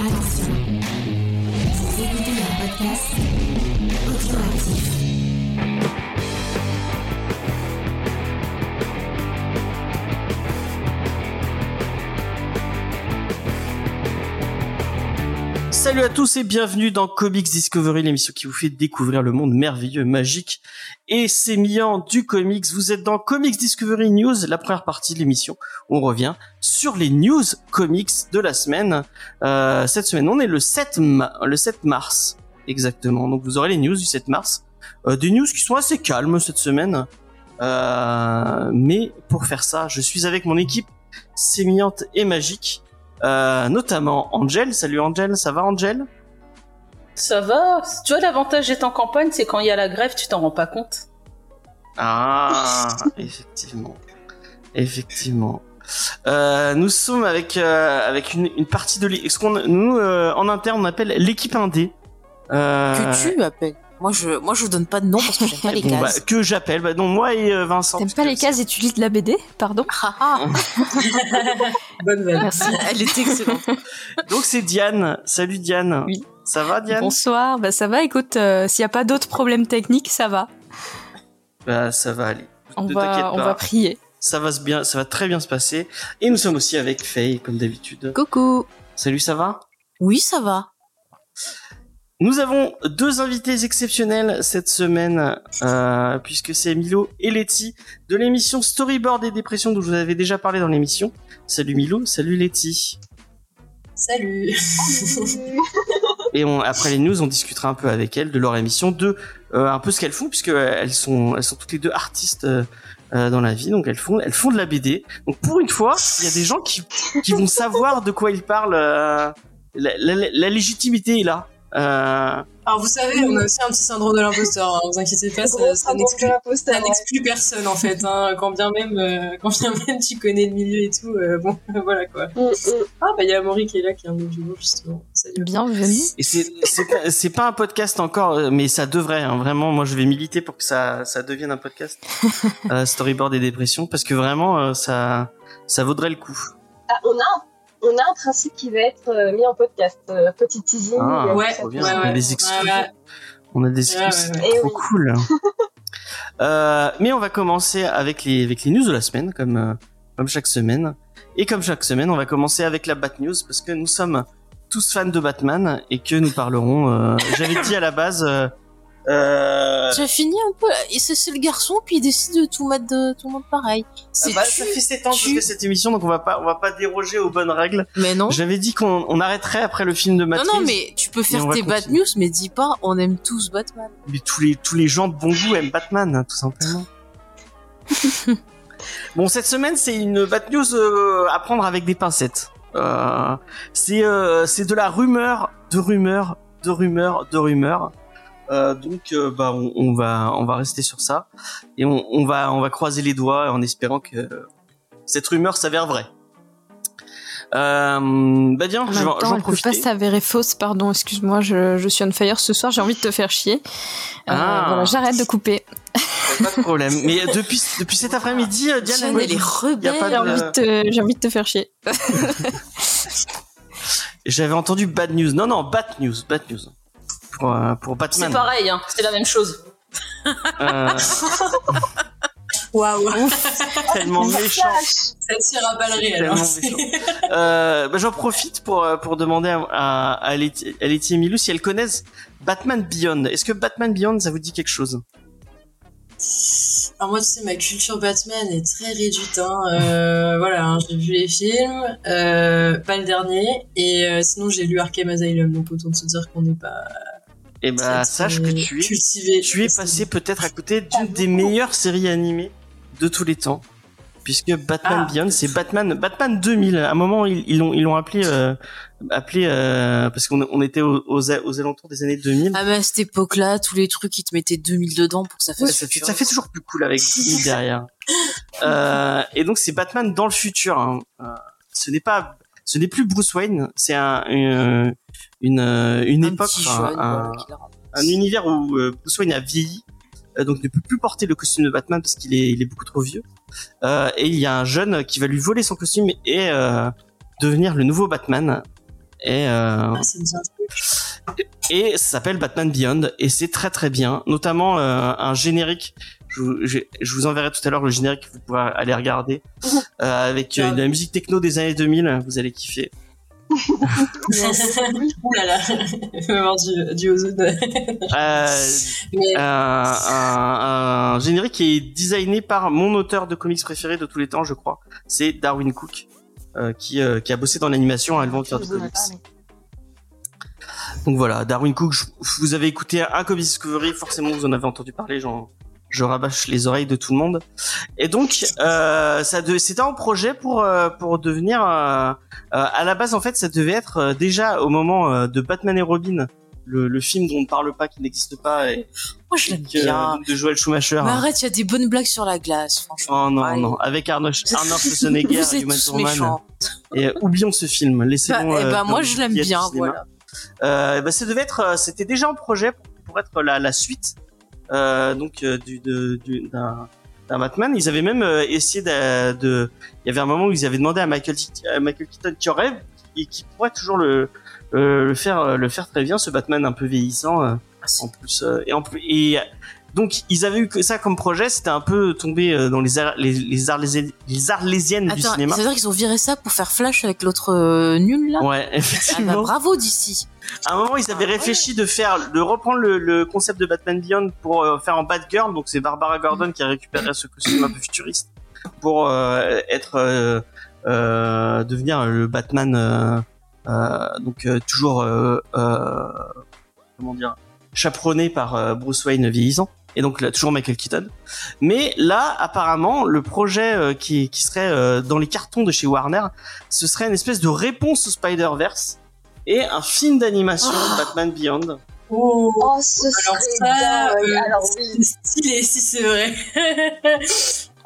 Attention, vous écoutez un podcast audioactif. Salut à tous et bienvenue dans Comics Discovery, l'émission qui vous fait découvrir le monde merveilleux, magique et sémillant du comics. Vous êtes dans Comics Discovery News, la première partie de l'émission. On revient sur les news comics de la semaine. Euh, cette semaine, on est le 7, ma- le 7 mars, exactement. Donc vous aurez les news du 7 mars. Euh, des news qui sont assez calmes cette semaine. Euh, mais pour faire ça, je suis avec mon équipe sémillante et magique. Euh, notamment Angel. Salut Angel, ça va Angel? Ça va. Tu vois, l'avantage d'être en campagne, c'est quand il y a la grève, tu t'en rends pas compte. Ah, effectivement, effectivement. Euh, nous sommes avec euh, avec une, une partie de l'é- ce qu'on nous euh, en interne on appelle l'équipe indé. Euh, Que tu appelles? Moi, je, moi, je donne pas de nom parce que j'aime pas les bon, bah, cases. que j'appelle. Bah, non, moi et euh, Vincent. T'aimes pas les cases et tu lis de la BD Pardon Ah, ah, Bonne vanne. Merci. elle est excellente. Donc c'est Diane. Salut Diane. Oui. Ça va Diane? Bonsoir, bah ça va, écoute, euh, s'il n'y a pas d'autres problèmes techniques, ça va. Bah ça va aller. On, Ne t'inquiète va, on pas. va prier. Ça va se bien, ça va très bien se passer. Et nous sommes aussi avec Faye comme d'habitude. Coucou Salut, ça va? Oui, ça va. Nous avons deux invités exceptionnels cette semaine, euh, puisque c'est Milo et Letty de l'émission Storyboard et Dépression dont je vous avais déjà parlé dans l'émission. Salut Milo, salut Letty. Salut. Et on, après les news, on discutera un peu avec elles de leur émission, de euh, un peu ce qu'elles font, puisque elles sont, elles sont toutes les deux artistes euh, euh, dans la vie, donc elles font, elles font de la BD. Donc pour une fois, il y a des gens qui, qui vont savoir de quoi ils parlent. euh, la, la- la légitimité est là. Euh, Alors vous savez, on a aussi un petit syndrome de l'imposteur, hein, vous inquiétez pas, ça, ça n'exclut personne en fait, hein, quand bien même euh, quand bien même tu connais le milieu et tout, euh, bon voilà quoi. Ah bah il y a Amaury qui est là, qui est un nos duos justement. Salut. Bienvenue. Et c'est pas- un podcast encore, mais ça devrait hein, vraiment. Moi, je vais militer pour que ça ça devienne un podcast. euh, storyboard et dépression, parce que vraiment euh, ça ça vaudrait le coup. Ah, on a un, on a un principe qui va être euh, mis en podcast. Euh, petit teasing. Ah, euh, Ouais, On a des exclus. ouais, ouais. On a des exclus, ouais, c'est ouais. trop oui. cool. euh, mais on va commencer avec les avec les news de la semaine, comme euh, comme chaque semaine. Et comme chaque semaine, on va commencer avec la Bat News parce que nous sommes tous fans de Batman et que nous parlerons. euh, J'avais dit à la base. Euh, euh, J'ai fini un peu. Et c'est le garçon, puis il décide de tout mettre de tout le monde pareil. C'est bah, tu- ça fait 7 ans que je tu- fais cette émission, donc on va pas, on va pas déroger aux bonnes règles. Mais non. J'avais dit qu'on on arrêterait après le film de Non, Matrix. non, mais tu peux faire tes bad news, mais dis pas, on aime tous Batman. mais tous les tous les gens de bon goût aiment Batman, hein, tout simplement. bon, cette semaine, c'est une Bat News euh, à prendre avec des pincettes. Euh, c'est euh, c'est de la rumeur, de rumeur, de rumeur, de rumeur. Euh, donc, euh, bah, on, on va on va rester sur ça et on, on va on va croiser les doigts en espérant que cette rumeur s'avère vraie. Euh, bah bien, En je vais même en- temps, je vais en elle peut pas s'avérer fausse, pardon, excuse-moi, je, je suis on fire ce soir, j'ai envie de te faire chier. Euh, Ah. Voilà, j'arrête de couper. Pas de problème. Mais depuis depuis cet après-midi, Diane, Diane, elle- elle est y a rebelle. pas J'ai envie, de envie de te faire chier. J'avais entendu bad news. Non, non, bad news, bad news. Pour, euh, pour C'est Batman. pareil, hein. c'est la même chose. Euh, Waouh, tellement méchant. ça tire à. Euh, bah, J'en profite pour, euh, pour demander à, à, à Letty à Letty et Milou si elles connaissent Batman Beyond. Est-ce que Batman Beyond, ça vous dit quelque chose? Alors moi tu sais ma culture Batman est très réduite, hein. Euh, voilà, hein, j'ai vu les films, euh, pas le dernier, et euh, sinon j'ai lu Arkham Asylum, donc autant se dire qu'on n'est pas Eh bah, très, sache que tu es, cultivé. tu es passé peut-être à côté d'une des meilleures séries animées de tous les temps. Puisque Batman Ah. Beyond, c'est Batman, Batman 2000. À un moment, ils l'ont, ils l'ont appelé, euh, appelé, euh, parce qu'on on était aux, aux, aux alentours des années 2000. Ah, mais à cette époque-là, tous les trucs, ils te mettaient 2000 dedans pour que ça Ouais, fasse ça, fait, ça fait toujours plus cool avec 2000 derrière. Euh, et donc c'est Batman dans le futur. hein. Euh, ce n'est pas, ce n'est plus Bruce Wayne. C'est un, une, une, euh, une Un époque, enfin, jeune, un, voilà, univers où euh, Bruce Wayne a vieilli, euh, donc ne peut plus porter le costume de Batman parce qu'il est, il est beaucoup trop vieux. Euh, et il y a un jeune qui va lui voler son costume et euh, devenir le nouveau Batman. Et, euh, Ah, et ça s'appelle Batman Beyond et c'est très très bien, notamment euh, un générique. Je, vous- je, je vous enverrai tout à l'heure le générique, vous pourrez aller regarder euh, avec euh, de la musique techno des années 2000. Vous allez kiffer. Ouh là là, du, du ozone. Euh, Mais un, un- un générique qui est designé par mon auteur de comics préféré de tous les temps, je crois. C'est Darwin Cook, euh, qui, euh, qui a bossé dans l'animation avant de faire du comics. Donc voilà, Darwin Cook, je- vous avez écouté un Comics Discovery, forcément vous en avez entendu parler, j'en, je rabâche les oreilles de tout le monde. Et donc, euh, ça de, c'était un projet pour euh, pour devenir, euh, euh, à la base en fait, ça devait être euh, déjà au moment euh, de Batman et Robin, le, le film dont on ne parle pas, qui n'existe pas, et, Moi, je l'aime bien. de Joel Schumacher. Mais arrête, il y a des bonnes blagues sur la glace, franchement. Oh non, Allez. non, avec Arnold, Arnold Schwarzenegger, Vous êtes tous méchants. Et euh, oublions ce film, Bah, laissez-le. eh ben, moi, je l'aime bien, voilà. Euh, bah, ça devait être, c'était déjà en projet pour, pour être la, la suite, donc euh, du, de, du, d'un, d'un Batman. Ils avaient même euh, essayé de, de, il y avait un moment où ils avaient demandé à Michael, à Michael Keaton qui aurait et qui pourrait toujours le, euh, le faire, le faire très bien, ce Batman un peu vieillissant. euh, en plus, euh, et en plus, et donc ils avaient eu que ça comme projet. C'était un peu tombé euh, dans les ar- les, les, arlésiennes, les arlésiennes du Attends, cinéma. ça veut dire qu'ils ont viré ça pour faire Flash avec l'autre euh, nul là? Ouais, Ah bah, effectivement. bravo d'ici. À un moment, ils avaient réfléchi de faire, de reprendre le, le concept de Batman Beyond pour euh, faire en Batgirl. Donc c'est Barbara Gordon qui a récupéré ce costume un peu futuriste pour euh, être devenir le Batman. donc toujours comment dire chaperonné par Bruce Wayne vieillissant. Et donc là, toujours Michael Keaton. Mais là, apparemment, le projet euh, qui, qui serait euh, dans les cartons de chez Warner, ce serait une espèce de réponse au Spider-Verse et un film d'animation Batman Beyond. Oh, Oh, ce alors serait ça, euh, Alors oui. c'est stylé si c'est vrai.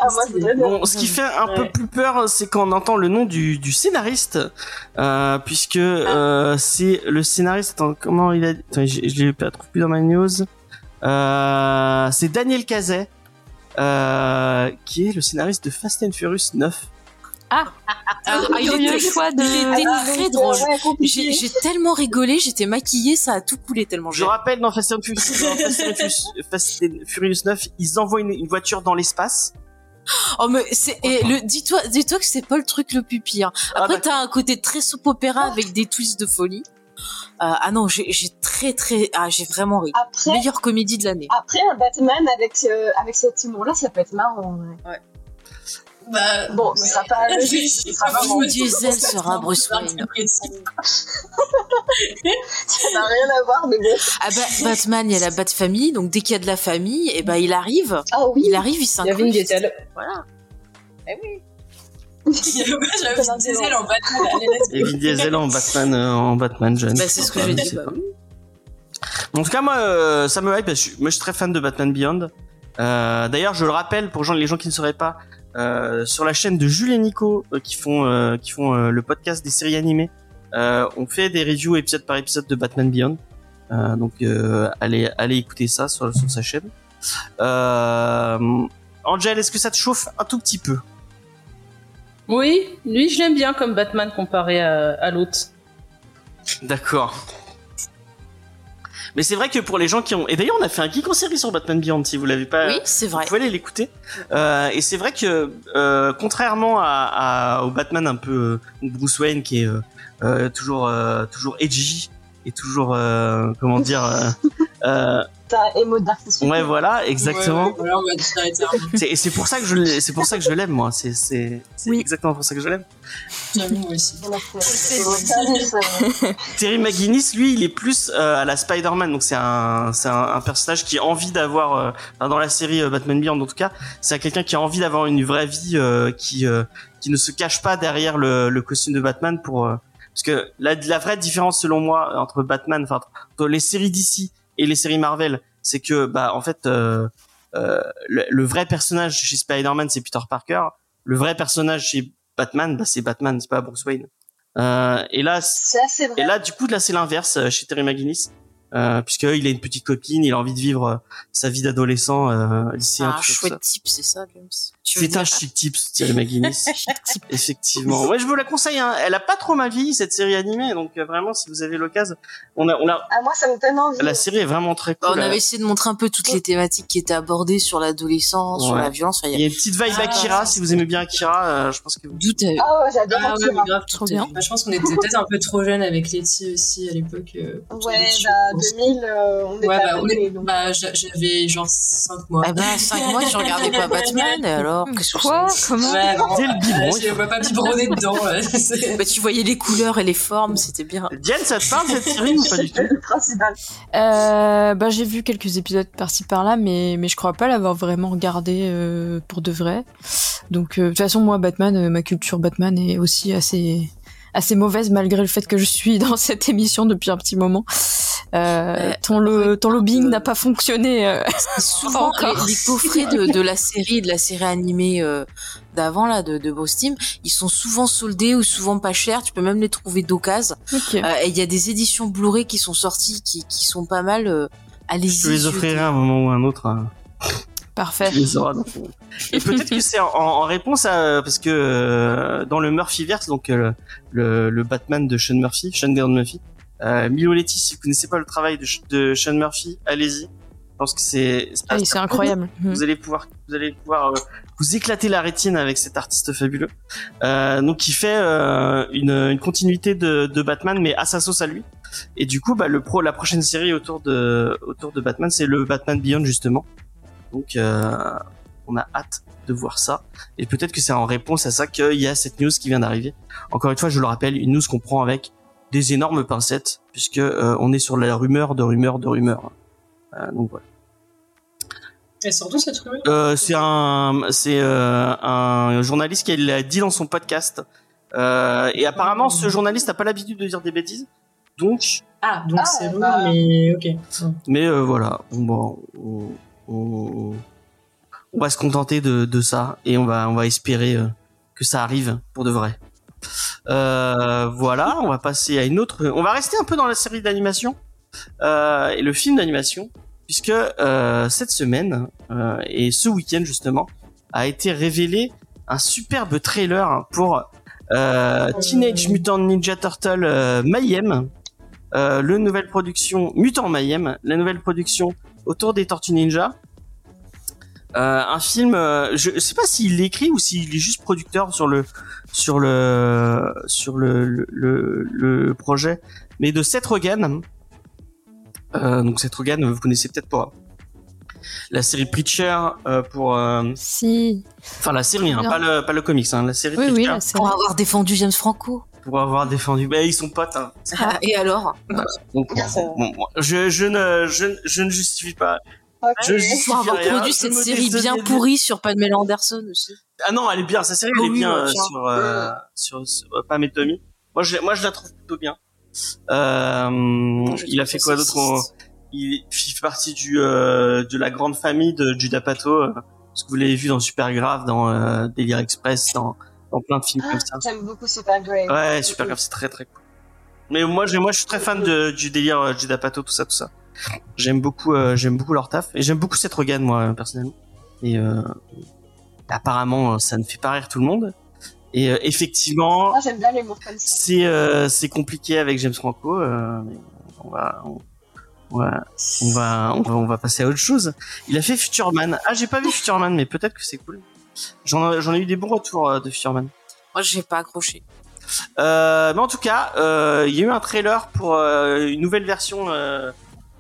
Ah, moi. Bon, ce qui fait un peu plus peur, c'est quand on entend le nom du, du scénariste, euh, puisque euh, c'est le scénariste. Attends, comment il a Attends, je, je l'ai pas trouve plus dans ma news. Euh, c'est Daniel Cazet, euh, qui est le scénariste de Fast and Furious 9. Ah, il était choix de. Il était Ah, très drôle. J'ai j'ai tellement rigolé, j'étais maquillée, ça a tout coulé tellement Je j'ai. rappelle dans Fast and Furious, Fast and Furious- Fast and Furious 9, ils envoient une, une voiture dans l'espace. Oh mais c'est et le dis-toi dis-toi que c'est pas le truc le plus pire. Ah, Après t'as un côté très soap opéra avec des twists de folie. Euh, ah non j'ai très très ah j'ai vraiment ri. Après, Meilleure comédie de l'année. après, un Batman avec, euh, avec cet humour-là, ça peut être marrant. ouais. Bah, Bon, ce sera pas pas Vin Diesel sera Bruce Wayne. Ça n'a rien à voir, mais bon. Ah bah Batman il y a la Bat famille donc dès qu'il y a de la famille et ben il arrive Ah oui. il arrive il Il y a s'incruste. Vin Diesel. Voilà. J'avais Diesel en Batman. allez, Vin Diesel en Batman, euh, en Batman jeune. Bah, c'est ce que j'ai je dit. En tout cas, moi, euh, ça me hype. parce que je suis- moi, je suis très fan de Batman Beyond. Euh, D'ailleurs, je le rappelle pour les gens qui ne sauraient pas, euh, sur la chaîne de Jules et Nico euh, qui font euh, qui font euh, le podcast des séries animées, euh, on fait des reviews épisode par épisode de Batman Beyond. Euh, donc, euh, allez allez écouter ça sur, sur sa chaîne. Euh, Angel, est-ce que ça te chauffe un tout petit peu? Oui, lui, je l'aime bien comme Batman comparé à, à l'autre. D'accord. Mais c'est vrai que pour les gens qui ont et d'ailleurs on a fait un geek en série sur Batman Beyond si vous l'avez pas Oui c'est vrai. Vous pouvez aller l'écouter. Euh, et c'est vrai que euh, contrairement à, à- au Batman un peu euh, Bruce Wayne qui est toujours euh, toujours edgy et toujours euh, comment dire euh, euh, T'as Emo Dark ouais voilà exactement. Ouais, ouais, et c'est pour ça que je c'est pour ça que je l'aime moi. C'est c'est c'est Oui. exactement pour ça que je l'aime. Moi aussi. Terry McGuinness, lui, il est plus euh, à la Spider-Man, donc c'est un, c'est un, un personnage qui a envie d'avoir, euh, dans la série euh, Batman Beyond en tout cas, c'est quelqu'un qui a envie d'avoir une vraie vie, euh, qui euh, qui ne se cache pas derrière le, le costume de Batman pour, euh, parce que la, la vraie différence selon moi entre Batman, enfin entre les séries DC et les séries Marvel, c'est que bah en fait euh, euh, le, le vrai personnage chez Spider-Man c'est Peter Parker, le vrai personnage chez Batman, bah, c'est Batman, c'est pas Bruce Wayne. Euh, et là, Ça, c'est vrai. et là, du coup, là, c'est l'inverse euh, chez Terry McGuinness. euh, puisqu'il a une petite copine, il a envie de vivre euh, sa vie d'adolescent euh, lycéen. un ça, tout chouette ça. type, c'est ça, James. C'est un chic type, Thierry McGuinness. Effectivement. Ouais, je vous la conseille. Hein. Elle a pas trop mal vieilli cette série animée, donc euh, vraiment, si vous avez l'occasion, on a, on a, Ah, moi, ça me donne envie. la série est vraiment très Bah, cool. on avait essayé de montrer un peu toutes les thématiques qui étaient abordées sur l'adolescence, sur la violence. Enfin, il Il y a une petite vibe Ah, Akira, si vous aimez bien Akira, euh, je pense que vous... doute. Ah ouais, j'adore Ah ouais, Akira. grave, Trop bien. Bah, je pense qu'on était peut-être un peu trop jeunes avec Letty aussi à l'époque. euh, Ouais, bah, je pense. 2000, euh, on était Ouais, bah, bah, j'a- j'avais genre 5 mois. Eh ben, 5 mois, tu regardais pas Batman, et alors, que Quoi c'est Comment Ouais, non, Dès le biberon, il je vois pas biberonner dedans. bah, tu voyais les couleurs et les formes, c'était bien. Diane, ça te parle cette série ou pas du tout? Euh, bah, j'ai vu quelques épisodes par-ci par-là, mais, mais je crois pas l'avoir vraiment regardé euh, pour de vrai. Donc, euh, de toute façon, moi, Batman, euh, ma culture Batman est aussi assez, assez mauvaise malgré le fait que je suis dans cette émission depuis un petit moment. Euh, Euh, ton, lo- ton lobbying n'a pas fonctionné. euh. Souvent, Encore. les, les coffrets de, de la série, de la série animée euh, d'avant, là, de, de Boss Team, ils sont souvent soldés ou souvent pas chers. Tu peux même les trouver d'occasion. Euh, et il y a des éditions Blu-ray qui sont sorties, qui, qui sont pas mal. Euh, allez-y. Je les offrirai à un moment ou à un autre. hein. Parfait. Tu les auras dans ton- Et peut-être que c'est en, en réponse à parce que euh, dans le Murphyverse, donc euh, le, le Batman de Sean Murphy, Sean Gordon Murphy, euh, Milo Letty, si vous connaissez pas le travail de, de Sean Murphy, allez-y. Je pense que c'est Ah, et c'est incroyable. Mhm. Vous allez pouvoir, vous allez pouvoir euh, vous éclater la rétine avec cet artiste fabuleux. Euh, donc, qui fait euh, une, une continuité de, de Batman, mais à sa sauce à lui. Et du coup, bah, le pro, la prochaine série autour de autour de Batman, c'est le Batman Beyond justement. Donc, euh, on a hâte de voir ça. Et peut-être que c'est en réponse à ça qu'il y a cette news qui vient d'arriver. Encore une fois, je le rappelle, une news qu'on prend avec des énormes pincettes, puisque euh, on est sur la rumeur de rumeur de rumeur. Euh, donc voilà. Et surtout cette rumeur? Euh, c'est un, c'est euh, un journaliste qui l'a dit dans son podcast. Euh, et apparemment, ce journaliste n'a pas l'habitude de dire des bêtises. Donc, Ah, donc Ah, c'est bon, bah. mais ok. mais euh, voilà, bon, on, on, va se contenter de, ça et on va, on va espérer euh, que ça arrive pour de vrai. Euh, voilà, on va passer à une autre. On va rester un peu dans la série d'animation euh, et le film d'animation, puisque cette semaine et ce week-end justement a été révélé un superbe trailer pour Teenage Mutant Ninja Turtle Mayhem, le nouvelle production Mutant Mayhem, la nouvelle production autour des Tortues Ninja. Euh, un film, euh, je sais pas s'il l'écrit ou s'il est juste producteur sur le sur le sur le le, le, le projet, mais de Seth Rogen. Euh, donc Seth Rogen, vous connaissez peut-être pas la série Preacher euh, pour euh, Si. enfin la série, hein, pas le pas le comics, hein, la série Oui, oui, là, c'est Pour avoir défendu James Franco. Pour avoir défendu. Bah ils sont potes. Hein. Ah, et alors Donc bon, je je ne je, je ne justifie pas. Ok. Je Pour justifie avoir rien, produit je cette série bien pourrie sur Pamela Anderson aussi. Ah non, elle est bien. Sa série, elle Oh est oui, bien euh, tiens. sur, euh, sur, sur euh, Pam et Tommy. Moi, je, moi, je la trouve plutôt bien. Euh, je il a fait quoi d'autre On- Il fait partie du euh, de la grande famille de Judah Pato. euh, parce que vous l'avez vu dans Super Grave, dans euh, Délire Express, dans, dans plein de films comme ça. J'aime beaucoup Super Grey. Ouais, Super Grave, c'est très très cool. Mais moi, j'ai, moi, je suis très fan de, du délire euh, Judah Pato, tout ça, tout ça. J'aime beaucoup, euh, j'aime beaucoup leur taf et j'aime beaucoup cette Rogan, moi, personnellement. Et euh, apparemment, euh, ça ne fait pas rire tout le monde. Et euh, effectivement, Moi, j'aime bien l'humour comme ça. c'est euh, c'est compliqué avec James Franco. euh, mais on va, on, on va, on va, on va, on va passer à autre chose. Il a fait Futurman. Ah, j'ai pas vu Futurman, mais peut-être que c'est cool. J'en, ai- eu des bons retours euh, de Futurman. Moi, j'ai pas accroché. Euh, mais en tout cas, euh, il y a eu un trailer pour euh, une nouvelle version euh,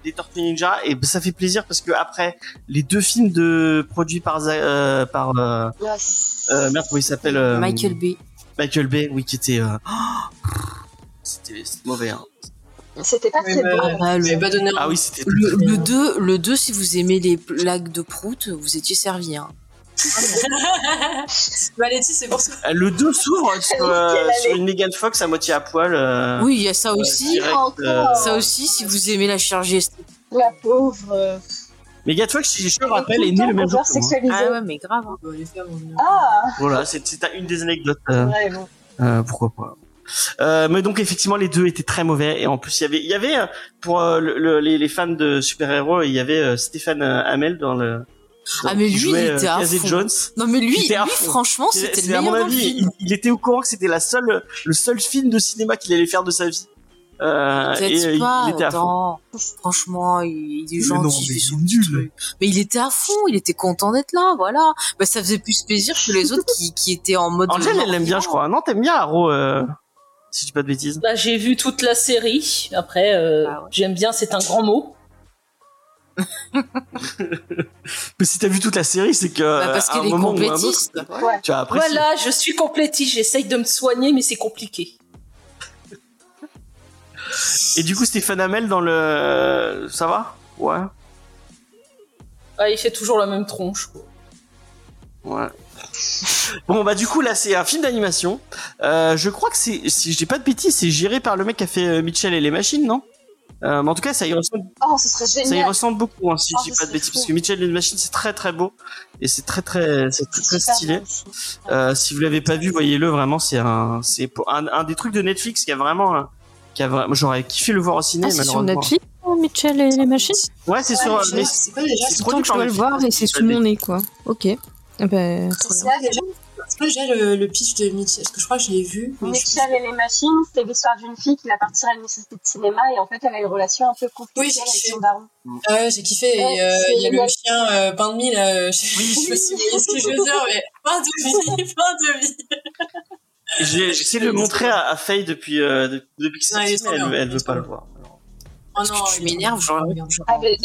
des Tortues Ninja et ça fait plaisir parce que après les deux films de produits par euh, par euh, Yes. euh, merde comment il s'appelle euh, Michael Bay. Michael Bay oui qui était euh, c'était c'était mauvais hein. C'était pas très bah, beau. Ah, bah, le, pas ah oui c'était le, le 2, le 2, si vous aimez les blagues de prout, vous étiez servi. Hein. Valétie, c'est pour ça. Euh, le 2 s'ouvre sur, euh, sur une Megan Fox à moitié à poil euh, Oui, il y a ça aussi. direct, euh, Encore. Ça aussi, si vous aimez la chirurgie esthétique. La pauvre. Megan Fox si je rappelle est née le même jour que moi. over-sexualisée. Ah ouais, mais grave. hein. Ah, voilà c'est une des anecdotes euh, bon. euh, pourquoi pas Euh, mais donc effectivement les deux étaient très mauvais et en plus il y avait il y avait pour euh, le, les, les, fans de super-héros il y avait euh, Stéphane Hamel dans le ah mais lui jouait, il était à fond. Jones. Non mais lui, lui franchement c'était le meilleur à mon avis, il, il, était au courant que c'était la seule le seul film de cinéma qu'il allait faire de sa vie. Euh, et pas, il était à fond. Franchement, il, il est gentil, il fait son nul. Mais il était à fond, il était content d'être là, voilà. Bah, ça faisait plus plaisir que les autres qui, qui étaient en mode. Angèle, elle l'aime bien, je crois. Non, t'aimes bien Arrow, euh, si je dis pas de bêtises. Bah, j'ai vu toute la série. Après, euh, ah ouais. j'aime bien, c'est un grand mot. mais si t'as vu toute la série, c'est que bah parce qu'elle est complétiste. Autre, ouais. tu as Voilà, je suis complétiste. J'essaye de me soigner, mais c'est compliqué. Et du coup, Stéphane Hamel dans le. Ça va? Ouais. Ah, il fait toujours la même tronche, quoi. Ouais. Bon bah du coup là c'est un film d'animation. Euh, je crois que c'est si je dis pas de bêtises c'est géré par le mec qui a fait euh, Mitchell et les machines non? Euh, mais en tout cas ça y ressemble. Oh ce serait génial. Ça y ressemble beaucoup hein, si oh, je dis pas de bêtises parce que Mitchell et les machines c'est très très beau. Et c'est très très c'est très, très stylé. Euh, si vous l'avez pas vu voyez-le vraiment c'est un c'est un, un, des trucs de Netflix qui a vraiment qui a vraiment j'aurais kiffé le voir au ciné ah, c'est sur Netflix Mitchell et les machines? Ouais c'est sur mais c'est pas déjà c'est que je dois le voir et c'est sous mon nez quoi. Ok. Ah ben, c'est déjà, déjà le, le, pitch de Mitchell Parce que je crois que je l'ai vu? Mitchell et les machines, c'est l'histoire d'une fille qui va partir à l'université de cinéma et en fait elle a une relation un peu compliquée oui, avec son daron. Ah ouais, j'ai kiffé. Ouais, et euh, il y a le chien euh, pain de mie là. Je, oui. je me suis dit ce que je veux dire, mais pain de vie, pain de vie. J'ai essayé de le montrer à, à Faye depuis, euh, depuis que c'est mais elle, elle veut pas le voir. Oh non, tu m'énerves, genre. Ah, mais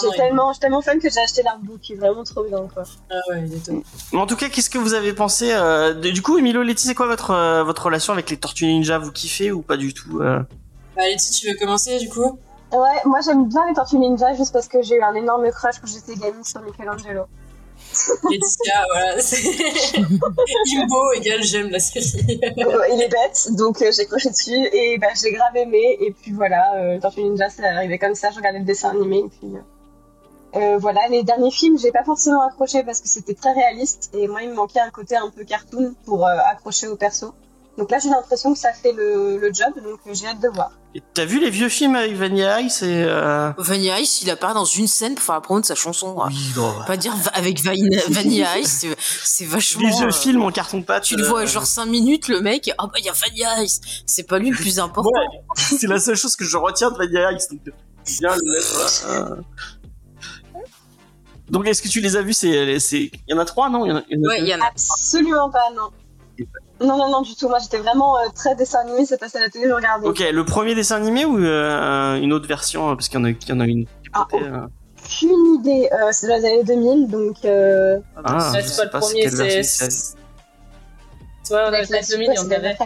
j'ai tellement, tellement fan que j'ai acheté l'artbook, il est vraiment trop bien quoi. Ah ouais, il est top. En tout cas, qu'est-ce que vous avez pensé euh, de, Du coup, Emilio Letty, c'est quoi votre euh, votre relation avec les Tortues Ninja? Vous kiffez ou pas du tout euh... Bah Letty, tu veux commencer du coup? Ouais, moi j'aime bien les Tortues Ninja juste parce que j'ai eu un énorme crush quand j'étais gamine sur Michelangelo. Laetitia, voilà, c'est Imbo égale j'aime la série. il est bête, donc euh, j'ai croché dessus et bah, j'ai grave aimé. Et puis voilà, euh, Tortue Ninja, c'est arrivé comme ça, je regardais le dessin animé. Et puis euh, voilà, les derniers films, j'ai pas forcément accroché parce que c'était très réaliste et moi il me manquait un côté un peu cartoon pour euh, accrocher au perso. Donc là, j'ai l'impression que ça fait le, le job, donc j'ai hâte de voir. T'as vu les vieux films avec Vanilla Ice et euh... Vanilla Ice, il apparaît dans une scène pour faire la promo de sa chanson. Oui, non. Pas dire avec Vanilla Ice, c'est vachement. Les vieux euh... films en carton pâte. Tu le vois genre 5 minutes, le mec, ah oh, bah il y a Vanilla Ice. C'est pas lui le plus important. Ouais, c'est la seule chose que je retiens de Vanilla Ice. Donc, bien le mettre. Donc est-ce que tu les as vus C'est, c'est, il y en a trois, non? Il y en a, il y en a Ouais, il y en a absolument pas, non. Non, non, non, du tout. Moi, j'étais vraiment euh, très dessin animé. C'est passé à la télé, je regardais. Ok, le premier dessin animé ou euh, une autre version? Parce qu'il y en a, il y en a une. Ah, oh. euh... Aucune idée. Euh, c'est dans les années 2000, donc. Euh... Ah, c'est, pas le premier, c'est. Dans les années 2000, il y en avait.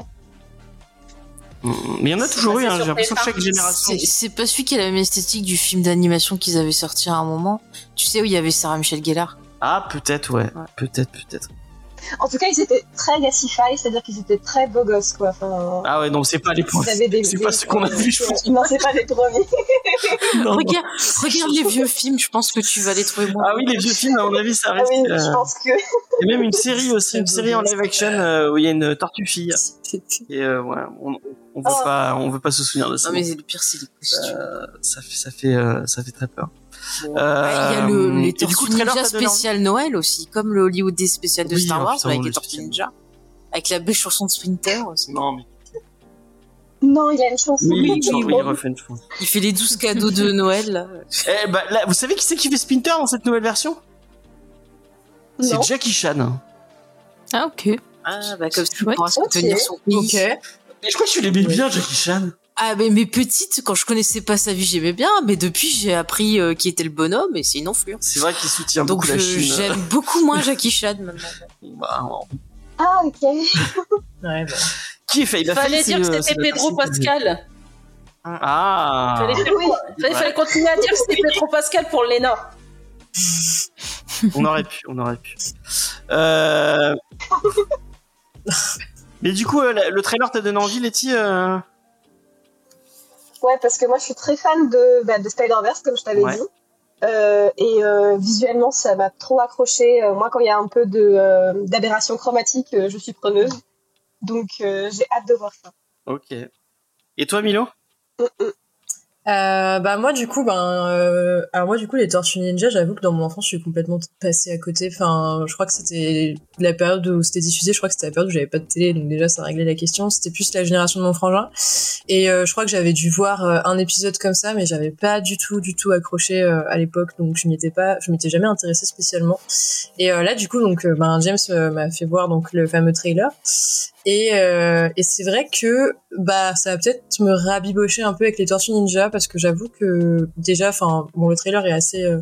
Mais il y en a toujours eu, hein, j'ai l'impression que chaque génération. C'est, pas celui qui a la même esthétique du film d'animation qu'ils avaient sorti à un moment. Tu sais où il y avait Sarah Michel Gellar? Ah, peut-être, ouais. ouais. Peut-être, peut-être. En tout cas, ils étaient très gassify, c'est-à-dire qu'ils étaient très beaux gosses, quoi. Enfin, ah ouais, donc c'est pas les premiers. Des, c'est pas ce qu'on a vu, je pense. Non, c'est pas les premiers. non, regarde, regarde les vieux films, je pense que tu vas les trouver moins. Ah oui, les vieux films, à mon avis, ça reste. Ah oui, euh... je pense que. A même une série aussi, une série en live action euh, où il y a une tortue fille. Et euh, ouais, on, on veut oh. pas, on veut pas se souvenir de ça. Non mais le pire, c'est les costumes. Euh, ça fait, ça fait, euh, ça fait très peur. Bon. Euh, il y a le, les Tortues Ninja spécial Noël aussi, comme le Hollywood Day spécial de oui, Star Wars putain, avec les Tortues Ninja, avec la belle chanson de Sprinter aussi. Non mais. Non, il y a une chanson. Oui, oui, oui, il refait une chanson. Il fait les 12 cadeaux de Noël. Là. Eh bah, là, vous savez qui c'est qui fait Sprinter dans cette nouvelle version? C'est Jackie Chan. Ah ok. Ah bah comme ça, il pourra soutenir son pays. Je crois que tu l'aimais bien, Jackie Chan. Ah mais mes petites, quand je connaissais pas sa vie, j'aimais bien, mais depuis j'ai appris euh, qui était le bonhomme et c'est une enflure. C'est vrai qu'il soutient Donc beaucoup la Chine. j'aime beaucoup moins Jackie Chan maintenant. Bah, bon. Ah, ok. Ouais, bon. Qui fait Il a Fallait fait, dire que c'était Pedro Pascal. Ah. Fallait, fallait, fallait continuer à dire que c'était Pedro Pascal pour Léna. On aurait pu, on aurait pu. Euh... Mais du coup, euh, le le trailer t'a donné envie, Letty euh... Ouais, parce que moi, je suis très fan de, bah, de Spider-Verse, comme je t'avais Ouais. dit. Euh, et euh, visuellement, ça m'a trop accroché. Euh, moi, quand il y a un peu de euh, d'aberration chromatique, euh, je suis preneuse. Donc j'ai hâte de voir ça. Ok. Et toi, Milo? Mm, mm. Euh, bah moi du coup ben euh, alors moi du coup les Tortues Ninja j'avoue que dans mon enfance je suis complètement passée à côté. Enfin je crois que c'était la période où c'était diffusé je crois que c'était la période où j'avais pas de télé donc déjà ça réglait la question. C'était plus la génération de mon frangin. Et euh, je crois que j'avais dû voir euh, un épisode comme ça mais j'avais pas du tout du tout accroché euh, à l'époque. Donc je m'y étais pas je m'étais jamais intéressée spécialement. Et là du coup donc ben James m'a fait voir donc le fameux trailer et, euh, et c'est vrai que bah ça va peut-être me rabibocher un peu avec les Tortues Ninja parce que j'avoue que déjà, enfin bon, le trailer est assez euh,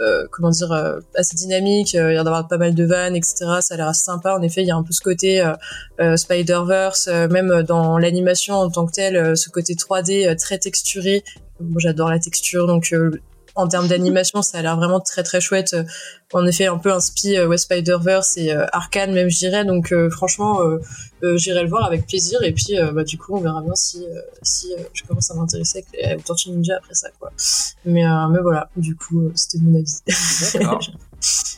euh comment dire euh, assez dynamique. Euh, il y a d'avoir pas mal de vannes, etc. Ça a l'air sympa. En effet, il y a un peu ce côté Spider Verse, même dans l'animation en tant que telle, ce côté 3D très texturé. Moi, j'adore la texture, donc en termes d'animation, ça a l'air vraiment très très chouette. Euh, en effet, un peu inspiré euh, West Spider-Verse et euh, Arkane même, je dirais. Donc franchement, j'irai le voir avec plaisir. Et puis, bah, du coup, on verra bien si, si je commence à m'intéresser avec les Tortues Ninja après ça, quoi. Mais, mais voilà, du coup, c'était mon avis.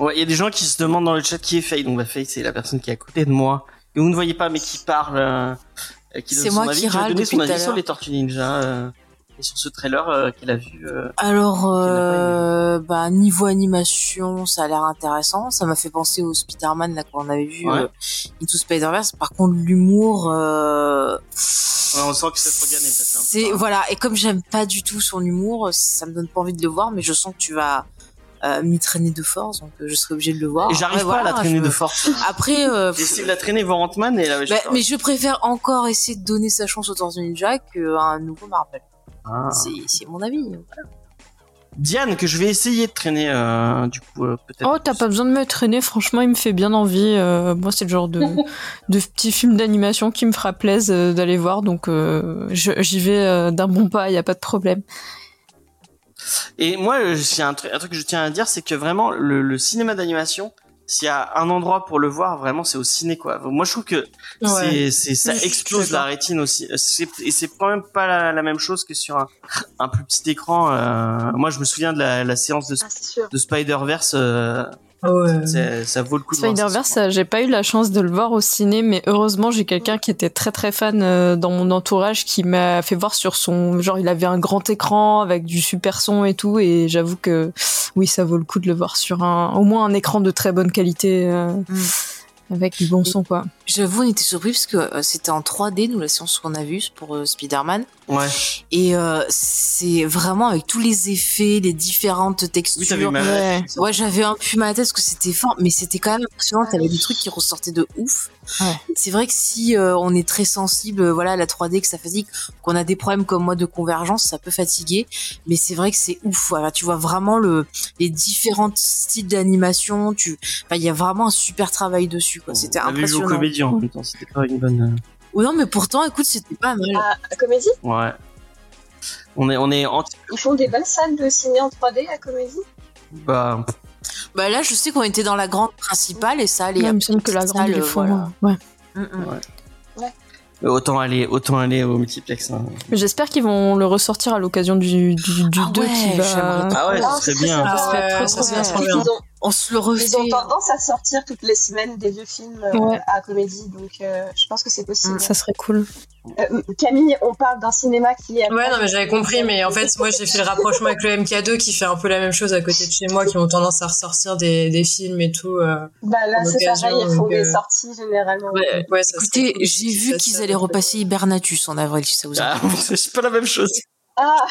Il y a des gens qui se demandent dans le chat qui est Faye. Donc, bah, Faye, c'est la personne qui est à côté de moi. Et vous ne voyez pas, mais qui parle, qui donne son moi avis, qui, a donné son avis sur les Tortues Ninja et sur ce trailer euh, qu'elle a vu euh, Alors, euh, bah niveau animation, ça a l'air intéressant. Ça m'a fait penser au Spider-Man là qu'on avait vu ouais. Into Spider-Verse. Par contre, l'humour. Ouais, on sent que Seth Rogen est passé C'est voilà. Et comme j'aime pas du tout son humour, ça me donne pas envie de le voir. Mais je sens que tu vas euh, m'y traîner de force, donc je serai obligé de le voir. Et j'arrive pas à la traîner de force. Après, euh, j'essaie de la traîner vers Ant-Man et là. Bah, mais je préfère encore essayer de donner sa chance au Tortue Ninja qu'à un nouveau Marvel. Ah. C'est mon avis. Diane, que je vais essayer de traîner, euh, du coup, euh, peut-être. Oh, t'as pas besoin de me traîner, franchement, il me fait bien envie. Euh, moi, c'est le genre de, de petit film d'animation qui me fera plaisir d'aller voir, donc j'y vais d'un bon pas, il y a pas de problème. Et moi, un, un truc que je tiens à dire, c'est que vraiment, le cinéma d'animation, s'il y a un endroit pour le voir, vraiment, c'est au ciné, quoi. Moi, je trouve que c'est, c'est, ça explose la rétine aussi. et c'est quand même pas la, même chose que sur un, un plus petit écran. Euh, moi, je me souviens de la, la séance de, ah, de Spider-Verse. Euh, ça vaut le coup. Spider-Verse, j'ai pas eu la chance de le voir au ciné, mais heureusement j'ai quelqu'un qui était très très fan euh, dans mon entourage qui m'a fait voir sur son genre il avait un grand écran avec du super son et tout, et j'avoue que oui ça vaut le coup de le voir sur un au moins un écran de très bonne qualité. Euh, mm avec du bon son quoi. J'avoue, on était surpris parce que euh, c'était en 3D, nous, la séance qu'on a vue pour euh, Spider-Man. Ouais. Et euh, c'est vraiment avec tous les effets, les différentes textures. Oui, ouais, ouais j'avais un peu mal à la tête parce que c'était fort, mais c'était quand même impressionnant. T'avais des trucs qui ressortaient de ouf. Ouais. C'est vrai que si on est très sensible, voilà, à la 3D, que ça fatigue, qu'on a des problèmes comme moi de convergence, ça peut fatiguer. Mais c'est vrai que c'est ouf. Voilà, tu vois vraiment le les différents styles d'animation. Tu, il y a vraiment un super travail dessus. C'était impressionnant. Vu comédie en même temps, c'était pas une bonne. Oui, non, mais pourtant, écoute, c'était pas mal. À, à comédie Ouais. On est, on est Ils font des bonnes salles de ciné en 3D à comédie Bah. Bah là, je sais qu'on était dans la grande principale et ça allait. Ouais, il me semble que la grande, font. Voilà. Ouais. Mm -mm. ouais. ouais. Autant aller, autant aller au multiplex. Hein. J'espère qu'ils vont le ressortir à l'occasion du, du, du ah 2 ouais, qui va. Ah ouais, ça serait bien. Ça serait Ah ouais, trop, ça trop serait bien. On se le refait. Ils ont tendance à sortir toutes les semaines des vieux films euh, Ouais. à comédie, donc euh, je pense que c'est possible. Ça serait cool. Euh, Camille, on parle d'un cinéma qui est. Ouais, non, mais j'avais compris, mais en fait, moi, j'ai fait le rapprochement avec le MK2 qui fait un peu la même chose à côté de chez moi, qui ont tendance à ressortir des, des films et tout. euh. Bah là, c'est pareil, ils font donc, des euh, sorties généralement. Ouais, ouais, ça Écoutez, cool j'ai vu qu'ils allaient repasser Hibernatus en avril, si ça vous Ah, intéresse. c'est pas la même chose. Ah,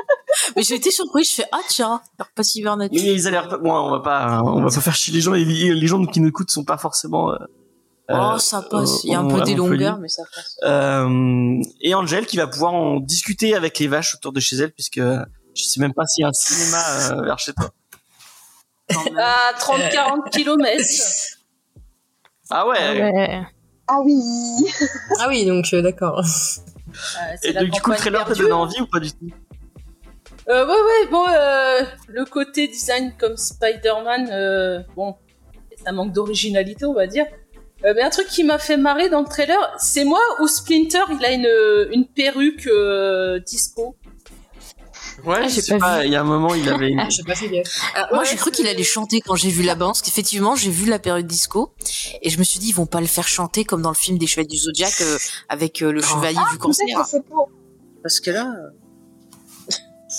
Mais j'ai été surprise, je fais ah tiens, ils repassent Hibernatus. Mais ils allaient pas. Bon, on va pas, on va pas faire chier les gens. et Les, les gens qui nous écoutent sont pas forcément. Euh, Oh, euh, ça passe. Il y a un peu des longueurs, mais ça passe. Euh, et Angel qui va pouvoir en discuter avec les vaches autour de chez elle, puisque je sais même pas s'il y a un cinéma euh, vers chez toi. À 30-40 km. Ah ouais. Ouais. ah oui. Ah oui, donc euh, d'accord. Et donc, du coup, le trailer t'a donné envie ou pas du tout? Euh, ouais, ouais, bon, euh, le côté design comme Spider-Man, euh, bon, ça manque d'originalité, on va dire. Euh, mais un truc qui m'a fait marrer dans le trailer, c'est moi où Splinter, il a une, une perruque euh, disco? Ouais, Ah, je j'ai sais pas il y a un moment, il avait une... Pas fait gaffe. Alors, moi, j'ai cru qu'il allait chanter quand j'ai vu la bande, parce qu'effectivement, j'ai vu la période disco, et je me suis dit, ils vont pas le faire chanter comme dans le film des Chevaliers du Zodiac, euh, avec euh, le chevalier du cancer. Que c'est pour. Parce que là,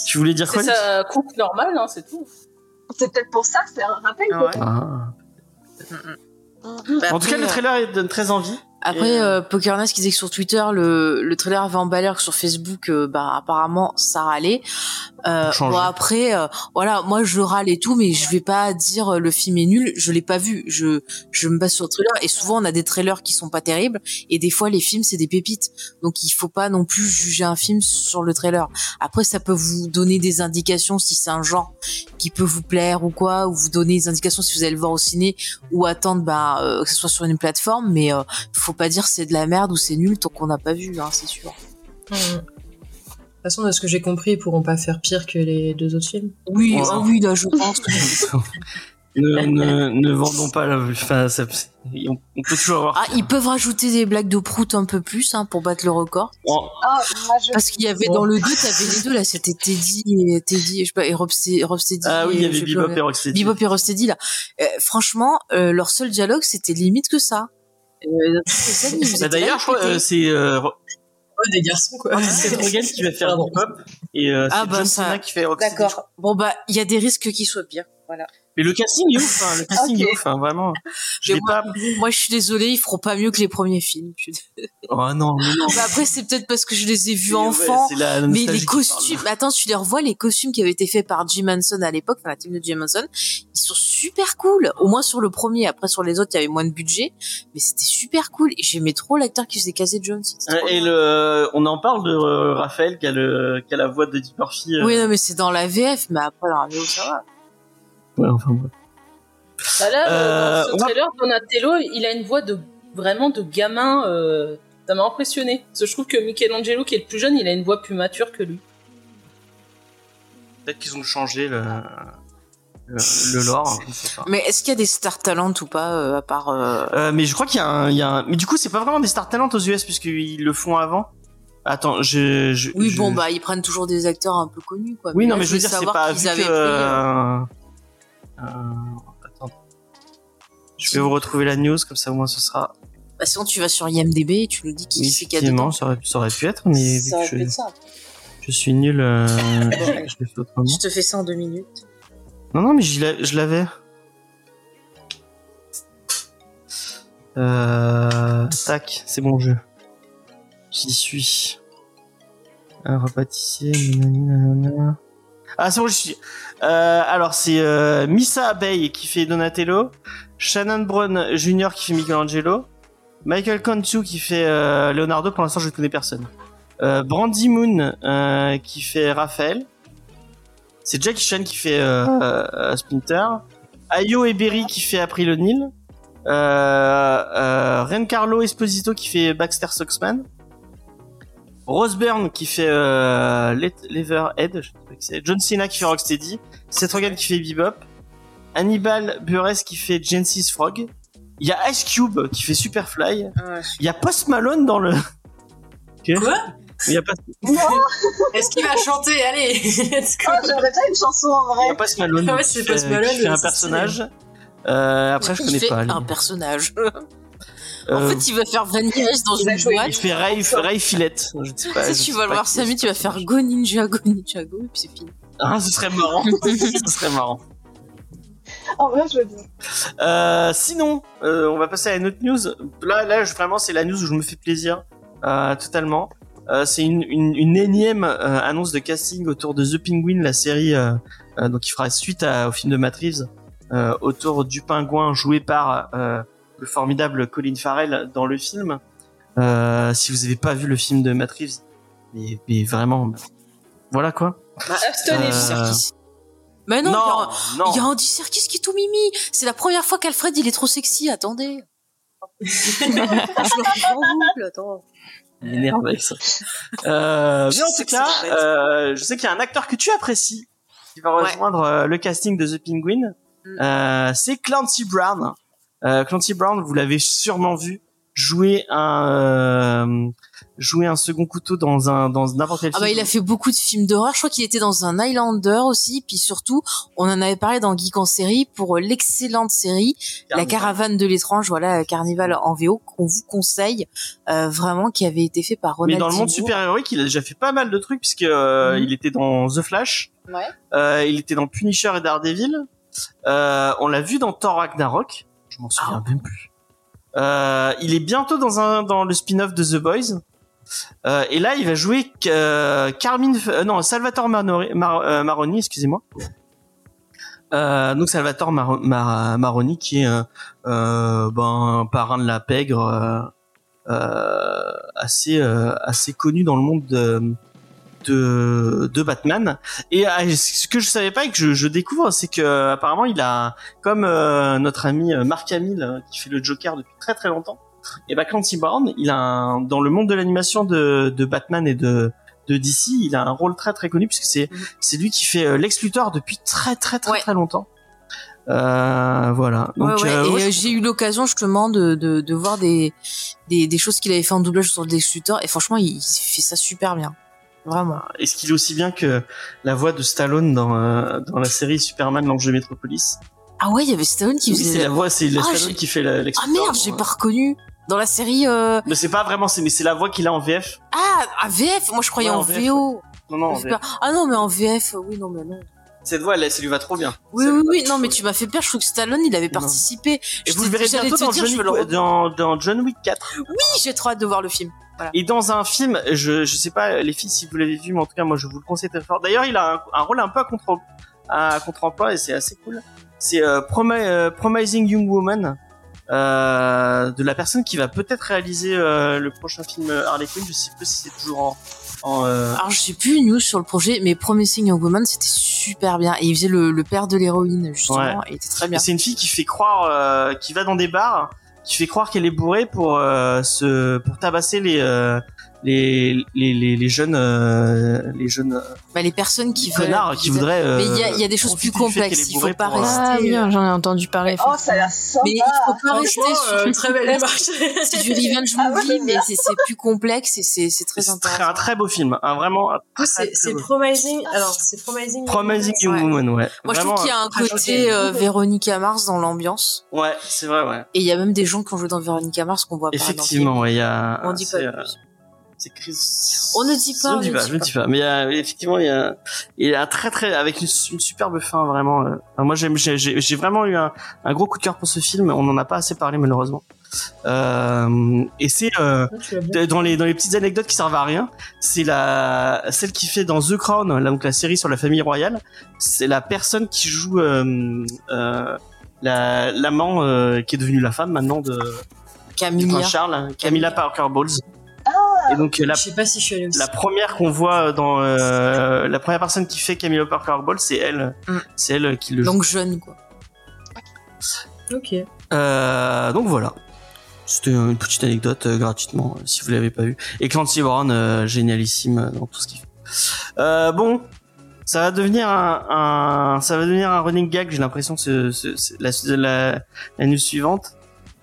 Tu voulais dire quoi C'est sa coupe normale, hein, c'est tout. C'est peut-être pour ça, c'est un rappel. Ah ouais. Ah. bah, En tout cas, le trailer il donne très envie. Après, Et, euh, Pokernest qui disait que sur Twitter, le, le trailer avait emballé, que sur Facebook, euh, bah apparemment, ça râlait. Euh, bon après, euh, voilà, moi je râle et tout, mais je vais pas dire euh, le film est nul. Je l'ai pas vu. Je je me base sur le trailer et souvent on a des trailers qui sont pas terribles et des fois les films c'est des pépites. Donc il faut pas non plus juger un film sur le trailer. Après, ça peut vous donner des indications si c'est un genre qui peut vous plaire ou quoi, ou vous donner des indications si vous allez le voir au ciné ou attendre bah, euh, que ce soit sur une plateforme. Mais euh, faut pas dire c'est de la merde ou c'est nul tant qu'on n'a pas vu, hein, c'est sûr. De toute façon, de ce que j'ai compris, ils pourront pas faire pire que les deux autres films. Oui, ah oui, là je pense. ne, ne, ne vendons pas la... Enfin, ça- on, on peut toujours avoir... Ah, ils peuvent rajouter des blagues de prout un peu plus hein, pour battre le record. Oh, Ah, moi je. Parce qu'il y avait dans le 2, t'avais les deux là, c'était Teddy et Teddy, je sais pas, et Robsteady. Robsteady Ah oui, il y avait Bebop et Rocksteady. Bebop et Robsteady là. Euh, franchement, euh, leur seul dialogue c'était limite que ça. Euh, c'est ça, ils Bah, D'ailleurs, je crois euh, c'est des garçons, quoi. c'est Rogan qui va faire Pardon. Bebop et euh, Ah, c'est bah, John ça- Cena qui fait. D'accord. Bon bah, il y a des risques qu'il soit pire. Voilà. Mais le casting est ouf, hein, le casting est ouf, hein, vraiment. Je moi, pas... moi, je suis désolée, ils feront pas mieux que les premiers films. Oh non, mais non. Bah, après, c'est peut-être parce que je les ai vus ouais, enfants. la Mais les costumes, attends, tu les revois, les costumes qui avaient été faits par Jim Henson à l'époque, enfin la team de Jim Henson, ils sont super cool. Au moins sur le premier, après sur les autres, il y avait moins de budget, mais c'était super cool. Et j'aimais trop l'acteur qui faisait Casey Jones. Trop Et le, on en parle de euh, Raphaël qui a le, qui a la voix de Eddie Murphy. euh, Oui, non, mais c'est dans la VF, mais après dans la VO, ça va. Ouais, enfin bref. Bah là, Euh, dans ce on va- trailer, Donatello, il a une voix de vraiment de gamin. euh, ça m'a impressionné. Parce que je trouve que Michelangelo, qui est le plus jeune, il a une voix plus mature que lui. Peut-être qu'ils ont changé le, le, le lore, je ne sais pas. Mais est-ce qu'il y a des star talents ou pas, euh, à part, euh, Euh, mais je crois qu'il y a un, il y a un- mais du coup c'est pas vraiment des stars talents aux US puisqu'ils le font avant. Attends, je, je Oui, je- bon, bah, ils prennent toujours des acteurs un peu connus, quoi. Oui, non, là, mais je veux voulais dire, c'est savoir pas qu'ils vu avaient que. pris, euh, euh, euh, attends. Je vais vous retrouver la news, comme ça au moins ce sera. Bah, sinon, tu vas sur IMDB et tu nous dis qui Oui, c'est qu'il y a dedans. ça aurait, ça aurait pu être, mais vu Ça que aurait pu je, être ça. je suis nul, euh, je l'ai fait autrement. Je te fais ça en deux minutes. Non, non, mais je l'avais. Euh, tac, c'est bon jeu. J'y suis. Un repâtissier, nanana. Ah, c'est bon, je suis. Euh, alors, c'est euh, Missa Bay qui fait Donatello, Shannon Brown Jr. qui fait Michelangelo, Michael Contu qui fait euh, Leonardo. Pour l'instant, je ne connais personne. Euh, Brandy Moon qui fait Raphaël. C'est Jackie Chan qui fait Splinter. Ayo Eberry qui fait April O'Neil. Rencarlo Esposito qui fait Baxter Soxman. Rose Byrne qui fait euh, je sais pas c'est. John Cena qui fait Rocksteady. Seth Rogen qui fait Bebop. Hannibal Buress qui fait Genesis Frog. Il y a Ice Cube qui fait Superfly. Il y a Post Malone dans le. Quoi Il y a pas, Est-ce qu'il va chanter? Allez, let's go. Ah, j'aimerais bien une chanson en il y a vrai. Post Malone Ah ouais, c'est Post Malone, qui fait un personnage. Euh, après, je il connais fait pas. lui. un personnage. En Euh, fait, il va faire Vanilla Ice dans une jouer- il boîte. fait Ray, Ray Filette. Je ne sais pas. Tu sais, je tu sais vas le voir Samy, tu vas faire Go Ninja, Go Ninja, Go, et puis c'est fini. Ah, ce serait marrant. ce serait marrant. En vrai, je veux bien. Euh, sinon, euh, on va passer à une autre news. Là, là, je- vraiment, c'est la news où je me fais plaisir euh, totalement. Euh, c'est une, une, une énième euh, annonce de casting autour de The Penguin, la série euh, euh, donc qui fera suite à- au film de Matt Reeves, euh, autour du pingouin joué par euh, le formidable Colin Farrell dans le film. Euh, si vous avez pas vu le film de Matt Reeves, mais, mais vraiment, bah, voilà quoi. Abstenez-vous. Euh, Mais non, il y a- Andy Serkis qui est tout mimi. C'est la première fois qu'Alfred il est trop sexy. Attendez. je le reprends en boucle, attends. Il m'énerve avec ça. Euh, Je mais en sais cas, euh, je sais qu'il y a un acteur que tu apprécies qui va rejoindre le casting de The Penguin. Mm. Euh, c'est Clancy Brown. Euh, Clancy Brown, vous l'avez sûrement vu jouer un jouer un second couteau dans un dans n'importe quel ah bah il a fait beaucoup de films d'horreur. Je crois qu'il était dans un Highlander aussi. Puis surtout on en avait parlé dans Geek en série pour l'excellente série La caravane de l'étrange. Voilà Carnival en VO qu'on vous conseille euh, vraiment qui avait été fait par Ronald mais dans le monde super héroïque il a déjà fait pas mal de trucs puisque euh, mhm. il était dans The Flash. Ouais. euh, il était dans Punisher et Daredevil. Euh, on l'a vu dans Thor Ragnarok je m'en souviens ah. même plus euh, il est bientôt dans un dans le spin-off de The Boys euh, et là, il va jouer euh, Carmine, non, Salvatore Maroni, excusez-moi. donc Salvatore Maroni, qui est ben, un parrain de la pègre assez assez connu dans le monde de de, Batman et ce que je savais pas et que je, découvre c'est que apparemment il a comme notre ami Marc Hamill qui fait le Joker depuis très très longtemps et bah Clancy Brown, il a un, dans le monde de l'animation de, de Batman et de de DC, il a un rôle très très connu puisque c'est mhm. c'est lui qui fait euh, Lex Luthor depuis très très très très longtemps. Euh, voilà. Donc, ouais, ouais. Euh, et j'ai eu l'occasion justement de, de, de voir des, des, des choses qu'il avait fait en doublage sur Luthor et franchement il, fait ça super bien. Vraiment. Est-ce qu'il est aussi bien que la voix de Stallone dans, euh, dans la série Superman l'ange de Metropolis? Ah ouais, il y avait Stallone qui oui, faisait. c'est la voix, c'est ah, Stallone qui fait Lex Ah merde, j'ai pas reconnu dans la série. Euh... Mais c'est pas vraiment, c'est mais c'est la voix qu'il a en VF. Ah, à VF. Moi, je croyais en, VO. Non, non. En VF. Ah non, mais en VF, oui, non, mais non. Cette voix, elle, ça lui va trop bien. Oui, oui, oui. Non, mais tu m'as fait peur. Je trouve que Stallone, il avait participé. Et vous le verrez bientôt dans, John, Wick, dans, dans John Wick 4. Oui, j'ai trop hâte de voir le film. Voilà. Et dans un film, je, je sais pas les filles si vous l'avez vu, mais en tout cas moi je vous le conseille très fort. D'ailleurs, il a un, un, rôle un peu à contre à contre-emploi et c'est assez cool. C'est euh, euh, Promising Young Woman euh, de la personne qui va peut-être réaliser euh, le prochain film Harley Quinn. Je sais plus si c'est toujours en. en euh... Alors je sais plus une news sur le projet, mais Promising Young Woman c'était super bien et il faisait le, le père de l'héroïne justement, et il était très bien. C'est une fille qui fait croire, euh, qui va dans des bars, qui fait croire qu'elle est bourrée pour euh, se pour tabasser les les, les, les, les jeunes euh, les jeunes euh, bah, les personnes qui veulent qui voudraient mais il y a, y a des choses plus complexes. il faut pas rester ah bien j'en ai entendu parler oh ça a l'air sympa mais il faut pas rester sur euh, très belle démarche c'est du revenge ah, movie mais c'est plus complexe et c'est c'est très intéressant. c'est un très beau film hein, vraiment c'est promising alors c'est promising promising young woman ouais. Moi je trouve qu'il y a un côté Véronica Mars dans l'ambiance. Ouais c'est vrai ouais. Et il y a même des gens qui ont joué dans Véronica Mars qu'on voit pas effectivement ouais il y a on dit pas plus c'est Chris. On ne dit pas. On ne dit pas, je ne dis pas. Mais il effectivement, il y a, il y a un très très avec une, superbe fin vraiment. Euh. moi, j'ai, j'ai vraiment eu un, un, gros coup de cœur pour ce film. On n'en a pas assez parlé malheureusement. Euh, et c'est euh, ah, dans les dans les petites anecdotes qui servent à rien. C'est la celle qui fait dans The Crown, là, donc la série sur la famille royale. C'est la personne qui joue euh, euh, la l'amant euh, qui est devenue la femme maintenant de Camilla. Charles, Camilla Parker Bowles. Et donc la, je sais pas si je suis la première qu'on voit dans euh, la première personne qui fait Camilla Parker Ball, c'est elle, mm. c'est elle qui le joue. Donc jeune quoi. Ok. Euh, donc voilà. C'était une petite anecdote euh, gratuitement si vous l'avez pas vu. Et Clancy Brown, génialissime dans tout ce qu'il fait. bon, ça va devenir un, ça va devenir un running gag. J'ai l'impression que c'est la, la, la news suivante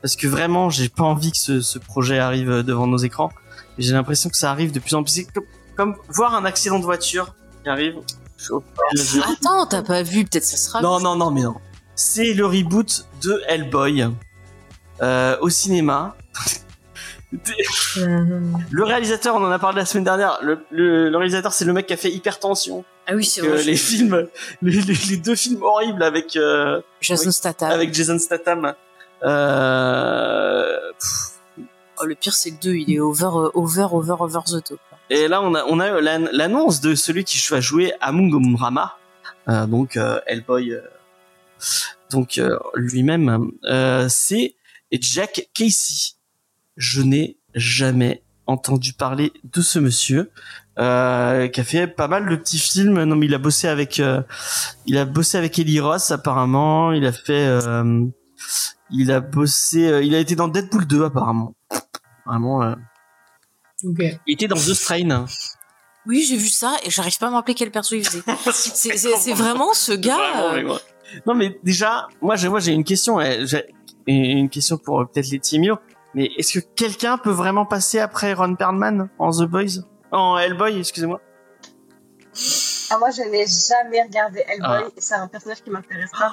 parce que vraiment j'ai pas envie que ce, ce projet arrive devant nos écrans. J'ai l'impression que ça arrive de plus en plus. Comme, comme voir un accident de voiture qui arrive. Attends, t'as pas vu Peut-être ça sera. Non, non, non, mais non. C'est le reboot de Hellboy euh, au cinéma. le réalisateur, on en a parlé la semaine dernière. Le, le, réalisateur, c'est le mec qui a fait Hypertension. Ah oui, c'est vrai. Les films, les, les, deux films horribles avec euh, Jason Statham. Avec Jason Statham. Euh, Oh, le pire, c'est le 2, il est over, euh, over, over, over the top. Et là, on a, on a l'annonce de celui qui va jouer Amung Rama, euh, donc euh, Hellboy, donc lui-même, c'est Jack Casey. Je n'ai jamais entendu parler de ce monsieur qui a fait pas mal de petits films. Non, mais il a bossé avec, il a bossé avec Eli Ross apparemment. Il a fait, il a bossé, il a été dans Deadpool 2 apparemment. Vraiment. Euh... Il était dans The Strain. Oui, j'ai vu ça et j'arrive pas à me rappeler quel perso il faisait. c'est vraiment ce gars. Euh. non, mais déjà, moi, j'ai moi j'ai une question. J'ai une question pour euh, peut-être les Timio. Mais est-ce que quelqu'un peut vraiment passer après Ron Perlman en The Boys? En Hellboy, excusez-moi. Ah, moi, je n'ai jamais regardé Hellboy. Ah. C'est un personnage qui m'intéresse pas.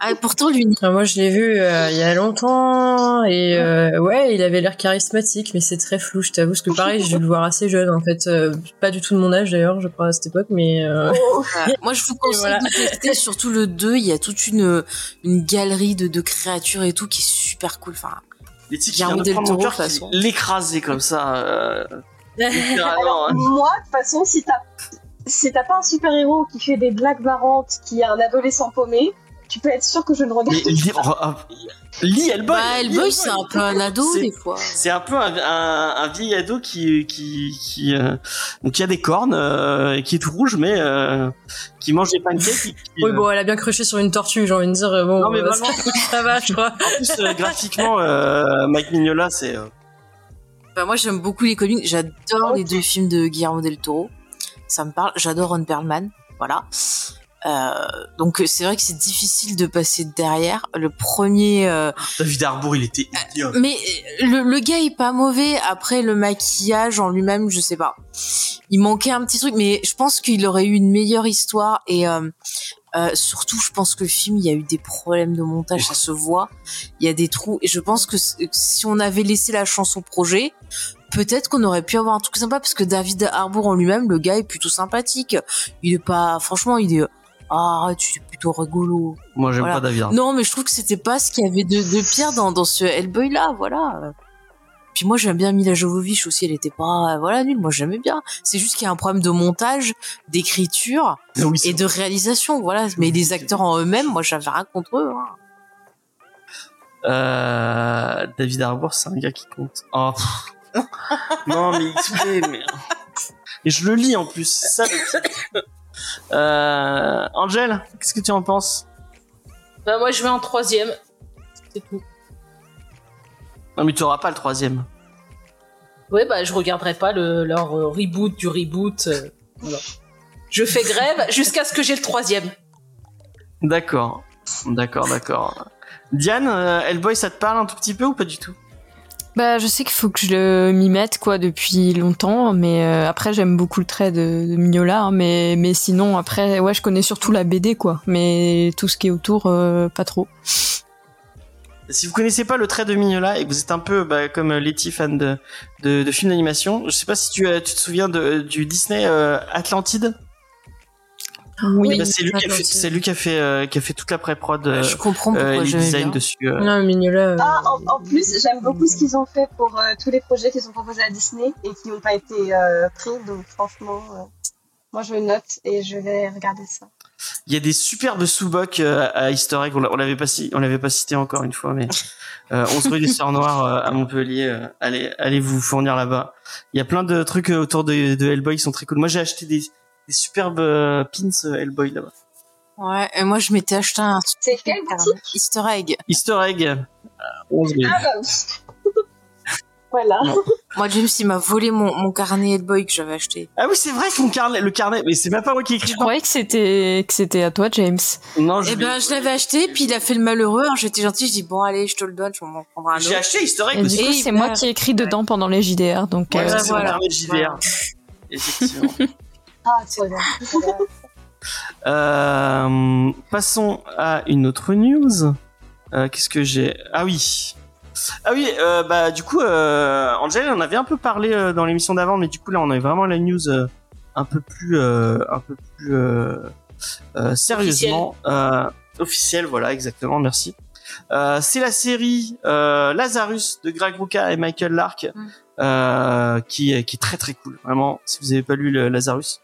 Ah, pourtant, lui. Moi, je l'ai vu euh, il y a longtemps et euh, ouais, il avait l'air charismatique, mais c'est très flou. Je t'avoue, parce que pareil, j'ai dû le voir assez jeune en fait, euh, pas du tout de mon âge d'ailleurs, je crois à cette époque, mais. Oh. moi, je vous conseille de tester surtout le 2. Il y a toute une une galerie de, de créatures et tout qui est super cool. Enfin, les qui l'écraser comme ça. Alors, hein. Moi, de toute façon, si t'as si t'as pas un super héros qui fait des blagues marrantes, qui a un adolescent paumé, tu peux être sûr que je ne regarde pas. Lee Hellboy. Bah, Hellboy, c'est un peu un ado des fois. C'est un peu un, un, vieil ado qui qui qui euh, donc qui a des cornes euh, et qui est tout rouge mais euh, qui mange des pancakes. oui bon, elle a bien cruché sur une tortue, j'ai envie de dire bon. Non mais vraiment, ça va, je crois. En plus graphiquement, Mike Mignola, c'est. Bah, moi j'aime beaucoup les comics, j'adore les deux films de Guillermo del Toro. Ça me parle, j'adore Ron Perlman, voilà. Euh, donc c'est vrai que c'est difficile de passer derrière. Le premier. Euh, David Harbour, il était idiot. Mais le, le, gars est pas mauvais. Après le maquillage en lui-même, je sais pas. Il manquait un petit truc, mais je pense qu'il aurait eu une meilleure histoire et. Euh, euh, surtout, je pense que le film, il y a eu des problèmes de montage, ça se voit. Il y a des trous, et je pense que si on avait laissé la chance au projet, peut-être qu'on aurait pu avoir un truc sympa, parce que David Harbour en lui-même, le gars est plutôt sympathique. Il est pas, franchement, il est ah tu es plutôt rigolo. Moi j'aime pas David. Non mais je trouve que c'était pas ce qu'il y avait de, de pire dans, dans ce Hellboy là, voilà. Puis moi j'aime bien Mila Jovovich aussi, elle était pas voilà nulle, moi j'aimais bien. C'est juste qu'il y a un problème de montage, d'écriture ah et de réalisation, voilà. Mais les acteurs en eux-mêmes, moi j'avais rien contre eux. Hein. Euh, David Harbour, c'est un gars qui compte. Oh, non mais il mais et je le lis en plus, ça le Angel, qu'est-ce que tu en penses Bah moi je vais en troisième. C'est tout. Non mais tu auras pas le troisième. Ouais bah je regarderai pas le, leur euh, reboot du reboot. Euh, je fais grève jusqu'à ce que j'ai le troisième. D'accord, d'accord, d'accord. Diane, Hellboy, ça te parle un tout petit peu ou pas du tout? Bah, je sais qu'il faut que je m'y mette quoi depuis longtemps, mais euh, après j'aime beaucoup le trait de, Mignola, hein, mais mais sinon après ouais je connais surtout la BD quoi, mais tout ce qui est autour euh, pas trop. Si vous connaissez pas le trait de Mignola et que vous êtes un peu bah, comme Letty fan de, films d'animation, je sais pas si tu, tu te souviens de, du Disney euh, Atlantide. Oui, bah, c'est lui, qui a fait, c'est lui qui a fait, euh, qui a fait toute la pré-prod. Euh, je comprends pourquoi euh, les designs dessus. Non, Mignola. Ah, en, plus, j'aime beaucoup ce qu'ils ont fait pour tous les projets qu'ils ont proposés à Disney et qui n'ont pas été pris. Donc, franchement, moi, je note et je vais regarder ça. Il y a des superbes sous-bocs à Easter Egg. On l'avait pas, on l'avait pas cité encore une fois, mais euh, 11 rue des Sœurs Noires à Montpellier. allez, allez vous fournir là-bas. Il y a plein de trucs autour de, de Hellboy qui sont très cool. Moi, j'ai acheté des des superbes euh, pins euh, Hellboy là-bas. Ouais, et moi je m'étais acheté un. C'est quel boutique Easter egg. Easter egg. 11 euh, ah bah Voilà. Moi, James, il m'a volé mon, mon carnet Hellboy que j'avais acheté. Ah oui, c'est vrai que mon carnet, le carnet, mais c'est même pas moi qui ai écrit. Je croyais que c'était, que c'était à toi, James. Non, je Eh ben, je l'avais acheté, puis il a fait le malheureux, alors j'étais gentil, je dis, bon, allez, je te le donne, je m'en prendrai un autre. J'ai acheté Easter egg Et du coup, c'est moi qui ai écrit dedans pendant les JDR, donc, Ouais, euh, c'est mon carnet de JDR. Effectivement. Ah, c'est bien. Euh, passons à une autre news. Euh, Qu'est-ce que j'ai? Ah oui. Ah oui, euh, bah du coup, euh, Angel, on avait un peu parlé euh, dans l'émission d'avant, mais du coup là, on avait vraiment la news un peu plus, un peu plus sérieusement officielle. Voilà, exactement. Merci. c'est la série Lazarus de Greg Rucka et Michael Lark, mm. qui, est, qui est très très cool. Vraiment, si vous avez pas lu le Lazarus,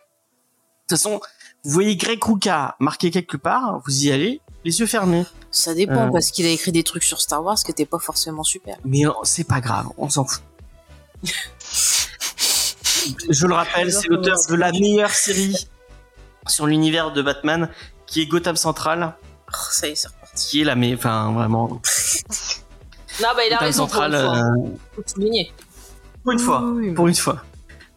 toute façon, vous voyez Greg Rucka marqué quelque part, vous y allez, les yeux fermés. Ça dépend, euh... parce qu'il a écrit des trucs sur Star Wars qui étaient pas forcément super. Mais c'est pas grave, on s'en fout. Je le rappelle, c'est l'auteur de la meilleure série sur l'univers de Batman, qui est Gotham Central. Oh, ça y est, c'est reparti. Qui est la meilleure, enfin vraiment. Non, bah il a Gotham raison Central, pour une fois. euh. Pour une fois, Oui, oui. pour une fois.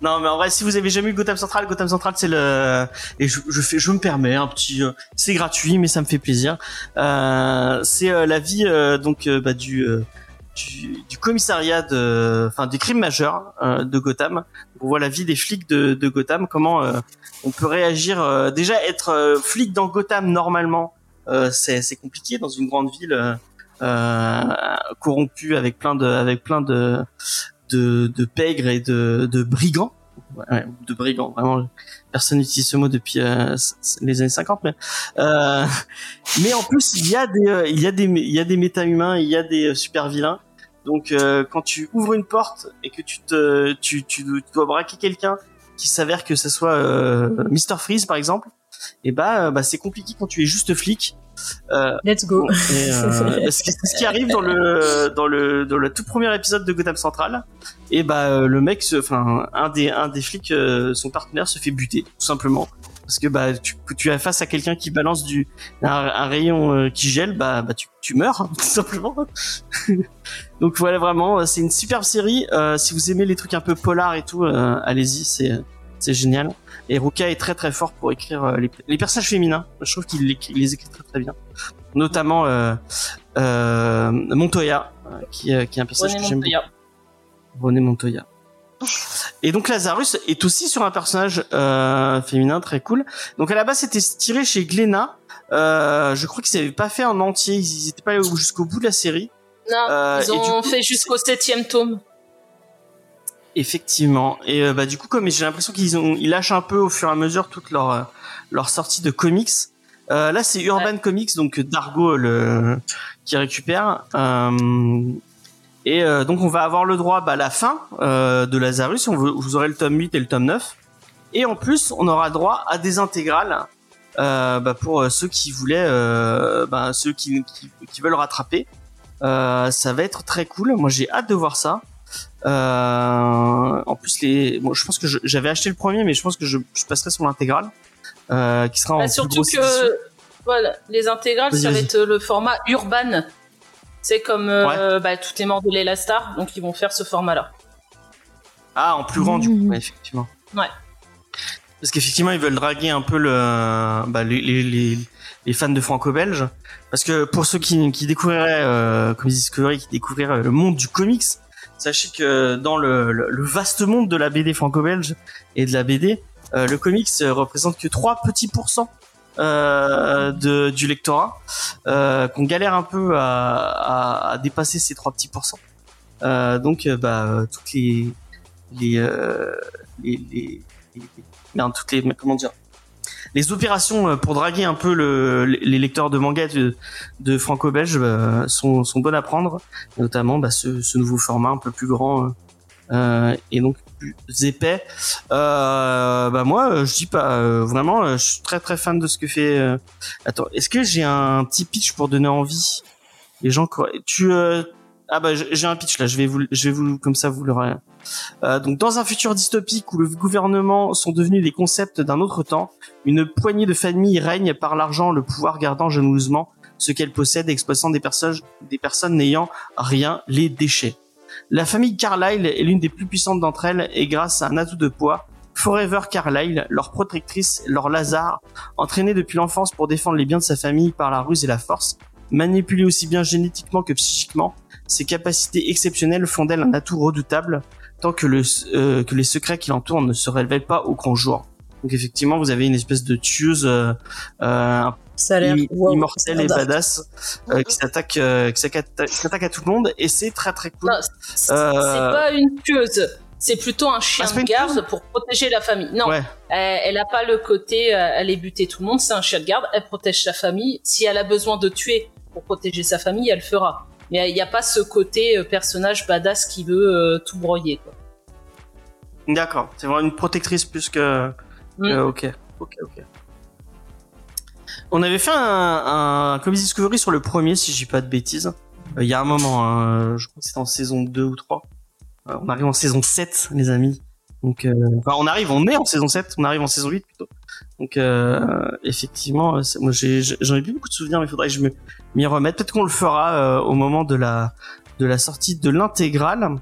Non, mais en vrai, si vous avez jamais eu Gotham Central, Gotham Central, c'est le et je, je fais, je me permets un petit, euh, c'est gratuit, mais ça me fait plaisir. Euh, c'est euh, la vie euh, donc euh, bah, du euh, du, commissariat de, enfin des crimes majeurs de Gotham. On voit la vie des flics de, de Gotham, comment on peut réagir. déjà être flic dans Gotham normalement, c'est compliqué dans une grande ville corrompue avec plein de, avec plein de de, de pègres et de, de brigands ouais, de brigands. Vraiment, personne n'utilise ce mot depuis euh, les années 50. Mais, euh, mais en plus, il y a des, euh, il y a des, il y a des méta-humains, il y a des super vilains. Donc, quand tu ouvres une porte et que tu te, tu, tu, dois braquer quelqu'un qui s'avère que ce soit Mr Freeze par exemple, et bah, bah c'est compliqué quand tu es juste flic euh, Let's go. Euh, ce, qui, ce, qui, arrive dans le dans le dans le tout premier épisode de Gotham Central, et bah euh, le mec, enfin un des un des flics, son partenaire se fait buter tout simplement parce que bah tu, tu es face à quelqu'un qui balance du un, rayon qui gèle, bah bah tu, tu meurs hein, tout simplement. Donc voilà vraiment, c'est une superbe série. si vous aimez les trucs un peu polar et tout, allez-y, c'est c'est génial. Et Ruka est très très fort pour écrire euh, les, personnages féminins. Je trouve qu'il les, écrit très très bien. Notamment euh, euh, Montoya, qui, qui est un personnage que j'aime beaucoup. René Montoya. Et donc Lazarus est aussi sur un personnage féminin très cool. Donc à la base c'était tiré chez Glénat. je crois qu'ils n'avaient pas fait en entier, ils n'étaient pas allés jusqu'au bout de la série. Non, ils ont fait jusqu'au septième tome. Effectivement. Et euh, bah du coup, comme j'ai l'impression qu'ils ont, ils lâchent un peu au fur et à mesure toute leur euh, leur sortie de comics. Euh, là, c'est Urban Comics, donc Dargo le qui récupère. et donc on va avoir le droit bah, à la fin de Lazarus. On vous aurez le tome 8 et le tome 9. Et en plus, on aura droit à des intégrales bah, pour ceux qui voulaient, bah, ceux qui, qui, qui, veulent rattraper. ça va être très cool. Moi, j'ai hâte de voir ça. Euh, en plus, les, bon, je pense que j'avais acheté le premier, mais je pense que je, je passerai sur l'intégrale, euh, qui sera en bah, surtout que voilà, les intégrales, ça va être le format urban. C'est comme euh, bah, tout est mort de l'Elastar, donc ils vont faire ce format-là. Ah, en plus grand, du coup, mmh. effectivement. Ouais. Parce qu'effectivement, ils veulent draguer un peu le, bah, les, les, les, fans de franco-belge. Parce que pour ceux qui, qui découvriraient, euh, comme Discovery, qui découvriraient le monde du comics, Sachez que dans le, vaste monde de la BD franco-belge et de la BD, euh, le comics représente que 3 petits pourcents euh, de, du lectorat, euh, qu'on galère un peu à, dépasser ces 3 petits pourcents. Euh, donc, euh, bah, toutes les les, euh, les, les, les, les toutes les comment dire les opérations euh, pour draguer un peu le, les lecteurs de manga de, de franco-belge euh, sont, bonnes à prendre, notamment bah, ce, nouveau format un peu plus grand euh, et donc plus épais. Bah moi, je dis pas vraiment, je suis très très fan de ce que fait. Attends, est-ce que j'ai un petit pitch pour donner envie? Les gens, tu ah bah j'ai un pitch là, je vais vous, je vais vous comme ça vous l'aurez. Euh, donc dans un futur dystopique où le gouvernement sont devenus des concepts d'un autre temps, une poignée de familles règne par l'argent, le pouvoir gardant jalousement ce qu'elle possède, exploitant des personnes, des personnes n'ayant rien, les déchets. La famille Carlyle est l'une des plus puissantes d'entre elles et grâce à un atout de poids, Forever Carlyle, leur protectrice, leur Lazare, entraîné depuis l'enfance pour défendre les biens de sa famille par la ruse et la force, manipulé aussi bien génétiquement que psychiquement, ses capacités exceptionnelles font d'elle un atout redoutable tant que, le, euh, que les secrets qui l'entourent ne se révèlent pas au grand jour. Donc effectivement, vous avez une espèce de tueuse euh, euh immortelle et badass euh, qui s'attaque euh, qui s'attaque à tout le monde et c'est très très cool. C'est pas une tueuse. C'est plutôt un chien ah, de garde pour protéger la famille. Non, elle, n'a a pas le côté aller buter tout le monde. C'est un chien de garde. Elle protège sa famille. Si elle a besoin de tuer pour protéger sa famille, elle le fera. Mais il n'y a pas ce côté euh, personnage badass qui veut euh, tout broyer. D'accord, c'est vraiment une protectrice plus que. Mm. ok, ok, ok. On avait fait un, un Comedy Discovery sur le premier, si je dis pas de bêtises. Euh, il y a un moment, hein, je crois que c'était en saison 2 ou 3. on arrive en saison 7, les amis. Donc, enfin, on arrive, on est en saison 7, on arrive en saison 8 plutôt. Donc euh, effectivement, moi j'en ai, plus beaucoup de souvenirs, mais faudrait que je m'y remette. Peut-être qu'on le fera euh, au moment de la de la sortie de l'intégrale.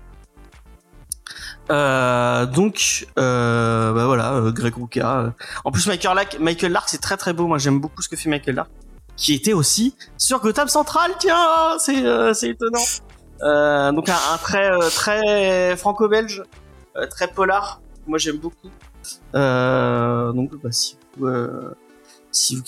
Euh, donc euh, bah voilà, euh, Greg Ruka. En plus Michael Lark, Michael Lark c'est très très beau. Moi j'aime beaucoup ce que fait Michael Lark, qui était aussi sur Gotham Central. Tiens, c'est c'est étonnant. donc un, trait très franco-belge, très polar. Moi j'aime beaucoup. Donc bah, si vous, si vous,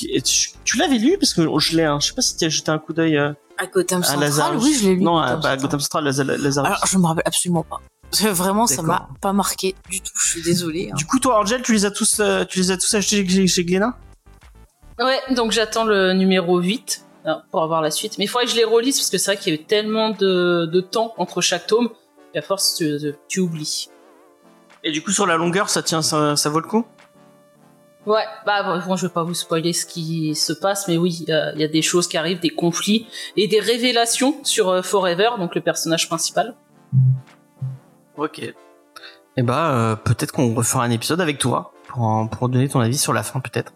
tu, l'avais lu parce que je l'ai. Hein, je sais pas si tu as jeté un coup d'œil. à Gotham Central, oui, je l'ai lu. Non, pas à Gotham Central, Lazarus. Alors, je me rappelle absolument pas. Vraiment, ça m'a pas marqué du tout. Je suis désolée. Hein. Du coup, toi, Angel, tu les as tous, tu les as tous achetés chez, chez Glénat? Ouais, donc j'attends le numéro 8 hein, pour avoir la suite. Mais il faudrait que je les relise parce que c'est vrai qu'il y a eu tellement de, de temps entre chaque tome qu'à force, tu, tu, oublies. Et du coup, sur la longueur, ça tient, ça, ça vaut le coup? Ouais, bah bon, je vais pas vous spoiler ce qui se passe, mais oui, il y a des choses qui arrivent, des conflits et des révélations sur euh, Forever, donc le personnage principal. Ok. Et eh bah euh, peut-être qu'on refera un épisode avec toi pour, pour donner ton avis sur la fin, peut-être.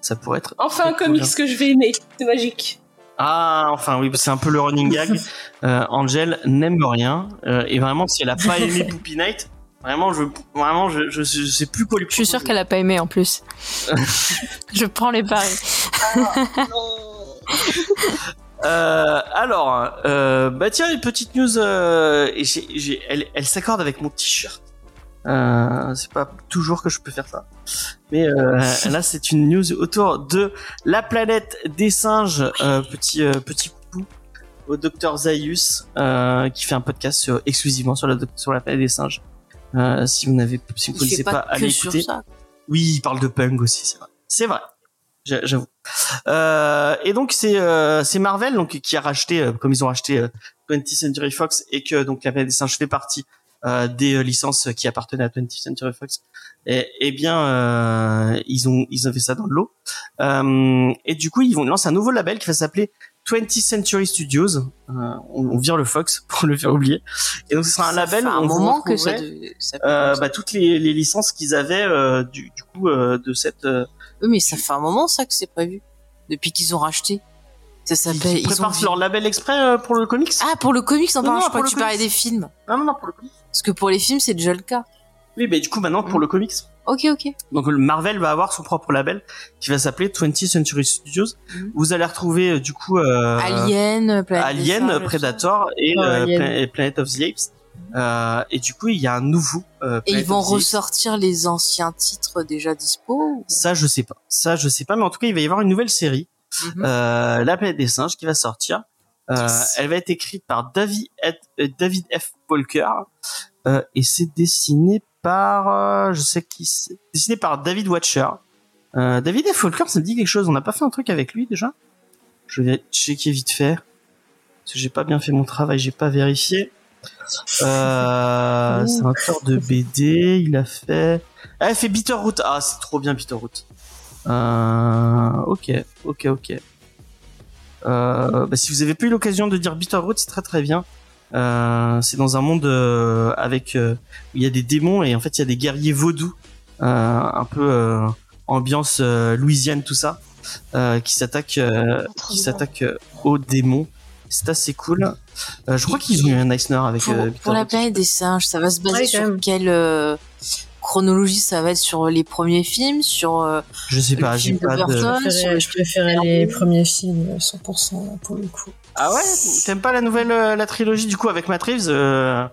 Ça pourrait être. Enfin un comics que je vais aimer, c'est magique. Ah, enfin oui, c'est un peu le running gag. Euh, Angel n'aime rien et vraiment si elle a pas aimé Poopy Night, Vraiment, je, vraiment, je, je, sais plus quoi lui Je suis sûre qu'elle a pas aimé en plus. je prends les paris. euh, alors, euh, bah tiens, une petite news. Euh, et elle, elle s'accorde avec mon t-shirt. Euh, c'est pas toujours que je peux faire ça. Mais euh, là, c'est une news autour de la planète des singes. Euh, petit euh, petit coucou au docteur Zaius qui fait un podcast sur, exclusivement sur la sur la planète des singes. Euh, si vous n'avez, si vous connaissez pas, allez écouter. Oui, il parle de punk aussi, c'est vrai. C'est vrai. J'avoue. Euh, et donc c'est euh, c'est Marvel donc qui a racheté euh, comme ils ont racheté 20th Century Fox et que donc la planète des singes fait partie des licences qui appartenaient à 20th Century Fox. Et, eh bien ils ont ils ont fait ça dans l'eau. et du coup ils vont lancer un nouveau label qui va s'appeler 20th Century Studios. Euh, on, on, vire le Fox pour le faire oublier. Et donc ce sera un label où on moment que ça, euh, bah, toutes les, les licences qu'ils avaient euh, du, du, coup de cette. Euh, oui, mais ça fait un moment ça que c'est prévu depuis qu'ils ont racheté. Ça s'appelle. Ils, ils préparent leur label exprès pour le comics? Ah pour le comics, non, non, je crois que tu parlais des films. Non non non pour le comics. Parce que pour les films c'est déjà le cas. Oui, mais du coup maintenant pour mm. le comics. Ok, ok. Donc Marvel va avoir son propre label qui va s'appeler 20th Century Studios. Mhm. Vous allez retrouver euh, du coup euh, Alien, Planet Alien, Predator et, euh, Planet of the Apes. Euh, et du coup, il y a un nouveau. Euh, et ils vont ressortir les anciens titres déjà dispo. Ça, je sais pas. Ça, je sais pas. Mais en tout cas, il va y avoir une nouvelle série, mhm. euh, La planète des singes, qui va sortir. Euh, elle va être écrite par David, David F. Polker et c'est dessiné par, euh, je sais qui c'est, dessiné par David Watcher. Euh, David F. Folker, ça me dit quelque chose. On n'a pas fait un truc avec lui déjà? Je vais checker vite fait. Parce que j'ai pas bien fait mon travail, j'ai pas vérifié. Euh, c'est un auteur de BD, il a fait... Ah, il fait Bitterroot. Ah, c'est trop bien Bitterroot. Euh, ok, ok, ok. Bah, si vous avez pas eu l'occasion de dire Bitterroot, c'est très très bien. Euh, c'est dans un monde euh, avec euh, où il y a des démons et en fait il y a des guerriers vaudous, un peu ambiance louisiane tout ça, qui s'attaquent qui s'attaquent aux démons. C'est assez cool. je crois qu'ils ont eu un Eisner avec. Pour, pour la planète des singes, ça va se baser sur quelle chronologie ça va être sur les premiers films, sur. je sais pas, j'ai pas de. Je préférais les premiers films 100% pour le coup. Ah ouais? T'aimes pas la nouvelle, euh, la trilogie du coup avec Matt Reeves euh...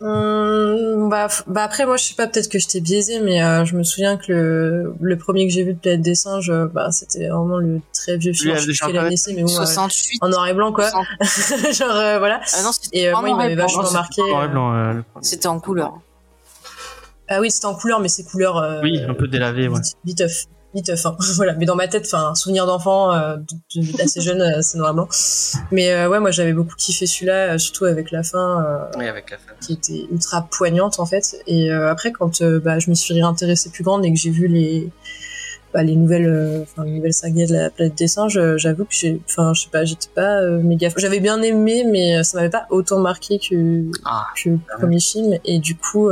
Hum, bah, bah après moi je sais pas peut-être que je t'ai biaisé mais euh, je me souviens que le, le premier que j'ai vu de Planète des singes euh, bah c'était vraiment le très vieux film je sais l'année mais 68 en noir et blanc quoi. Genre voilà. Ah non, et moi il m'avait vachement marqué c'était en couleur ah oui c'était en couleur mais c'est couleur oui un peu délavé ouais. viteuf viteuf hein. voilà mais dans ma tête enfin souvenir d'enfant euh, assez jeune euh, c'est noir blanc mais euh, ouais moi j'avais beaucoup kiffé celui-là euh, surtout avec la fin oui, avec la fin qui était ultra poignante en fait et après quand bah, je me suis réintéressée plus grande et que j'ai vu les bah, les nouvelles euh, enfin les nouvelles sagas de la planète des singes euh, j'avoue que j'ai enfin je sais pas j'étais pas euh, méga j'avais bien aimé mais ça m'avait pas autant marqué que ah, que le premier film. Et du coup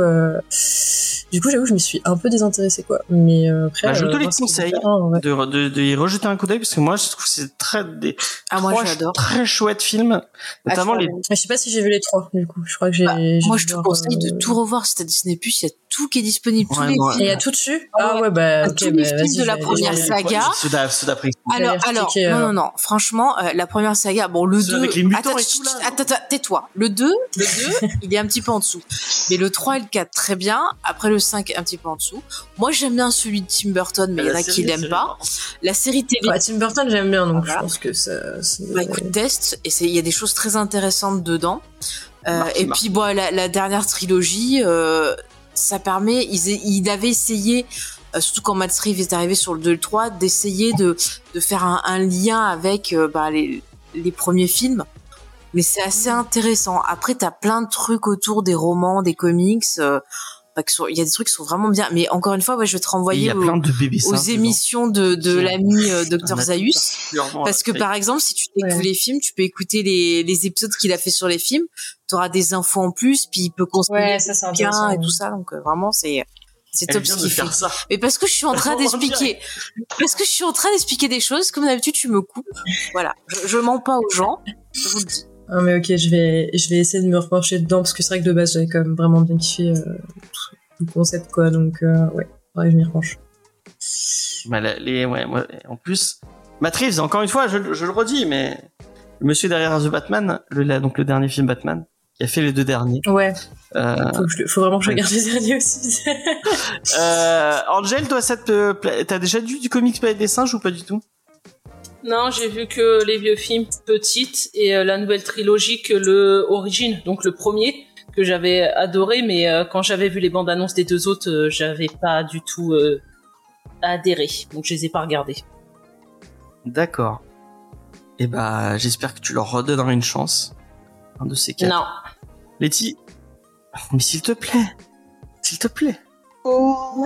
du coup j'avoue je me suis un peu désintéressée quoi. Mais après bah, je te les conseille. de, de, de, y rejeter un coup d'œil parce que moi je trouve que c'est très des ah, moi, j'adore. très chouette film notamment ah, les je sais pas si j'ai vu les trois du coup. Je crois que j'ai bah, moi je te conseille de tout revoir si t'as Disney Plus il y a tout qui est disponible. tous les Il y a tout dessus? Ah ouais, bah, tous les bah, films de la première saga. Alors, alors, non, non, non. Franchement, la première saga, bon, le 2. Avec les mutants attends, attends, tais-toi. Le 2, le 2, il est un petit peu en dessous. Mais le 3 et le 4, très bien. Après le 5, un petit peu en dessous. Moi, j'aime bien celui de Tim Burton, mais il y en a qui l'aiment pas. La série télé. Tim Burton, j'aime bien, donc je pense que ça. Bah, écoute, test. Et il y a des choses très intéressantes dedans. Euh, et puis bon, la, la dernière trilogie, euh, ça permet, ils, ils avaient essayé, euh, surtout quand Matt Reeves est arrivé sur le 2 et le 3, d'essayer de, de faire un, un lien avec euh, bah, les, les premiers films. Mais c'est assez intéressant. Après, t'as plein de trucs autour des romans, des comics. Euh, il y a des trucs qui sont vraiment bien mais encore une fois ouais, je vais te renvoyer aux, aux émissions de, de l'ami euh, Dr Zaius. parce que par exemple si tu écoutes les films tu peux écouter les, les épisodes qu'il a fait sur les films. Tu auras des infos en plus puis il peut construire ouais, ça, bien et tout ça. Donc euh, vraiment c'est c'est top ce qu'il fait. Mais parce que je suis en train d'expliquer, parce que je suis en train d'expliquer des choses, comme d'habitude tu me coupes. Voilà, je, je mens pas aux gens, je vous le dis. Ah mais ok, je vais, je vais essayer de me repencher dedans parce que c'est vrai que de base j'avais quand même vraiment bien kiffé euh, concept quoi, donc euh, ouais, je m'y repenche. Bah, les, ouais, moi, en plus, Matt encore une fois, je, je, le redis, mais le monsieur derrière The Batman, le, donc le dernier film Batman, qui a fait les deux derniers. Ouais. Euh, faut, faut, vraiment que je regarde les derniers aussi. euh, Angel, toi, ça te, t'as déjà vu du comics Planète des singes ou pas du tout? Non, j'ai vu que les vieux films petites et euh, la nouvelle trilogie que le Origine, donc le premier que j'avais adoré, mais euh, quand j'avais vu les bandes annonces des deux autres, euh, j'avais pas du tout adhéré, donc je les ai pas regardés. D'accord. Et eh bah, j'espère que tu leur redonneras une chance. Un de ces quatre. Non. Letty, mais s'il te plaît, s'il te plaît. Oh,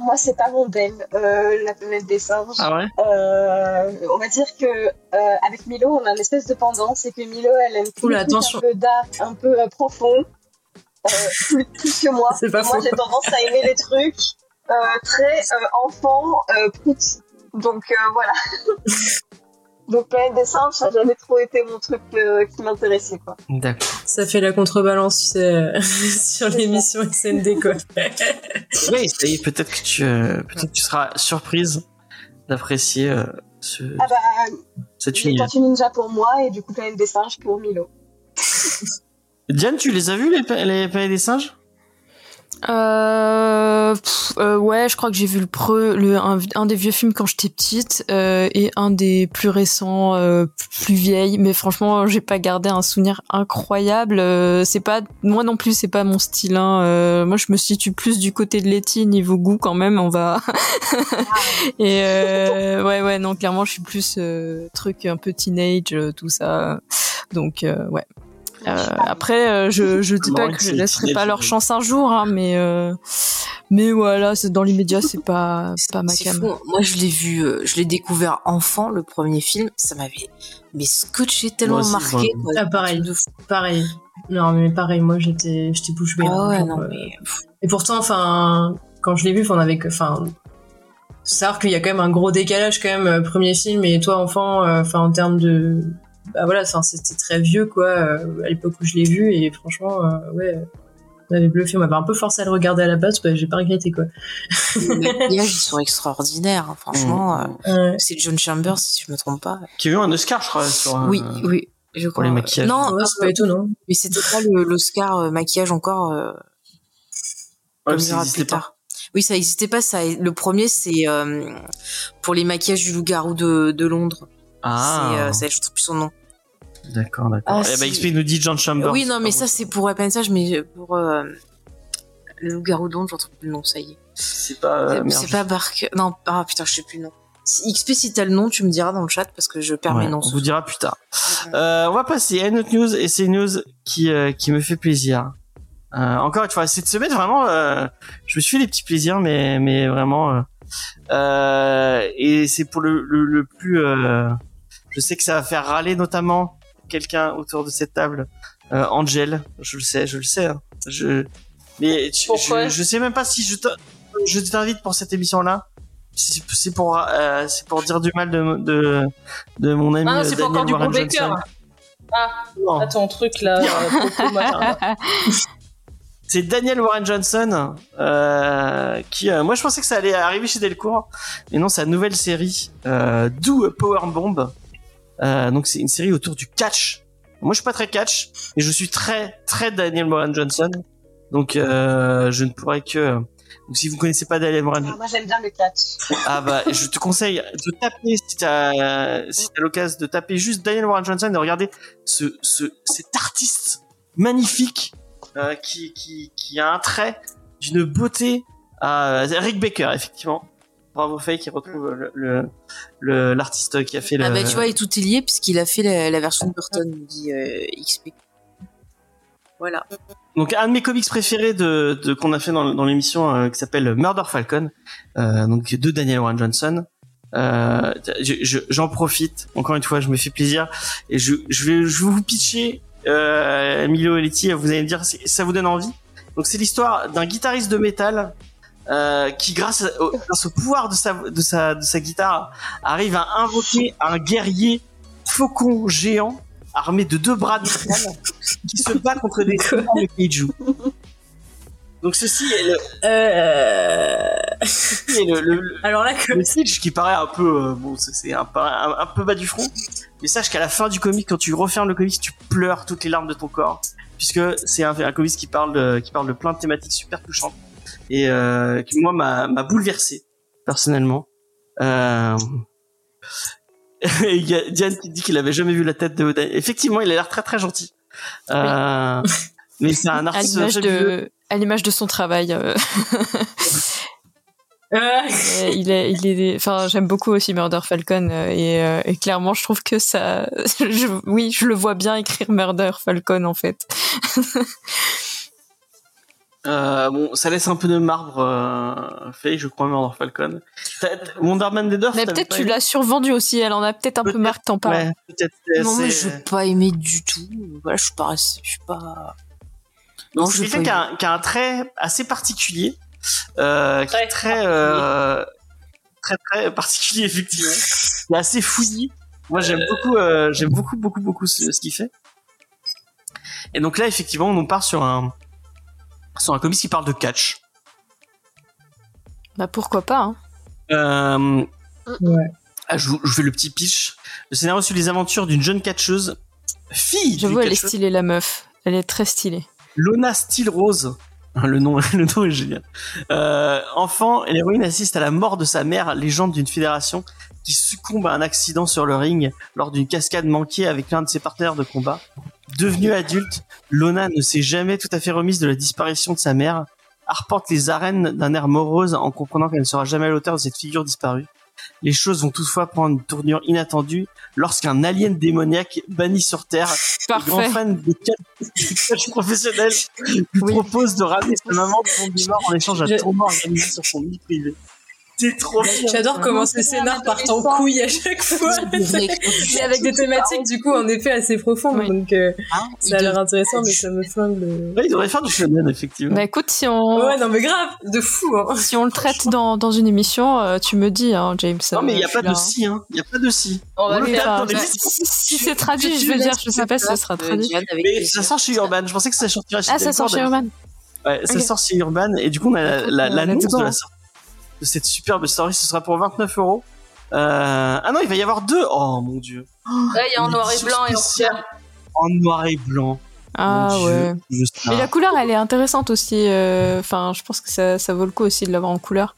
moi, c'est pas mon belle, euh, la planète des singes. Ah ouais euh, On va dire que euh, avec Milo, on a une espèce de pendant, c'est que Milo, elle aime plus un peu d'art, un peu euh, profond, euh, plus, plus, que moi. Pas moi, j'ai tendance à aimer les trucs euh, très enfant, prout. Donc voilà. Donc Planète des singes, ça n'a jamais trop été mon truc euh, qui m'intéressait quoi. D'accord. Ça fait la contrebalance, sais, sur l'émission SND quoi. oui, ça y est, peut-être que tu, euh, peut-être que tu seras surprise d'apprécier euh, ce, ah bah, cet univers. Tortue Ninja pour moi et du coup Planète des singes pour Milo. Diane, tu les as vus les, les Planètes des singes euh, euh, ouais, je crois que j'ai vu le, pre, le un, des vieux films quand j'étais petite euh, et un des plus récents, euh, plus vieilles. Mais franchement, j'ai pas gardé un souvenir incroyable. Euh, c'est pas moi non plus, c'est pas mon style. Hein. Euh, moi, je me situe plus du côté de Letty niveau goût quand même. On va et ouais, ouais, non, clairement, je suis plus truc un peu teenage, tout ça. Donc ouais. Euh, après, euh, je je dis pas que je laisserai pas leur chance un jour, hein, mais euh, mais voilà, c'est dans l'immédiat, c'est pas pas ma cam. Moi, je l'ai vu, je l'ai découvert enfant, le premier film, ça m'avait mais scotché tellement marqué. Ah, pareil, de pareil. Non, mais pareil, moi j'étais j'étais bouche bée. Ah ouais, non, mais... Et pourtant, enfin, quand je l'ai vu, on avait que, enfin, savoir qu'il y a quand même un gros décalage quand même premier film et toi enfant, enfin en termes de bah voilà, c'était très vieux quoi euh, à l'époque où je l'ai vu et franchement, euh, ouais, on avait bluffé. On m'avait un peu forcé à le regarder à la base, bah, j'ai pas regretté quoi. Les maquillages ils sont extraordinaires, hein, franchement. Mm. Euh, c'est John Chambers si je me trompe pas. Qui a eu un Oscar, je crois, sur. Un... Oui, oui. Je crois. Pour les maquillages. Non, c'est pas étonnant. Mais c'était pas l'Oscar maquillage encore. Euh, ouais, ça n'existait pas. Oui, ça n'existait pas. Ça, le premier, c'est pour les maquillages du loup-garou de, de Londres. Ah. C'est, je ne trouve plus son nom. D'accord, d'accord. Ah, eh ben, explique, nous dit John Chambers. Oui, non, mais ça, c'est pour Appensage, mais pour euh, le loup-garou j'en trouve plus le nom, ça y est. C'est pas. Euh, c'est pas Bark. Non, ah putain, je sais plus le nom. XP, si t'as le nom, tu me diras dans le chat parce que je perds mes noms. On vous dira plus tard. Euh, on va passer à une autre news et c'est une news qui euh, qui me fait plaisir. Euh, encore une fois, cette semaine vraiment, euh, je me suis fait des petits plaisirs, mais mais vraiment. et c'est pour le, le, le plus. je sais que ça va faire râler notamment quelqu'un autour de cette table. Euh, Angel, je le sais, je le sais. Hein. Je, mais je, je, sais même pas si je je t'invite pour cette émission-là. C'est pour euh, c'est pour dire du mal de de, de mon ami ah, c'est pour encore du Baker. Ah, non. ton truc là. c'est Daniel Warren Johnson euh, qui, euh, moi je pensais que ça allait arriver chez Delcourt, mais non, une nouvelle série, euh, Do Power Bomb. Euh, donc c'est une série autour du catch. Moi je suis pas très catch, mais je suis très très Daniel Warren Johnson. Donc euh, je ne pourrais que donc si vous connaissez pas Daniel Warren ah, moi j'aime bien le catch. Ah bah je te conseille de taper si t'as si t'as l'occasion de taper juste Daniel Warren Johnson et de regarder ce, ce cet artiste magnifique euh, qui, qui, qui a un trait d'une beauté à Rick Baker, effectivement. Bravo Faye qui retrouve le, le, l'artiste qui a fait le. Ah bah tu vois, et tout est lié puisqu'il a fait la, version de Burton, dit euh, XP. Voilà. Donc un de mes comics préférés de, de qu'on a fait dans, dans l'émission euh, qui s'appelle Murder Falcon, euh, donc de Daniel Warren Johnson. Euh, j'en profite encore une fois, je me fais plaisir et je, je vais je vais vous pitcher euh, Emilio et Letty, vous allez me dire ça vous donne envie? Donc c'est l'histoire d'un guitariste de métal euh, qui grâce au, grâce au pouvoir de sa, de, sa, de sa guitare arrive à invoquer un guerrier faucon géant armé de deux bras de métal qui se bat contre des de kaiju. Donc ceci est le, euh... le, le, alors là que... le pitch qui paraît un peu euh, bon c'est un, un, un, peu bas du front. Mais sache qu'à la fin du comic quand tu refermes le comic tu pleures toutes les larmes de ton corps. Puisque c'est un, un comic qui parle de qui parle de plein de thématiques super touchantes et euh, qui moi m'a bouleversé personnellement euh... il y a Diane qui dit qu'il avait jamais vu la tête de Oda. Effectivement, il a l'air très très gentil. Euh, mais c'est un artiste à l'image de son travail. Il est, il est, enfin, j'aime beaucoup aussi Murder Falcon et, et, clairement, je trouve que ça, je, oui, je le vois bien écrire Murder Falcon en fait. Euh, bon, ça laisse un peu de marbre euh, fait, je crois, Murder Falcon. Wonderman des Mais peut-être tu l'as survendu aussi, elle en a peut-être un peu marre que t'en parles. Ouais, peut-être. Non, mais je pas aimé du tout. Voilà, je suis pas, je suis pas. Non, c'est quelqu'un qui, a, qui a un trait assez particulier, euh, très, qui est très, euh, très très particulier effectivement. Il est assez fouillis. Moi, j'aime beaucoup, euh, j'aime beaucoup, beaucoup, beaucoup ce, ce qu'il fait. Et donc là, effectivement, on part sur un sur un comics qui parle de catch. Bah pourquoi pas. Hein. Euh, ouais. Ah, je, je, fais le petit pitch. Le scénario suit les aventures d'une jeune catcheuse, fille. J'avoue, elle est stylée la meuf. Elle est très stylée. Lona Steel Rose. Le nom, le nom est génial. Euh, enfant, l'héroïne assiste à la mort de sa mère, légende d'une fédération, qui succombe à un accident sur le ring lors d'une cascade manquée avec l'un de ses partenaires de combat. Devenue adulte, Lona ne s'est jamais tout à fait remise de la disparition de sa mère, arpente les arènes d'un air morose en comprenant qu'elle ne sera jamais à l'auteur de cette figure disparue. Les choses vont toutefois prendre une tournure inattendue lorsqu'un alien démoniaque banni sur Terre, grand fan de catch professionnel, lui propose de ramener sa maman de son mort en échange d'un tournoi organisé sur son lit privé. Trop. J'adore comment ces scénars partent en couille à chaque fois. mais avec des thématiques du coup en effet assez profondes. Donc euh, ah, ça a l'air intéressant, mais ça me flingue le. Ouais, il devrait faire du shonen effectivement. Bah écoute, si on. Ouais, non mais grave, de fou. Hein. Si on le traite dans, dans une émission, euh, tu me dis, hein, James. Non mais il y a pas de si, hein. Il y a pas de si. On, va le faire. Si, c'est traduit, je veux dire, je sais pas si ça sera traduit. Mais ça sort chez Urban. Je pensais que ça sortirait chez Ah, ça sort chez Urban. Ouais, ça sort chez Urban et du coup on a l'annonce de la sortie de cette superbe story. Ce sera pour 29 euros. Euh... Ah non, il va y avoir deux. Oh mon dieu. Là, il y a en noir et blanc et en En noir et blanc. Ah ouais. Mais la couleur, elle est intéressante aussi. Euh, enfin, je pense que ça, ça vaut le coup aussi de l'avoir en couleur.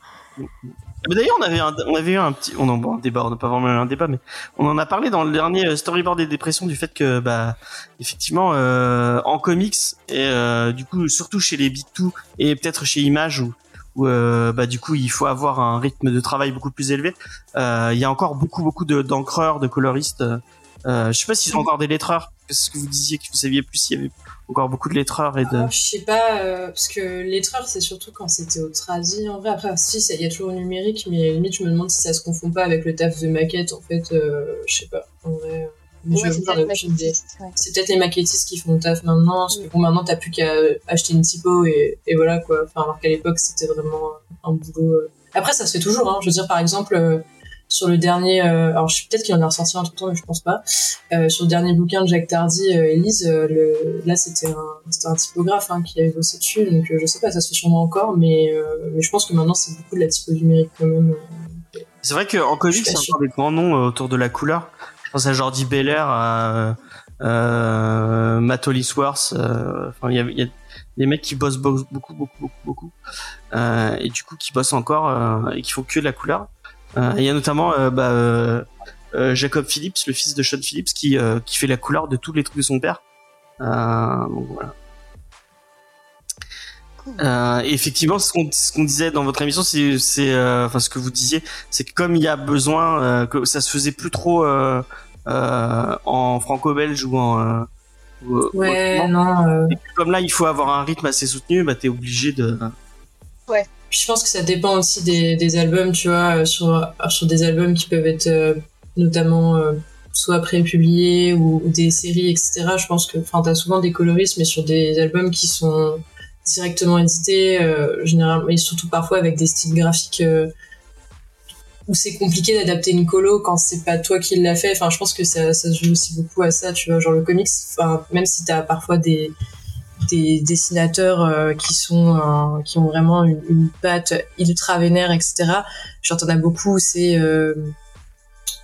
Mais d'ailleurs, on avait un, on avait eu un petit, on en bon, un débat, on n'a pas vraiment eu un débat, mais on en a parlé dans le dernier euh, storyboard des dépressions du fait que, bah, effectivement, euh, en comics et euh, du coup, surtout chez les Big Two et peut-être chez Image où où euh, bah du coup il faut avoir un rythme de travail beaucoup plus élevé. Euh, il y a encore beaucoup beaucoup de d'encreurs, de coloristes. Euh, je sais pas s'ils ont encore des lettreurs. Qu'est-ce que vous disiez que vous saviez plus s'il y avait encore beaucoup de lettreurs et de. Ah, sais pas euh, parce que lettreurs c'est surtout quand c'était au tradi en vrai. Après si il y a toujours le numérique, mais limite je me demande si ça se confond pas avec le taf de maquette en fait. Je sais pas. En vrai. C'est peut-être les maquettistes qui font le taf maintenant, parce que bon, maintenant t'as plus qu'à acheter une typo et, et voilà quoi. Enfin, alors qu'à l'époque c'était vraiment un boulot. Euh. Après, ça se fait toujours, hein. Je veux dire, par exemple, euh, sur le dernier, alors je peut-être qu'il en a ressorti un tout le temps, mais je pense pas. sur le dernier bouquin de Jacques Tardy, Elise, le, là c'était un, un typographe hein, qui avait bossé dessus, donc je sais pas, ça se fait sûrement encore, mais, mais je pense que maintenant c'est beaucoup de la typo numérique quand même. C'est vrai qu'en comics, c'est encore des grands noms autour de la couleur. Pense à Jordi Belair, à euh, Matt Hollisworth. Enfin, il y a, y a des mecs qui bossent beaucoup, beaucoup, beaucoup, beaucoup, euh, et du coup qui bossent encore euh, et qui font que de la couleur. Euh, il y a notamment bah, Jacob Phillips, le fils de Sean Phillips, qui qui fait la couleur de tous les trucs de son père. donc voilà. Euh, effectivement, ce qu'on ce qu'on disait dans votre émission, c'est c'est enfin ce que vous disiez, c'est que comme il y a besoin que ça se faisait plus trop en franco-belge ou en ouais, non. Euh. comme là, il faut avoir un rythme assez soutenu, bah t'es obligé de. Ouais. je pense que ça dépend aussi des, des albums, tu vois, euh, sur, sur des albums qui peuvent être euh, notamment soit pré-publiés ou, des séries, etc. Je pense que, enfin, t'as souvent des coloristes, mais sur des albums qui sont directement édités, généralement, et surtout parfois avec des styles graphiques où c'est compliqué d'adapter une colo quand c'est pas toi qui l'a fait. Enfin, je pense que ça, se joue aussi beaucoup à ça, tu vois, genre le comics. Enfin, même si t'as parfois des des dessinateurs euh, qui sont euh, qui ont vraiment une, une, patte ultra vénère, etc. Genre t'en as beaucoup, c'est euh,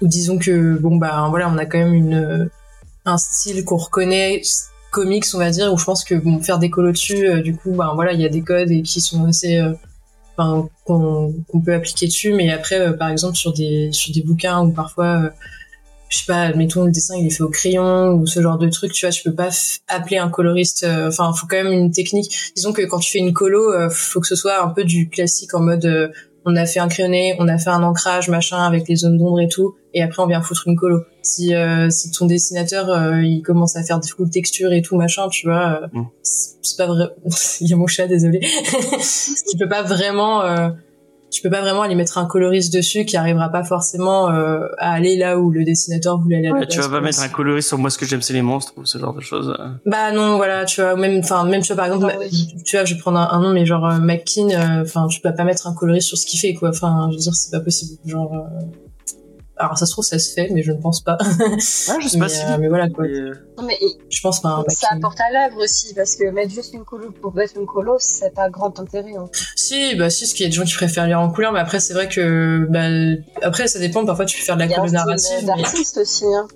ou disons que bon bah voilà, on a quand même une un style qu'on reconnaît comics, on va dire, où je pense que bon faire des colos dessus, du coup, bah voilà, il y a des codes et qui sont assez qu'on peut appliquer dessus. Mais après euh, par exemple sur des sur des bouquins ou parfois euh, je sais pas mettons le dessin il est fait au crayon ou ce genre de truc tu vois tu peux pas appeler un coloriste euh, enfin faut quand même une technique. Disons que quand tu fais une colo faut que ce soit un peu du classique en mode on a fait un crayonné, on a fait un ancrage machin avec les zones d'ombre et tout, et après on vient foutre une colo. Si euh, si ton dessinateur euh, il commence à faire des full textures et tout machin, tu vois, euh, mm. c'est pas vrai. il y a mon chat, désolé. tu peux pas vraiment tu peux pas vraiment aller mettre un coloriste dessus qui arrivera pas forcément euh, à aller là où le dessinateur voulait aller. Ouais, tu vas pas mettre un coloriste sur moi ce que j'aime c'est les monstres ou ce genre de choses. Euh. Bah non, voilà, tu vois, même, enfin même tu vois par exemple, ah tu vois, je vais prendre un, nom mais genre euh, McKean, enfin tu peux pas mettre un coloriste sur ce qu'il fait quoi. Enfin, je veux dire c'est pas possible. Genre alors ça se trouve ça se fait, mais je ne pense pas. Ah, je sais pas si. Euh, mais voilà quoi. Euh, non, mais je pense pas. ça apporte à l'œuvre aussi parce que mettre juste une colo pour mettre une colo, c'est pas grand intérêt. Hein. Si, bah si, ce qu'il y a des gens qui préfèrent lire en couleur, mais après c'est vrai que bah après ça dépend. Parfois tu peux faire de la colo narrative. Il y aussi. Hein.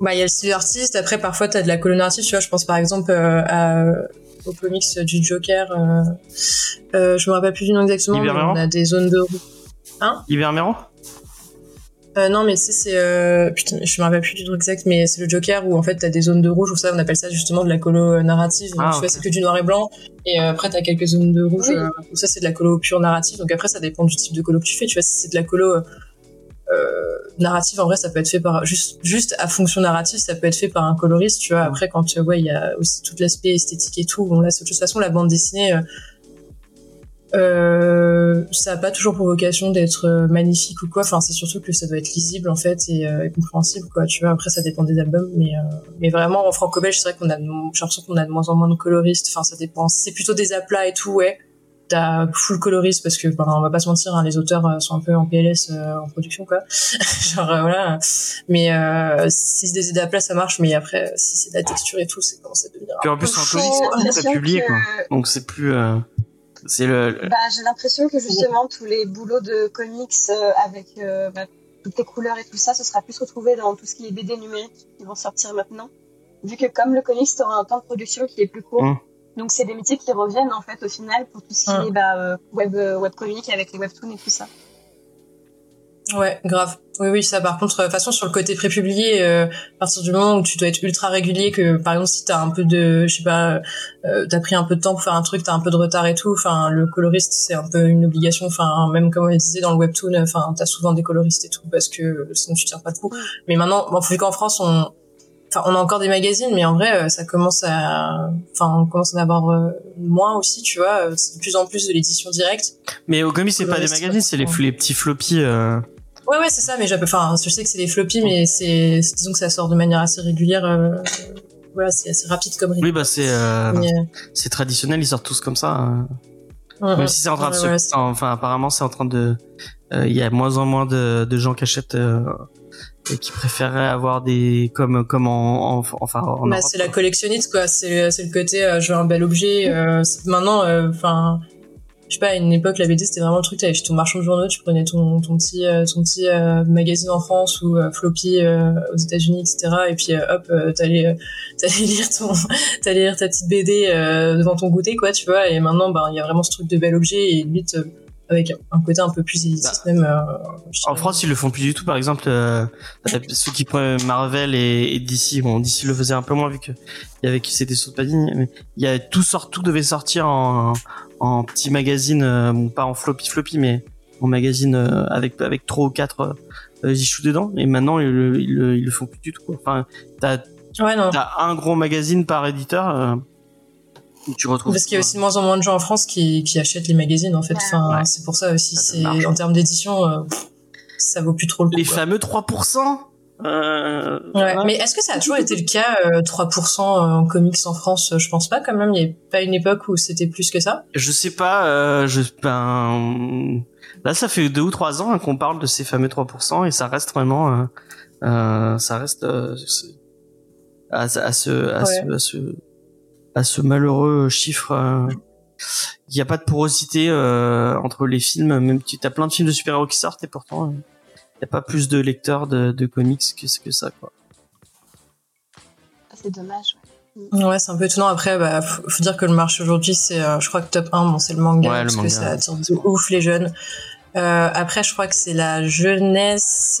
Bah il y a le style artiste. Après parfois t'as de la colo narrative. Tu vois, je pense par exemple euh, à au comics du Joker. Euh, je me rappelle plus du nom exactement. Mais on a des zones de. Hein? Iberméron euh, non, mais c'est euh, putain, je me rappelle plus du truc exact, mais c'est le Joker où en fait t'as des zones de rouge ou ça, on appelle ça justement de la colo euh, narrative. Ah, tu vois, c'est que du noir et blanc, et euh, après t'as quelques zones de rouge euh, où ça c'est de la colo pure narrative. Donc après ça dépend du type de colo que tu fais. Tu vois, si c'est de la colo narrative, en vrai, ça peut être fait par juste juste à fonction narrative, ça peut être fait par un coloriste. Tu vois, après quand ouais, il y a aussi tout l'aspect esthétique et tout. Bon là, de toute façon, la bande dessinée euh, ça n'a pas toujours pour vocation d'être euh, magnifique ou quoi. Enfin, c'est surtout que ça doit être lisible en fait et, euh, compréhensible quoi. Tu vois, après ça dépend des albums, mais euh, mais vraiment en franco-belge, c'est vrai qu'on a, j'ai l'impression qu'on a de moins en moins de coloristes. Enfin, ça dépend. C'est plutôt des aplats et tout, ouais. T'as full coloriste parce que, ben, on va pas se mentir, hein, les auteurs sont un peu en PLS en production quoi. Genre voilà. Mais si c'est des aplats, ça marche. Mais après, si c'est de la texture et tout, c'est commence à devenir. Puis en plus, en comics, c'est publié quoi. Donc c'est plus. C'est le. Bah, j'ai l'impression que justement tous les boulots de comics euh, avec euh, bah, toutes les couleurs et tout ça, ce sera plus retrouvé dans tout ce qui est BD numérique qui vont sortir maintenant. Vu que comme le comics aura un temps de production qui est plus court, mmh. donc c'est des métiers qui reviennent en fait au final pour tout ce qui mmh. est bah, euh, web web comics avec les webtoons et tout ça. Ouais, grave. Oui, oui, ça par contre, de toute façon, sur le côté prépublié, euh, à partir du moment où tu dois être ultra régulier, que par exemple, si t'as un peu de, je sais pas, euh, t'as pris un peu de temps pour faire un truc, t'as un peu de retard et tout, enfin, le coloriste, c'est un peu une obligation, enfin, même comme on le disait dans le webtoon, enfin, t'as souvent des coloristes et tout, parce que sinon tu tiens pas de coup. Mais maintenant, bon, vu qu'en France, on, enfin, on a encore des magazines, mais en vrai, euh, ça commence à, enfin, on commence à en avoir euh, moins aussi, tu vois, c'est de plus en plus de l'édition directe. Mais au comics, c'est pas des magazines, c'est les, les petits floppies, euh Ouais, ouais, c'est ça, mais enfin, je sais que c'est des floppies, mais c'est, disons que ça sort de manière assez régulière. Euh, voilà, c'est assez rapide comme Oui, bah c'est, euh, euh, c'est traditionnel, ils sortent tous comme ça. Hein. Même si c'est en train de se, enfin, apparemment, c'est en train de, il y a moins en moins de, de gens qui achètent et qui préféraient avoir des comme comme en, enfin bah, c'est la collectionniste quoi c'est c'est le côté euh, je veux un bel objet euh, maintenant euh, enfin je sais pas à une époque la BD c'était vraiment le truc t'avais ton marchand de journaux tu prenais ton ton petit ton petit magazine en France ou floppy aux États-Unis etc et puis hop t'allais t'allais lire ton t'allais lire ta petite BD devant ton goûter quoi tu vois et maintenant ben il y a vraiment ce truc de bel objet et limite avec un côté un peu plus élitiste bah, même. Euh, en France, ils le font plus du tout. Par exemple, euh, ceux qui prennent Marvel et, et, DC, bon, DC le faisait un peu moins vu que il y avait qui c'était sur Padine, mais il y a tout sort, tout devait sortir en, en petit magazine, euh, pas en floppy floppy, mais en magazine euh, avec avec trois ou quatre issues dedans. Et maintenant, ils, ils, ils, le font plus du tout. Quoi. Enfin, t'as ouais, as un gros magazine par éditeur tu retrouves. Parce qu'il y a aussi de moins en moins de gens en France qui, qui achètent les magazines en fait. Enfin, c'est pour ça aussi. c'est en termes d'édition, euh, ça vaut plus trop le coup. Les fameux 3%. Euh... Ouais. Mais est-ce que ça a toujours été le cas, 3% euh, en comics en France? Je pense pas quand même. Il n'y a pas une époque où c'était plus que ça? Je sais pas. Euh, je ben là, ça fait deux ou trois ans hein, qu'on parle de ces fameux 3% et ça reste vraiment, ça reste à, à, ce, à, ce, à ce à ce malheureux chiffre. Euh, il n'y a pas de porosité euh, entre les films, même si as plein de films de super-héros qui sortent et pourtant il n'y a pas plus de lecteurs de, comics que, que ça quoi. Ah, c'est dommage. Ouais, c'est un peu étonnant. Après, bah, faut, dire que le marché aujourd'hui, c'est, euh, je crois que top 1, bon, c'est le manga, parce que ça attire de ouf les jeunes. après, je crois que c'est la jeunesse,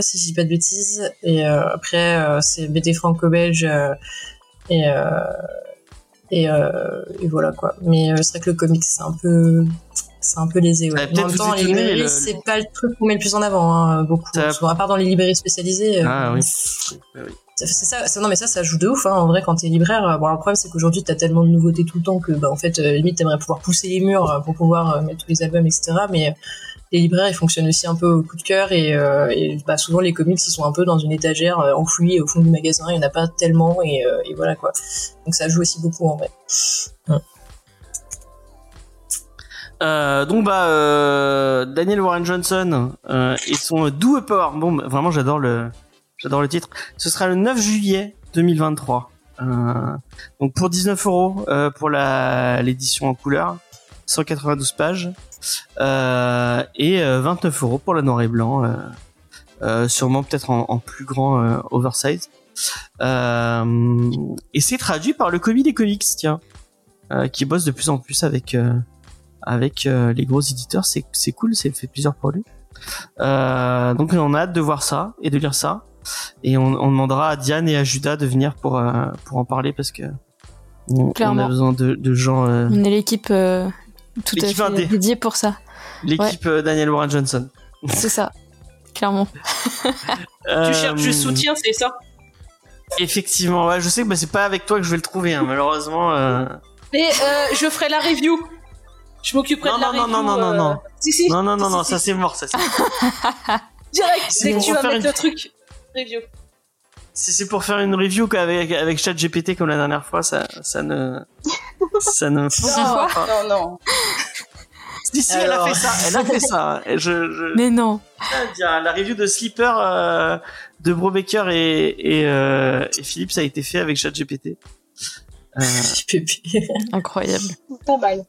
si je dis pas de bêtises. Et après, c'est BD franco-belge et euh, et, voilà quoi. Mais euh, c'est vrai que le comics c'est un peu c'est un peu lésé. Ouais. en même temps, les librairies, c'est pas le truc qu'on met le plus en avant, hein, beaucoup. À part dans les librairies spécialisées. Euh, ah oui. C'est ça, non mais ça, ça joue de ouf. Hein, en vrai, quand t'es libraire, bon, le problème c'est qu'aujourd'hui t'as tellement de nouveautés tout le temps que, bah, en fait, limite t'aimerais pouvoir pousser les murs pour pouvoir mettre tous les albums, etc. Mais les libraires ils fonctionnent aussi un peu au coup de cœur et, euh, bah, souvent les comics ils sont un peu dans une étagère euh, enfouie au fond du magasin. Il n'y en a pas tellement et, euh, et, voilà quoi. Donc ça joue aussi beaucoup en vrai. Donc bah Daniel Warren Johnson et son Do Power. Bomb vraiment j'adore le j'adore le titre. Ce sera le 9 juillet 2023 donc pour 19 euros pour la l'édition en couleur 192 pages et 29 euh, euros pour la noir et blanc, euh, sûrement peut-être en, plus grand oversize. et c'est traduit par le commis des comics, tiens, qui bosse de plus en plus avec avec les gros éditeurs. C'est c'est cool, c'est fait plusieurs produits. donc on a hâte de voir ça et de lire ça. Et on, demandera à Diane et à Judas de venir pour pour en parler parce que on, a besoin de, de gens. On est l'équipe tout à fait dédié pour ça. L'équipe euh, Daniel Warren Johnson. C'est ça, clairement. Tu cherches du soutien, c'est ça? Effectivement, ouais, je sais que bah, c'est pas avec toi que je vais le trouver, hein, malheureusement. Euh... Mais euh, je ferai la review. Je m'occuperai de la non, review. Non, non, non, non, non. Si, si. Non, non, non, non, ça c'est mort, ça. Direct, dès que tu vas mettre le truc. Review. Si c'est pour faire une review avec, avec ChatGPT comme la dernière fois, ça, ça ne, ça ne non, non, non. Si, si, elle a fait ça, elle a fait ça. Je, je... Mais non. La review de Sleeper euh, de Brobaker et, et, euh, et Philippe, ça a été fait avec ChatGPT. Euh... Incroyable. Pas mal.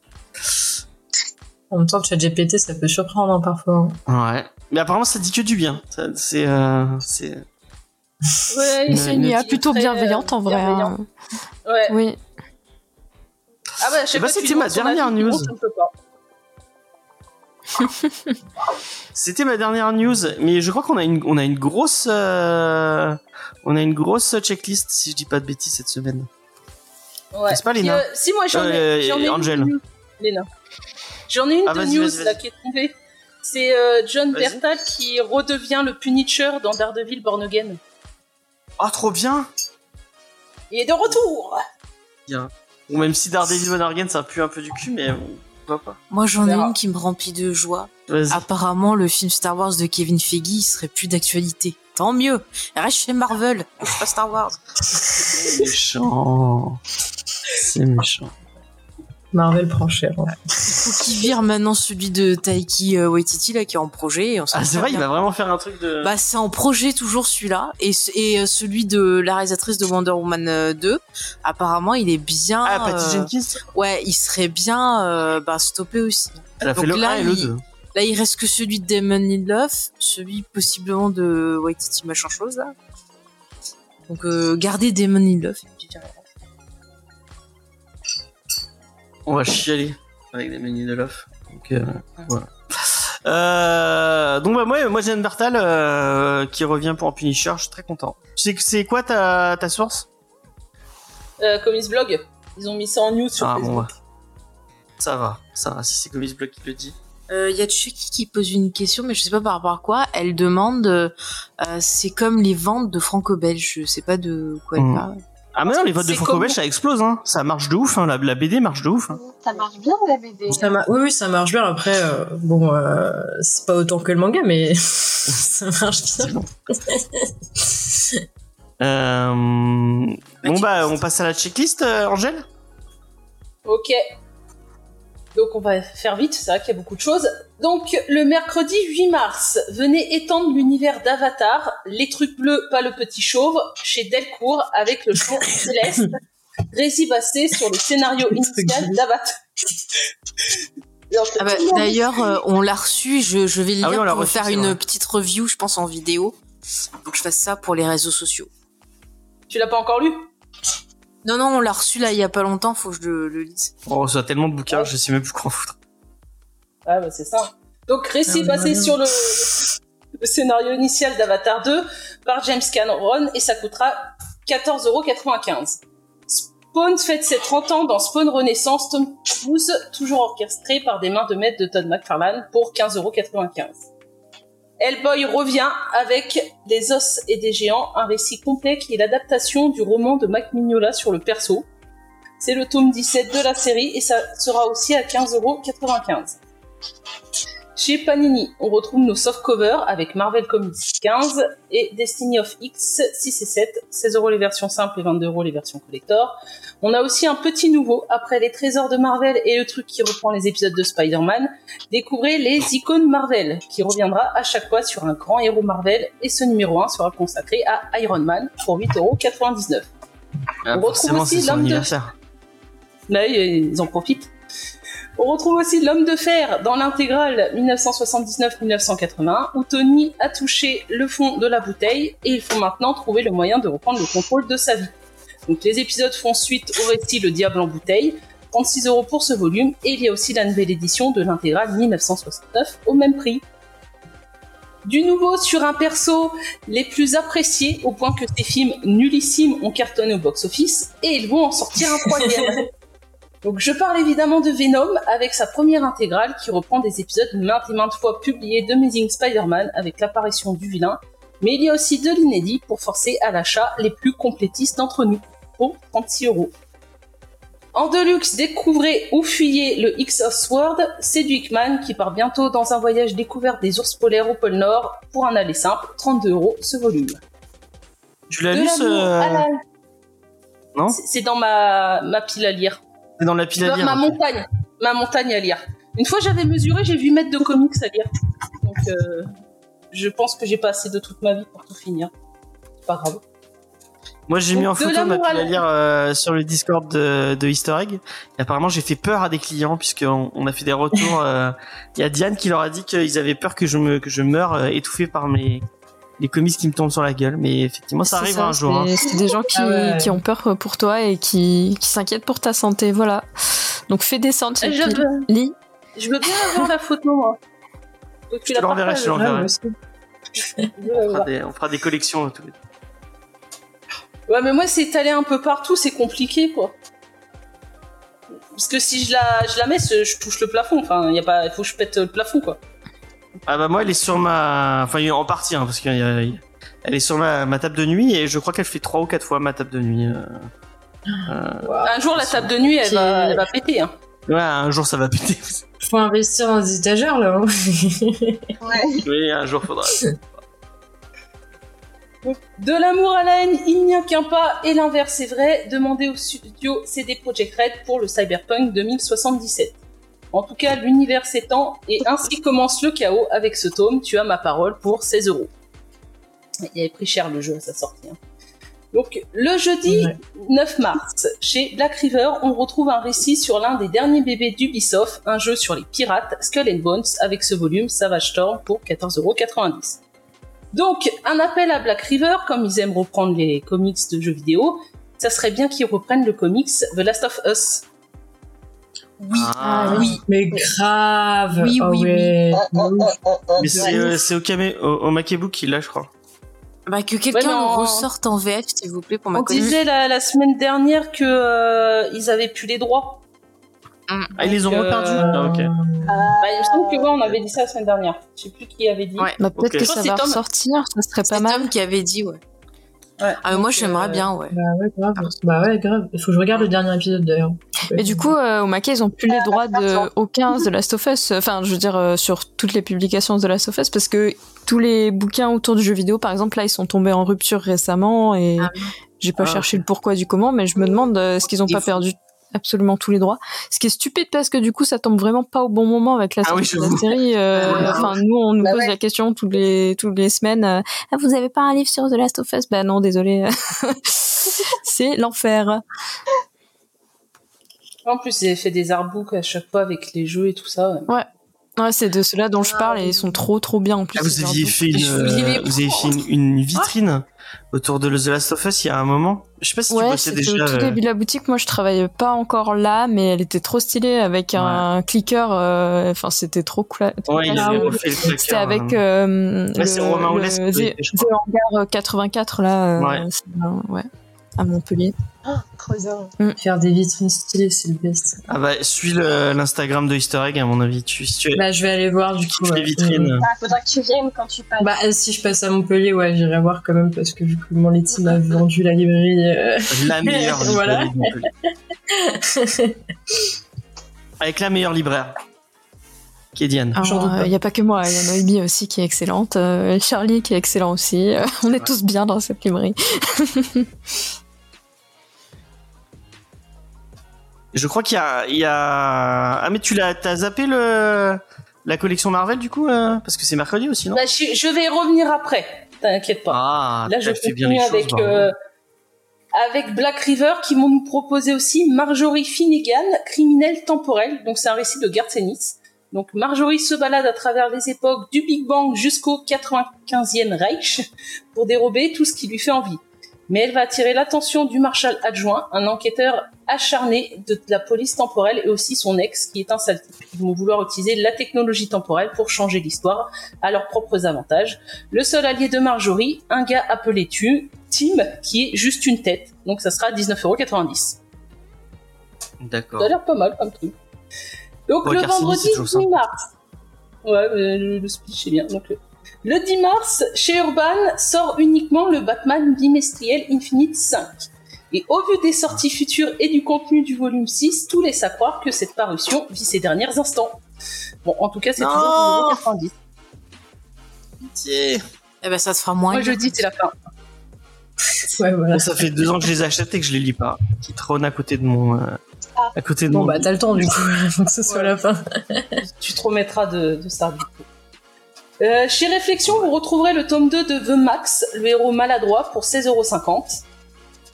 En même temps, ChatGPT, ça peut surprendre hein, parfois. Ouais. Mais apparemment, ça dit que du bien. C'est, euh, c'est. Ouais, c'est une IA plutôt bienveillante en vrai. Hein. Ouais. Oui. Ah bah, bah, c'était ma dernière news. C'était ma dernière news, mais je crois qu'on a une, on a une grosse, euh, on a une grosse checklist si je dis pas de bêtises cette semaine. Ouais. C'est pas Léna. Euh, si moi j'en ai, euh, j'en ai Angel. une. Léna. J'en ai une ah, de news là qui est tombée. C'est euh, John Bertal qui redevient le Punisher dans Daredevil Born Again. Ah, trop bien Il est de retour Bien. Bon, même si Daredevil Again ça pue un peu du cul, mais on pas. Moi, j'en ai une qui me remplit de joie. Apparemment, le film Star Wars de Kevin Feige serait plus d'actualité. Tant mieux. Reste chez Marvel, pas Star Wars. C'est méchant. C'est méchant. Marvel prend cher. Il faut qu'il vire maintenant celui de Taiki euh, Waititi là qui est en projet. ah c'est vrai, il va vraiment faire un truc de. Bah c'est en projet toujours celui-là et, et euh, celui de la réalisatrice de Wonder Woman 2. Euh, apparemment il est bien. Ah Patty Jenkins. Ouais, il serait bien bah, stoppé aussi. Elle a fait le là, 1 et le 2. Là il reste que celui de Damon Lindelof, celui possiblement de Waititi machin chose là. Donc gardez Damon Lindelof. On va chialer avec des menus de l'off. Donc, euh, voilà. Euh, donc bah, moi, moi j'ai Bartal euh, qui revient pour un Punisher, je suis très content. Tu sais c'est quoi ta, ta source? Euh, Comics Blog. Ils ont mis ça en news sur ah, Facebook. Bon, Ça va, ça va, si c'est Comics Blog qui le dit. Il euh, y a Chucky qui pose une question, mais je sais pas par rapport à quoi. Elle demande, euh, c'est comme les ventes de franco-belge, je sais pas de quoi elle hmm. parle. Ah mais non, les votes de Franco ça explose, hein. Ça marche de ouf, hein. La, BD marche de ouf. Hein. Ça marche bien la BD. oui, oui, ça marche bien. Après, euh, bon, euh, c'est pas autant que le manga, mais ça marche bien. euh... Bon bah, on passe à la checklist, euh, Angèle? Ok. Donc on va faire vite, c'est vrai qu'il y a beaucoup de choses. Donc le mercredi 8 mars, venez étendre l'univers d'Avatar, les trucs bleus, pas le petit chauve, chez Delcourt avec le chant céleste, Rési Basté sur le scénario initial d'Avatar. Ah bah, D'ailleurs, euh, on l'a reçu, je, je vais le ah pour faire une petite review, je pense, en vidéo. Faut que je fasse ça pour les réseaux sociaux. Tu l'as pas encore lu? Non, non, on l'a reçu là il y a pas longtemps, faut que je le, lise. Oh, ça a tellement de bouquins, je sais même plus quoi en foutre. Ah bah c'est ça. Donc récit ah, basé sur le, scénario initial d'Avatar 2 par James Cameron et ça coûtera 14,95€. Spawn fête ses 30 ans dans Spawn Renaissance Tom Cruise, toujours orchestré par des mains de maître de Todd McFarlane pour 15,95€. Hellboy revient avec Des os et des géants, un récit complet qui est l'adaptation du roman de Mac Mignola sur le perso. C'est le tome 17 de la série et ça sera aussi à 15,95€. Chez Panini, on retrouve nos soft covers avec Marvel Comics 15 et Destiny of X 6 et 7, 16 euros les versions simples et 22 euros les versions collector. On a aussi un petit nouveau, après les trésors de Marvel et le truc qui reprend les épisodes de Spider-Man, découvrez les icônes Marvel, qui reviendra à chaque fois sur un grand héros Marvel et ce numéro 1 sera consacré à Iron Man pour 8,99 euros. Ah, on retrouve aussi l'homme de... Là, ils en profitent. On retrouve aussi L'homme de fer dans l'intégrale 1979-1980 où Tony a touché le fond de la bouteille et il faut maintenant trouver le moyen de reprendre le contrôle de sa vie. Donc les épisodes font suite au récit Le Diable en bouteille, 36 euros pour ce volume et il y a aussi la nouvelle édition de l'intégrale 1969 au même prix. Du nouveau sur un perso les plus appréciés au point que ces films nullissimes ont cartonné au box-office et ils vont en sortir un troisième. Donc je parle évidemment de Venom avec sa première intégrale qui reprend des épisodes maintes et maintes fois publiés d'Amazing Spider-Man avec l'apparition du vilain, mais il y a aussi de l'inédit pour forcer à l'achat les plus complétistes d'entre nous, pour 36 euros. En deluxe, découvrez ou fuyez le X of Sword, c'est du Hickman qui part bientôt dans un voyage découvert des ours polaires au pôle Nord pour un aller simple, 32 euros ce volume. Tu l'as lu ce... Non? C'est dans ma, ma pile à lire. C'est dans la pile à lire. Ma montagne. Ma montagne à lire. Une fois j'avais mesuré, j'ai vu mettre de comics à lire. Donc euh, je pense que j'ai pas assez de toute ma vie pour tout finir. C'est pas grave. Moi j'ai mis en photo ma pile à lire euh, sur le Discord de, de Easter Egg. Et apparemment j'ai fait peur à des clients puisqu'on on a fait des retours. Euh, il y a Diane qui leur a dit qu'ils avaient peur que je me que je meure étouffé par mes les comics qui me tombent sur la gueule. Mais effectivement, ça arrive un jour. Hein. C'est des gens qui, ah qui, ont peur pour toi et qui, qui s'inquiètent pour ta santé. Voilà. Donc fais descendre cette je veux... Lis. Je veux bien avoir la photo, moi. Donc, tu je l'enverrai, je l'enverrai. on, fera des collections. Tout. Ouais, mais moi, c'est étalé un peu partout, c'est compliqué, quoi. Parce que si je la, je la mets, je touche le plafond. Enfin, il y a pas, il faut que je pète le plafond, quoi. Ah bah moi elle est sur ma, enfin en partie hein, parce qu'elle est sur ma, ma, table de nuit et je crois qu'elle fait trois ou quatre fois ma table de nuit. Euh, euh, un jour la table de nuit elle va, elle va péter. Hein. Ouais, un jour ça va péter. Faut investir dans des étagères là. Hein. ouais. Oui, un jour faudra. De l'amour à la haine, il n'y a qu'un pas, et l'inverse est vrai. Demandez au studio CD Projekt Red pour le Cyberpunk 2077. En tout cas, l'univers s'étend, et ainsi commence le chaos avec ce tome. Tu as ma parole pour 16 euros. Il avait pris cher le jeu à sa sortie. Hein. Donc, le jeudi 9 mars, chez Black River, on retrouve un récit sur l'un des derniers bébés d'Ubisoft, un jeu sur les pirates, Skull and Bones, avec ce volume Savage Storm pour 14,90€. Donc, un appel à Black River, comme ils aiment reprendre les comics de jeux vidéo, ça serait bien qu'ils reprennent le comics The Last of Us. Oui, ah, oui, mais grave. Oui, oui, oui. Mais c'est au, au, au Makebook qu'il l'a, je crois. Bah, que quelqu'un ressorte en VF, s'il vous plaît, pour ma On disait la, semaine dernière que euh, ils avaient plus les droits. Ah, ils les ont reperdus euh, ah, ok. Bah, il me semble que on avait dit ça la semaine dernière. Je sais plus qui avait dit. Ouais. Bah, peut-être que ça va ressortir, ça serait pas mal. Tom qui avait dit, ouais. Ouais, ah, moi j'aimerais euh, bien, ouais. Bah ouais, grave. Bah ouais, grave. Il faut que je regarde le dernier épisode d'ailleurs. Mais du coup, euh, au Maquet, ils ont plus les droits de aucun de Last of Us. Enfin, je veux dire, euh, sur toutes les publications de Last of Us, parce que tous les bouquins autour du jeu vidéo, par exemple, là, ils sont tombés en rupture récemment et ah j'ai pas ah, cherché le pourquoi du comment, mais je me demande est-ce qu'ils ont pas perdu absolument tous les droits. Ce qui est stupide parce que du coup, ça tombe vraiment pas au bon moment avec la ah sortie de la série. Euh, enfin, nous, on nous bah pose la question toutes les toutes les semaines. Euh, ah, vous avez pas un livre sur The Last of Us? Bah non, désolé. c'est l'enfer. En plus, ils avaient fait des artbooks à chaque fois avec les jeux et tout ça. Ouais. Ouais, c'est de cela dont je ah, parle et ils sont trop trop bien en plus. Ah, vous aviez fait une, vous avez fait une, vitrine autour de The Last of Us il y a un moment. Je sais pas si tu bossais déjà. Au tout début de la boutique, moi je travaillais pas encore là, mais elle était trop stylée avec un clicker. Euh, enfin, c'était trop cool. Ouais, il avait refait le clicker. C'était avec euh, le, le, The Hangar 84 là. Euh, ouais. À Montpellier. Oh, mm. Faire des vitrines stylées, c'est le best. Ah bah, suis l'Instagram de Easter Egg, à mon avis. Tu, tu Bah, je vais aller voir du coup. Les vitrines. Bah, faudra que tu viennes quand tu passes. Bah, si je passe à Montpellier, ouais, j'irai voir quand même parce que vu que mon Letty m'a vendu la librairie. Euh, la meilleure voilà. Avec la meilleure libraire. Qui est Diane. Il n'y a pas que moi, il y a Noémie aussi qui est excellente, euh, Charlie qui est excellent aussi. on est tous bien dans cette librairie. Je crois qu'il y a, il y a, ah mais tu l'as, t'as zappé le la collection Marvel du coup euh, parce que c'est mercredi aussi non? Bah, je, vais revenir après, t'inquiète pas. Ah, là je continue avec euh, avec Black River qui m'ont proposé aussi Marjorie Finnegan, criminelle temporelle. Donc c'est un récit de Garth Ennis. Donc Marjorie se balade à travers les époques du Big Bang jusqu'au 95e Reich pour dérober tout ce qui lui fait envie mais elle va attirer l'attention du marshal adjoint, un enquêteur acharné de la police temporelle et aussi son ex qui est un sale type. Ils vont vouloir utiliser la technologie temporelle pour changer l'histoire à leurs propres avantages. Le seul allié de Marjorie, un gars appelé tu, Tim, qui est juste une tête. Donc ça sera 19,90€. D'accord. Ça a l'air pas mal comme truc. Donc le vendredi 10 mars. Ouais, le, le speech est bien. Donc le 10 mars, chez Urban sort uniquement le Batman bimestriel Infinite 5. Et au vu des sorties futures et du contenu du volume 6, tout laisse à croire que cette parution vit ses derniers instants. Bon, en tout cas, c'est toujours 90. Pitié. Eh ben, ça se fera moins. Moi, je dis, c'est la fin. ouais, voilà. ça fait deux ans que je les achète et que je les lis pas. Qui trône à côté de mon. Euh, à côté de bon, mon... bah, t'as le temps, du coup, que ce soit la fin. tu te remettras de, de ça, du coup. Euh, chez Réflexion, vous retrouverez le tome 2 de The Max, le héros maladroit, pour 16,50€.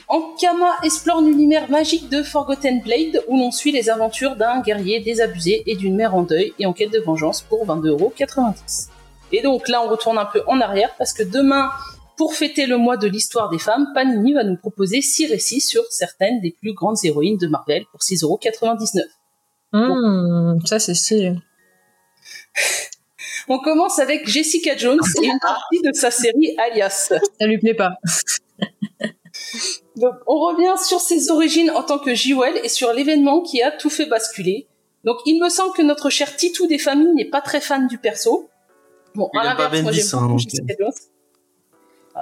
Ankama explore l'univers magique de Forgotten Blade, où l'on suit les aventures d'un guerrier désabusé et d'une mère en deuil et en quête de vengeance pour 22,90€. Et donc là, on retourne un peu en arrière, parce que demain, pour fêter le mois de l'histoire des femmes, Panini va nous proposer 6 récits sur certaines des plus grandes héroïnes de Marvel pour 6,99€. Mmh, ça c'est stylé. On commence avec Jessica Jones et une partie de sa série Alias. Ça lui plaît pas. Donc, on revient sur ses origines en tant que Jewel et sur l'événement qui a tout fait basculer. Donc, il me semble que notre cher Titou des familles n'est pas très fan du perso. Bon, il à l'inverse, moi j'aime beaucoup Jessica Jones. Euh,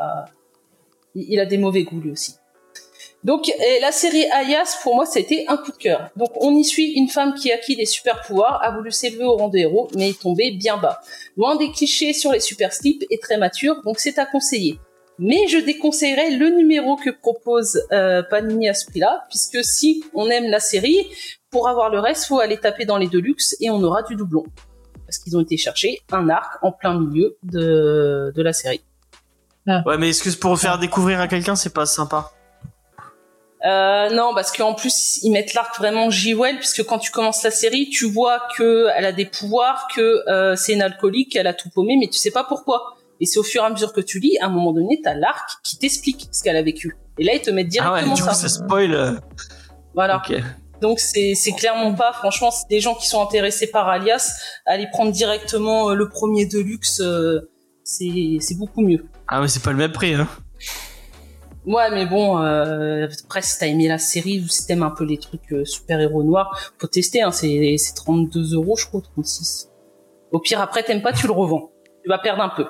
il a des mauvais goûts lui aussi. Donc la série Alias, pour moi, c'était un coup de cœur. Donc on y suit une femme qui a acquis des super pouvoirs, a voulu s'élever au rang de héros, mais est tombée bien bas. Loin des clichés sur les super slips et très mature, donc c'est à conseiller. Mais je déconseillerais le numéro que propose euh, Panini à ce prix-là, puisque si on aime la série, pour avoir le reste, faut aller taper dans les Deluxe et on aura du doublon. Parce qu'ils ont été chercher un arc en plein milieu de, de la série. Ah. Ouais, mais est-ce que pour faire découvrir à quelqu'un, c'est pas sympa? Euh, non, parce qu'en plus ils mettent l'arc vraiment J-Well, puisque quand tu commences la série, tu vois que elle a des pouvoirs, que euh, c'est une alcoolique, qu'elle a tout paumé, mais tu sais pas pourquoi. Et c'est au fur et à mesure que tu lis, à un moment donné, t'as l'arc qui t'explique ce qu'elle a vécu. Et là, ils te mettent directement ah ouais, du Coup, ça spoil. Euh. Voilà. Donc c'est c'est clairement pas. Franchement, c'est des gens qui sont intéressés par Alias, aller prendre directement le premier Deluxe, c'est c'est beaucoup mieux. Ah ouais, c'est pas le même prix, hein. Ouais, mais bon, euh, après, si t'as aimé la série ou si t'aimes un peu les trucs euh, super-héros noirs, faut tester, hein, c'est, c'est 32 euros, je crois, 36. Au pire, après, t'aimes pas, tu le revends. Tu vas perdre un peu.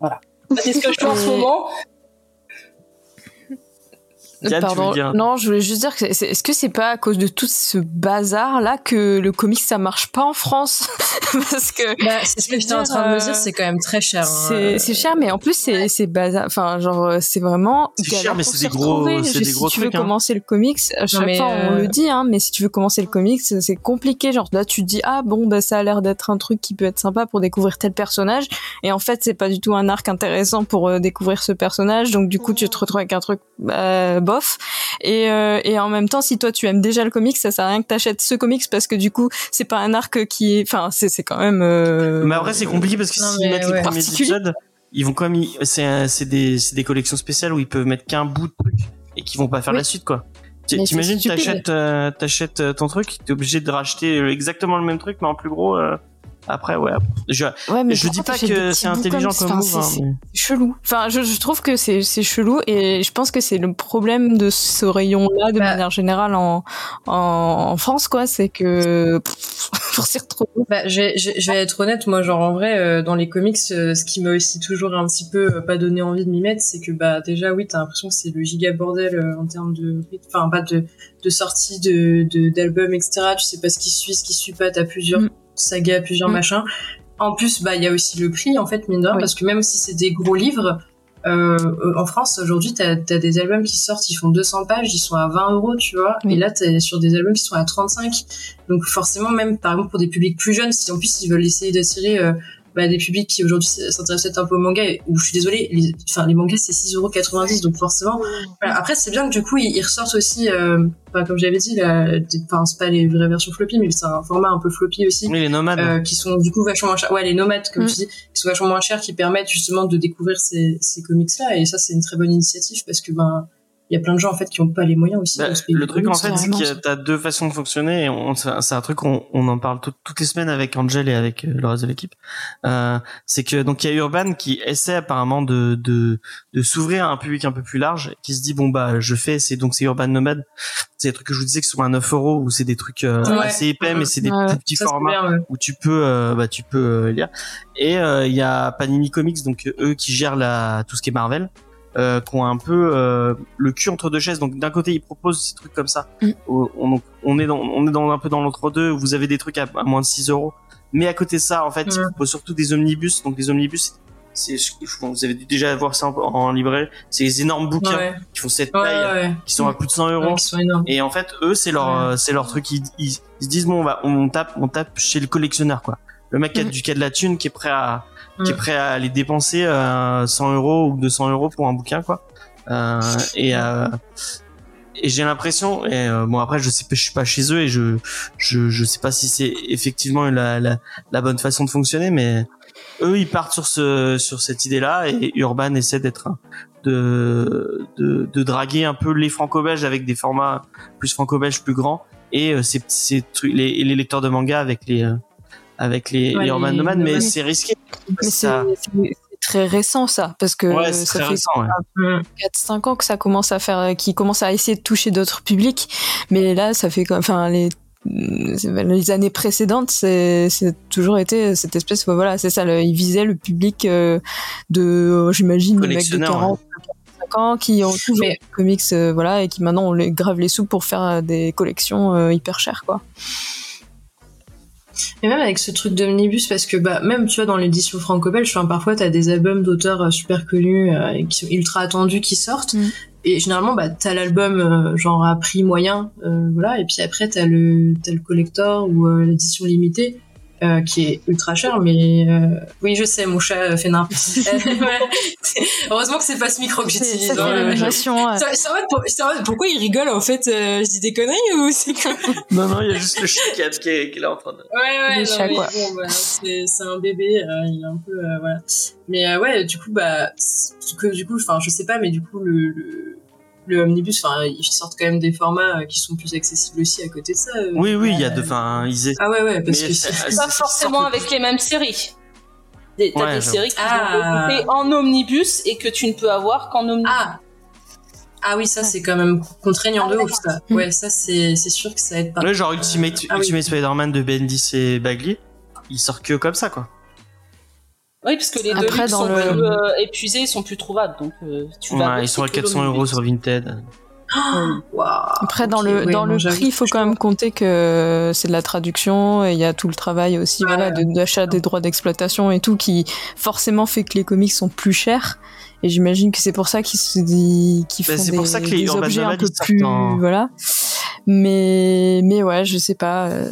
Voilà. C'est ce que je fais en ce moment. Pardon. Non, je voulais juste dire que est-ce que c'est pas à cause de tout ce bazar là que le comics ça marche pas en France Parce que bah, c'est ce que j'étais en train de me dire, euh, c'est quand même très cher. Hein. C'est cher, mais en plus c'est c'est bazar. Enfin, genre euh, c'est vraiment. C'est cher, mais c'est des gros, c'est des gros Si tu veux hein. commencer le comics, à chaque fois on le dit, hein, mais si tu veux commencer le comics, c'est compliqué. Genre là, tu te dis ah bon, bah ça a l'air d'être un truc qui peut être sympa pour découvrir tel personnage, et en fait c'est pas du tout un arc intéressant pour euh, découvrir ce personnage. Donc du coup, tu te retrouves avec un truc et, euh, et en même temps, si toi tu aimes déjà le comics, ça sert à rien que t'achètes ce comics parce que du coup, c'est pas un arc qui est, enfin, c'est c'est quand même. Euh... Mais après, c'est compliqué parce que s'ils mettent les premiers épisodes, ils vont quand même, c'est c'est des c'est des collections spéciales où ils peuvent mettre qu'un bout de truc et qui vont pas faire la suite quoi. T'imagines, t'achètes, euh, t'achètes euh, ton truc, t'es obligé de racheter exactement le même truc mais en plus gros. Euh, après, ouais. Je, ouais, je dis pas que c'est intelligent comme move. C'est hein, chelou. Enfin, je, je trouve que c'est chelou et je pense que c'est le problème de ce rayon-là de bah. manière générale en, en, en France, quoi. C'est que pour s'y retrouver. Bah, je, je, je, vais être honnête, moi, genre en vrai, euh, dans les comics, euh, ce qui m'a aussi toujours un petit peu euh, pas donné envie de m'y mettre, c'est que bah déjà, oui, t'as l'impression que c'est le giga bordel en termes de, enfin, pas de de sortie de d'albums, etc. Tu sais pas ce qui suit, ce qui suit pas. T'as plusieurs mm saga, plusieurs mm. machins. En plus, bah il y a aussi le prix en fait, mine de parce que même si c'est des gros livres, euh, en France aujourd'hui, t'as as des albums qui sortent, ils font 200 pages, ils sont à 20 euros, tu vois. Et là, t'es sur des albums qui sont à 35. Donc forcément, même par exemple pour des publics plus jeunes, si en plus ils veulent essayer d'attirer euh, bah, des publics qui aujourd'hui s'intéressent peut-être un peu au manga où je suis désolée les, enfin les mangas c'est 6,90€ donc forcément. Voilà. après c'est bien que du coup ils, ressortent aussi euh, comme j'avais dit enfin c'est pas les vraies versions floppy mais c'est un format un peu floppy aussi oui, les nomades. euh, qui sont du coup vachement moins chers. Ouais les nomades comme mm. tu dis qui sont vachement moins chers qui permettent justement de découvrir ces, ces comics là et ça c'est une très bonne initiative parce que ben il y a plein de gens en fait qui n'ont pas les moyens aussi. Bah, le truc en fait, c'est qu'il y a deux façons de fonctionner. C'est un truc on, on en parle toutes les semaines avec Angel et avec euh, le reste de l'équipe. Euh, c'est que donc il y a Urban qui essaie apparemment de de, de s'ouvrir à un public un peu plus large, qui se dit bon bah je fais c'est donc c'est Urban Nomad. C'est des trucs que je vous disais qui sont à 9 euros ou c'est des trucs euh, assez épais mais c'est des petits formats où tu peux euh, bah tu peux lire. Et il y a Panini Comics donc eux qui gèrent la tout ce qui est Marvel euh, qui ont un peu euh, le cul entre deux chaises. Donc d'un côté, ils proposent ces trucs comme ça. Mm. On, on, est dans, on est dans un peu dans l'entre-deux. Vous avez des trucs à, moins de 6 euros. Mais à côté de ça, en fait, ils proposent surtout des omnibus. Donc des omnibus, c'est, vous avez déjà voir ça en, livret. C'est des énormes bouquins qui font cette taille, qui sont à plus de 100 euros. Et en fait, eux, c'est leur, c'est leur truc. Ils, ils, se disent bon, on va, on tape, on tape chez le collectionneur, quoi. Le mec qui a mm. du cas de la thune, qui est prêt à, qui est mm. prêt à aller dépenser 100 euh, euros ou 200 euros pour un bouquin quoi euh, et euh, et j'ai l'impression et bon après je sais je suis pas chez eux et je je je sais pas si c'est effectivement la, la, la bonne façon de fonctionner mais eux ils partent sur ce sur cette idée là et Urban essaie d'être de, de de draguer un peu les franco-belges avec des formats plus franco-belges plus grands et c'est c'est les les lecteurs de manga avec les avec les, les Urban Nomades, mais c'est risqué. c'est très récent ça, parce que ça fait 4-5 ans que ça commence à faire, qui commence à essayer de toucher d'autres publics, mais là ça fait enfin les les années précédentes, c'est toujours été cette espèce, voilà, c'est ça, ils visaient le public euh, de, j'imagine, de 40, ans qui ont toujours des comics, euh, voilà, et qui maintenant on les grave les sous pour faire des collections euh, hyper chères, quoi. Et même avec ce truc d'omnibus, parce que bah même tu vois dans l'édition franco-belge, enfin, parfois t'as des albums d'auteurs euh, super connus euh, qui sont ultra attendus qui sortent. Mm. Et généralement, bah, t'as l'album euh, genre à prix moyen, voilà, et puis après t'as le t'as le collector ou l'édition limitée. Euh, qui est ultra cher, mais euh, oui, je sais, mon chat fait n'importe Heureusement que c'est pas ce micro que j'utilise. Ça, fait pourquoi il rigole en fait euh, Je dis des conneries ou c'est Non, non, il y a juste le chat qui est, qui est là en train de. Ouais, ouais, non, quoi. Bon, bah, c'est un bébé, il est un peu voilà. Mais ouais, du coup, bah, que du coup, enfin, je sais pas, mais du coup, le le omnibus, enfin, ils sortent quand même des formats euh, qui sont plus accessibles aussi à côté de ça. Euh. Oui, oui, il y a de, enfin, ils Ah ouais, ouais, parce que c'est pas forcément avec les mêmes séries. T'as des séries qui ah. sont en omnibus et que tu ne peux avoir qu'en omnibus. Ah. Ah oui, ça c'est quand même contraignant ah de ouf ça. Ouais, ça c'est sûr que ça aide pas. Ouais, genre Ultimate, ah Ultimate Spider-Man de Bendis et Bagley, il sort que comme ça quoi. Oui, parce que les deux sont le... plus euh, épuisés, ils sont plus trouvables. Donc, euh, tu vas ils sont à 400 euros sur Vinted. Après, dans le, dans le prix, il faut quand même compter que c'est de la traduction et il y a tout le travail aussi voilà, d'achat des droits d'exploitation et tout qui forcément fait que les comics sont plus chers. Et j'imagine que c'est pour ça qu'ils se dit qu'ils bah, font des, pour ça que les objets un peu plus voilà. Mais mais ouais, je sais pas. Euh,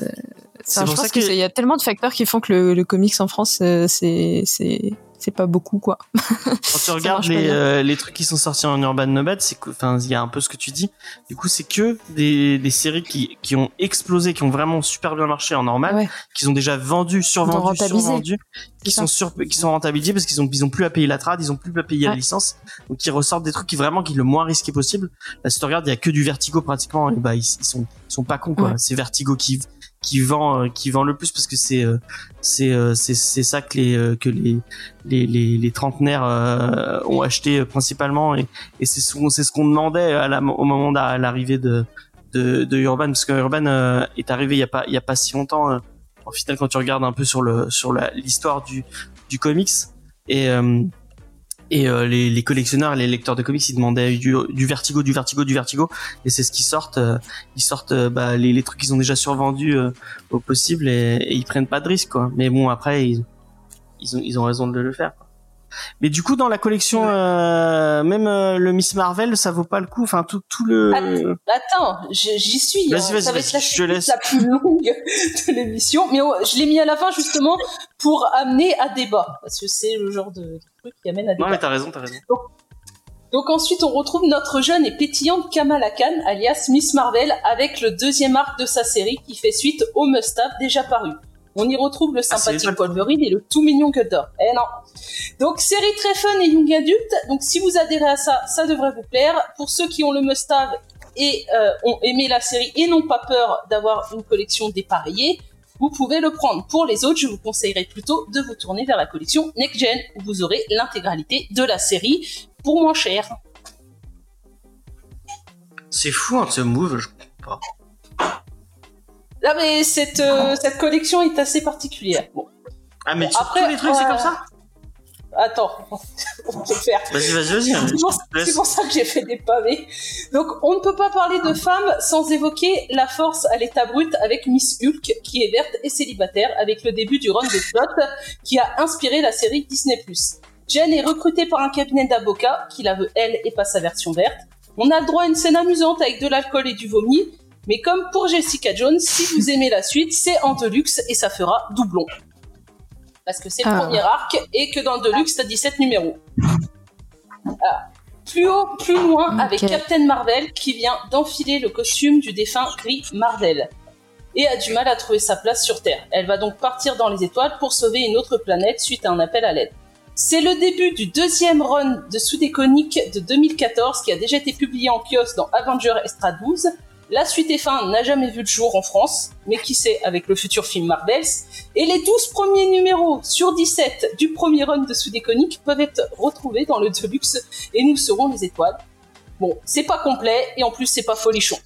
c'est je pense qu'il y a tellement de facteurs qui font que le, le comics en France, euh, c'est c'est c'est pas beaucoup quoi. Quand tu regardes les, euh, les trucs qui sont sortis en Urban Nomad, c'est enfin il y a un peu ce que tu dis. Du coup, c'est que des, des séries qui qui ont explosé, qui ont vraiment super bien marché en normal, qui sont déjà vendus, survendus, survendus, qui sont sur, qui sont rentabilisés parce qu'ils ont ils ont plus à payer la trad, ils ont plus à payer la licence, donc ils ressortent des trucs qui vraiment qui le moins risqué possible. Là, si tu regardes, il y a que du Vertigo pratiquement, et bah ils, sont ils sont pas cons quoi. C'est Vertigo qui qui vend euh, qui vend le plus parce que c'est euh, c'est euh, c'est c'est ça que les que les les les, les trentenaires ont acheté principalement. Et et c'est ce c'est ce qu'on demandait à la, au moment de l'arrivée de, de de Urban parce que Urban est arrivé il y a pas il y a pas si longtemps en final quand tu regardes un peu sur le sur l'histoire du du comics. Et et euh, les, collectionneurs, les lecteurs de comics, ils demandaient du, vertigo, du vertigo, du vertigo. Et c'est ce qu'ils sortent. Euh, ils sortent euh, bah, les, les, trucs qu'ils ont déjà survendus au possible et, et, ils prennent pas de risque. Quoi. Mais bon, après, ils ont raison de le faire. Mais du coup, dans la collection, euh, même euh, le Miss Marvel, ça vaut pas le coup. Enfin, tout, tout le. Attends, j'y suis. Vas-y, hein. vas-y, ça va être la, je laisse. la plus longue de l'émission. Mais oh, je l'ai mis à la fin justement pour amener à débat. Parce que c'est le genre de truc qui amène à débat. Non, mais t'as raison, t'as raison. Donc, ensuite, on retrouve notre jeune et pétillante Kamala Khan, alias Miss Marvel, avec le deuxième arc de sa série qui fait suite au Must-Have déjà paru. On y retrouve le ah, sympathique Wolverine et le tout mignon Gutter. Eh non. Donc série très fun et young adulte. Donc si vous adhérez à ça, ça devrait vous plaire. Pour ceux qui ont le must-have et euh, ont aimé la série et n'ont pas peur d'avoir une collection dépareillée, vous pouvez le prendre. Pour les autres, je vous conseillerais plutôt de vous tourner vers la collection Next Gen où vous aurez l'intégralité de la série pour moins cher. C'est fou hein, ce move, je comprends pas. Là, mais cette, euh, cette collection est assez particulière. Bon. Ah, mais après, tous les trucs, c'est comme ça Attends, on peut faire. Vas-y, vas-y, vas-y. C'est pour ça que j'ai fait des pavés. Donc, on ne peut pas parler de femmes sans évoquer la force à l'état brut avec Miss Hulk, qui est verte et célibataire, avec le début du run de Plot, qui a inspiré la série Disney+. Jen est recrutée par un cabinet d'avocats, qui la veut elle et pas sa version verte. On a le droit à une scène amusante avec de l'alcool et du vomi, mais comme pour Jessica Jones, si vous aimez la suite, c'est en deluxe et ça fera doublon. Parce que c'est le ah. premier arc et que dans le deluxe, t'as 17 numéros. Ah. Plus haut, plus loin, avec Captain Marvel qui vient d'enfiler le costume du défunt Gris Marvel et a du mal à trouver sa place sur Terre. Elle va donc partir dans les étoiles pour sauver une autre planète suite à un appel à l'aide. C'est le début du deuxième run de sous-déconique de 2014 qui a déjà été publié en kiosque dans Avenger Extra 12 la suite est fin n'a jamais vu le jour en France, mais qui sait avec le futur film Marvels. Et les 12 premiers numéros sur 17 du premier run de Sous-Déconique peuvent être retrouvés dans le Deluxe et nous serons les étoiles. Bon, c'est pas complet et en plus c'est pas folichon.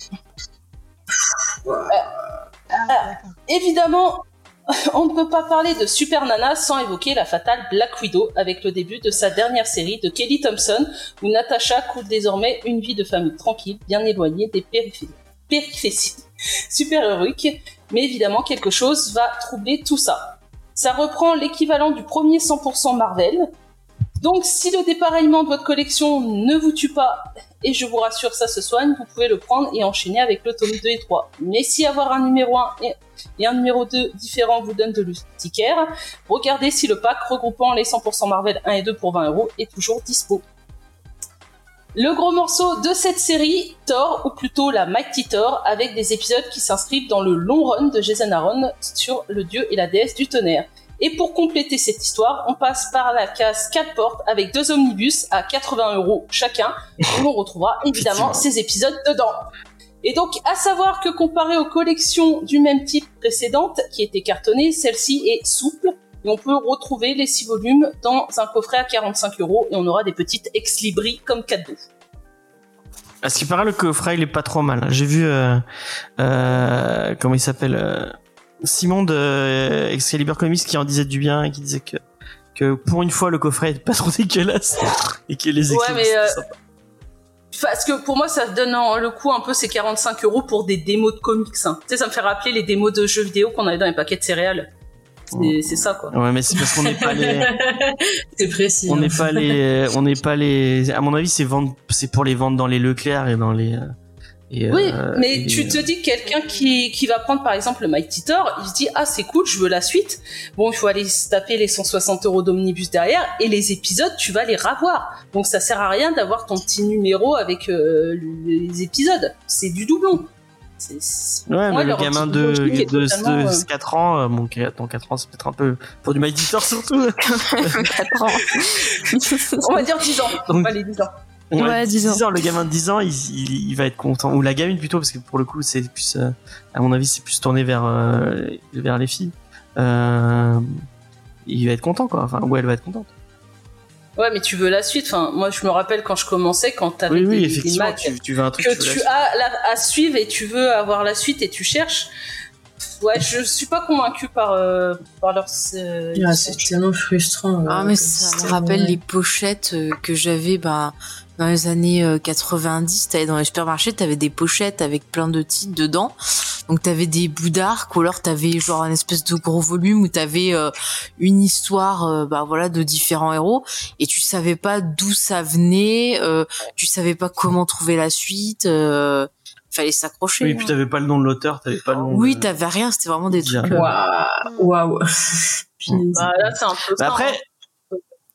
Euh, euh, évidemment, on ne peut pas parler de Super Nana sans évoquer la fatale Black Widow avec le début de sa dernière série de Kelly Thompson où Natasha coule désormais une vie de famille tranquille, bien éloignée des périphéries périphétie super héroïque. Mais évidemment, quelque chose va troubler tout ça. Ça reprend l'équivalent du premier 100% Marvel. Donc, si le dépareillement de votre collection ne vous tue pas, et je vous rassure, ça se soigne, vous pouvez le prendre et enchaîner avec le tome 2 et 3. Mais si avoir un numéro 1 et, un numéro 2 différent vous donne de l'urticaire, regardez si le pack regroupant les 100% Marvel 1 et 2 pour 20 euros est toujours dispo. Le gros morceau de cette série, Thor, ou plutôt la Mighty Thor, avec des épisodes qui s'inscrivent dans le long run de Jason Aaron sur le dieu et la déesse du tonnerre. Et pour compléter cette histoire, on passe par la case 4 portes avec deux omnibus à 80 euros chacun, où on retrouvera évidemment ces épisodes dedans. Et donc, à savoir que comparé aux collections du même type précédentes, qui étaient cartonnées, celle-ci est souple, et on peut retrouver les 6 volumes dans un coffret à 45 euros et on aura des petites ex-libris comme cadeau. À ce qui paraît, le coffret il est pas trop mal. J'ai vu euh, euh, comment il s'appelle euh, Simon de Excalibur Comics qui en disait du bien et qui disait que que pour une fois le coffret est pas trop dégueulasse et que les ouais, mais parce que pour moi ça donne le coup un peu ces 45 euros pour des démos de comics. Hein. Tu sais, ça me fait rappeler les démos de jeux vidéo qu'on avait dans les paquets de céréales. C'est ça quoi. Ouais, mais c'est parce qu'on n'est pas les. c'est précis. On n'est hein. pas les. On n'est pas les. À mon avis, c'est vendre. C'est pour les vendre dans les Leclerc et dans les. Et oui, euh, mais tu te dis quelqu'un qui, qui va prendre par exemple le Mighty Thor, il se dit ah c'est cool, je veux la suite. Bon, il faut aller se taper les 160 euros d'omnibus derrière et les épisodes tu vas les ravoir. Donc ça sert à rien d'avoir ton petit numéro avec euh, les épisodes, c'est du doublon. Ouais, mais le gamin de, de, 4 euh, ans, euh, bon, 4, 4 ans, c'est peut-être un peu pour du My surtout. 4 ans. On va dire 10 ans. Donc, va les 10 ans. Ouais, 10 ans. Le gamin de 10 ans, il, il, va être content. Ou la gamine plutôt, parce que pour le coup, c'est plus, euh, à mon avis, c'est plus tourné vers, vers les filles. il va être content, quoi. Enfin, ou elle va être contente. Ouais, mais tu veux la suite. Enfin, moi, je me rappelle quand je commençais, quand t'avais oui, oui, des, effectivement, tu, tu, veux un truc que tu, as à suivre et tu veux avoir la suite et tu cherches. Ouais, je suis pas convaincue par euh, par leur. Euh, c'est tellement frustrant. ah, mais ça me rappelle les pochettes euh, que j'avais, bah dans les années 90, t'avais dans les supermarchés, t'avais des pochettes avec plein de titres dedans. Donc t'avais des boudards ou alors t'avais genre un espèce de gros volume où t'avais euh, une histoire, euh, bah voilà, de différents héros et tu savais pas d'où ça venait, euh, tu savais pas comment trouver la suite. Euh, fallait s'accrocher. Oui, et puis hein. t'avais pas le nom de l'auteur, t'avais pas le nom. Oui, t'avais rien, c'était vraiment des trucs. Waouh. bah, là, c'est un peu. Bah, après.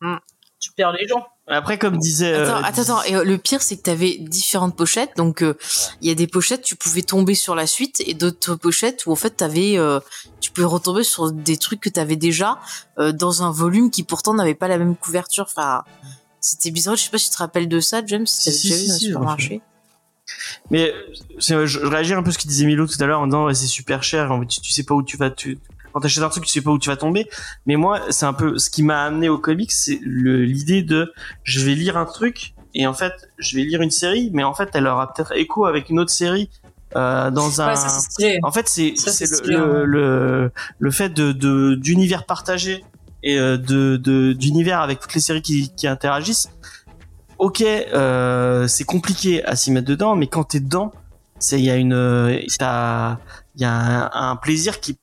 Hein. Tu perds les gens. Après, comme disait. Attends, euh, attends, attends. Et euh, le pire, c'est que t'avais différentes pochettes. Donc, euh, il y a des pochettes, tu pouvais tomber sur la suite, et d'autres pochettes où en fait, t'avais, tu pouvais retomber sur des trucs que t'avais déjà dans un volume qui pourtant n'avait pas la même couverture. Enfin, c'était bizarre. Je sais pas si tu te rappelles de ça, James. Si t'avais déjà vu dans le supermarché. Mais je, réagis un peu à ce qu'il disait Milo tout à l'heure en disant c'est super cher, tu, tu sais pas où tu vas, tu, quand t'achètes un truc, tu sais pas où tu vas tomber. Mais moi, c'est un peu ce qui m'a amené au comics, c'est l'idée de je vais lire un truc et en fait, je vais lire une série, mais en fait, elle aura peut-être écho avec une autre série. Euh, dans un en fait c'est le, le, le, fait de d'univers partagé et euh, de d'univers avec toutes les séries qui, qui interagissent ok euh, c'est compliqué à s'y mettre dedans mais quand t'es dedans c'est il y a une il y a un, un, plaisir qui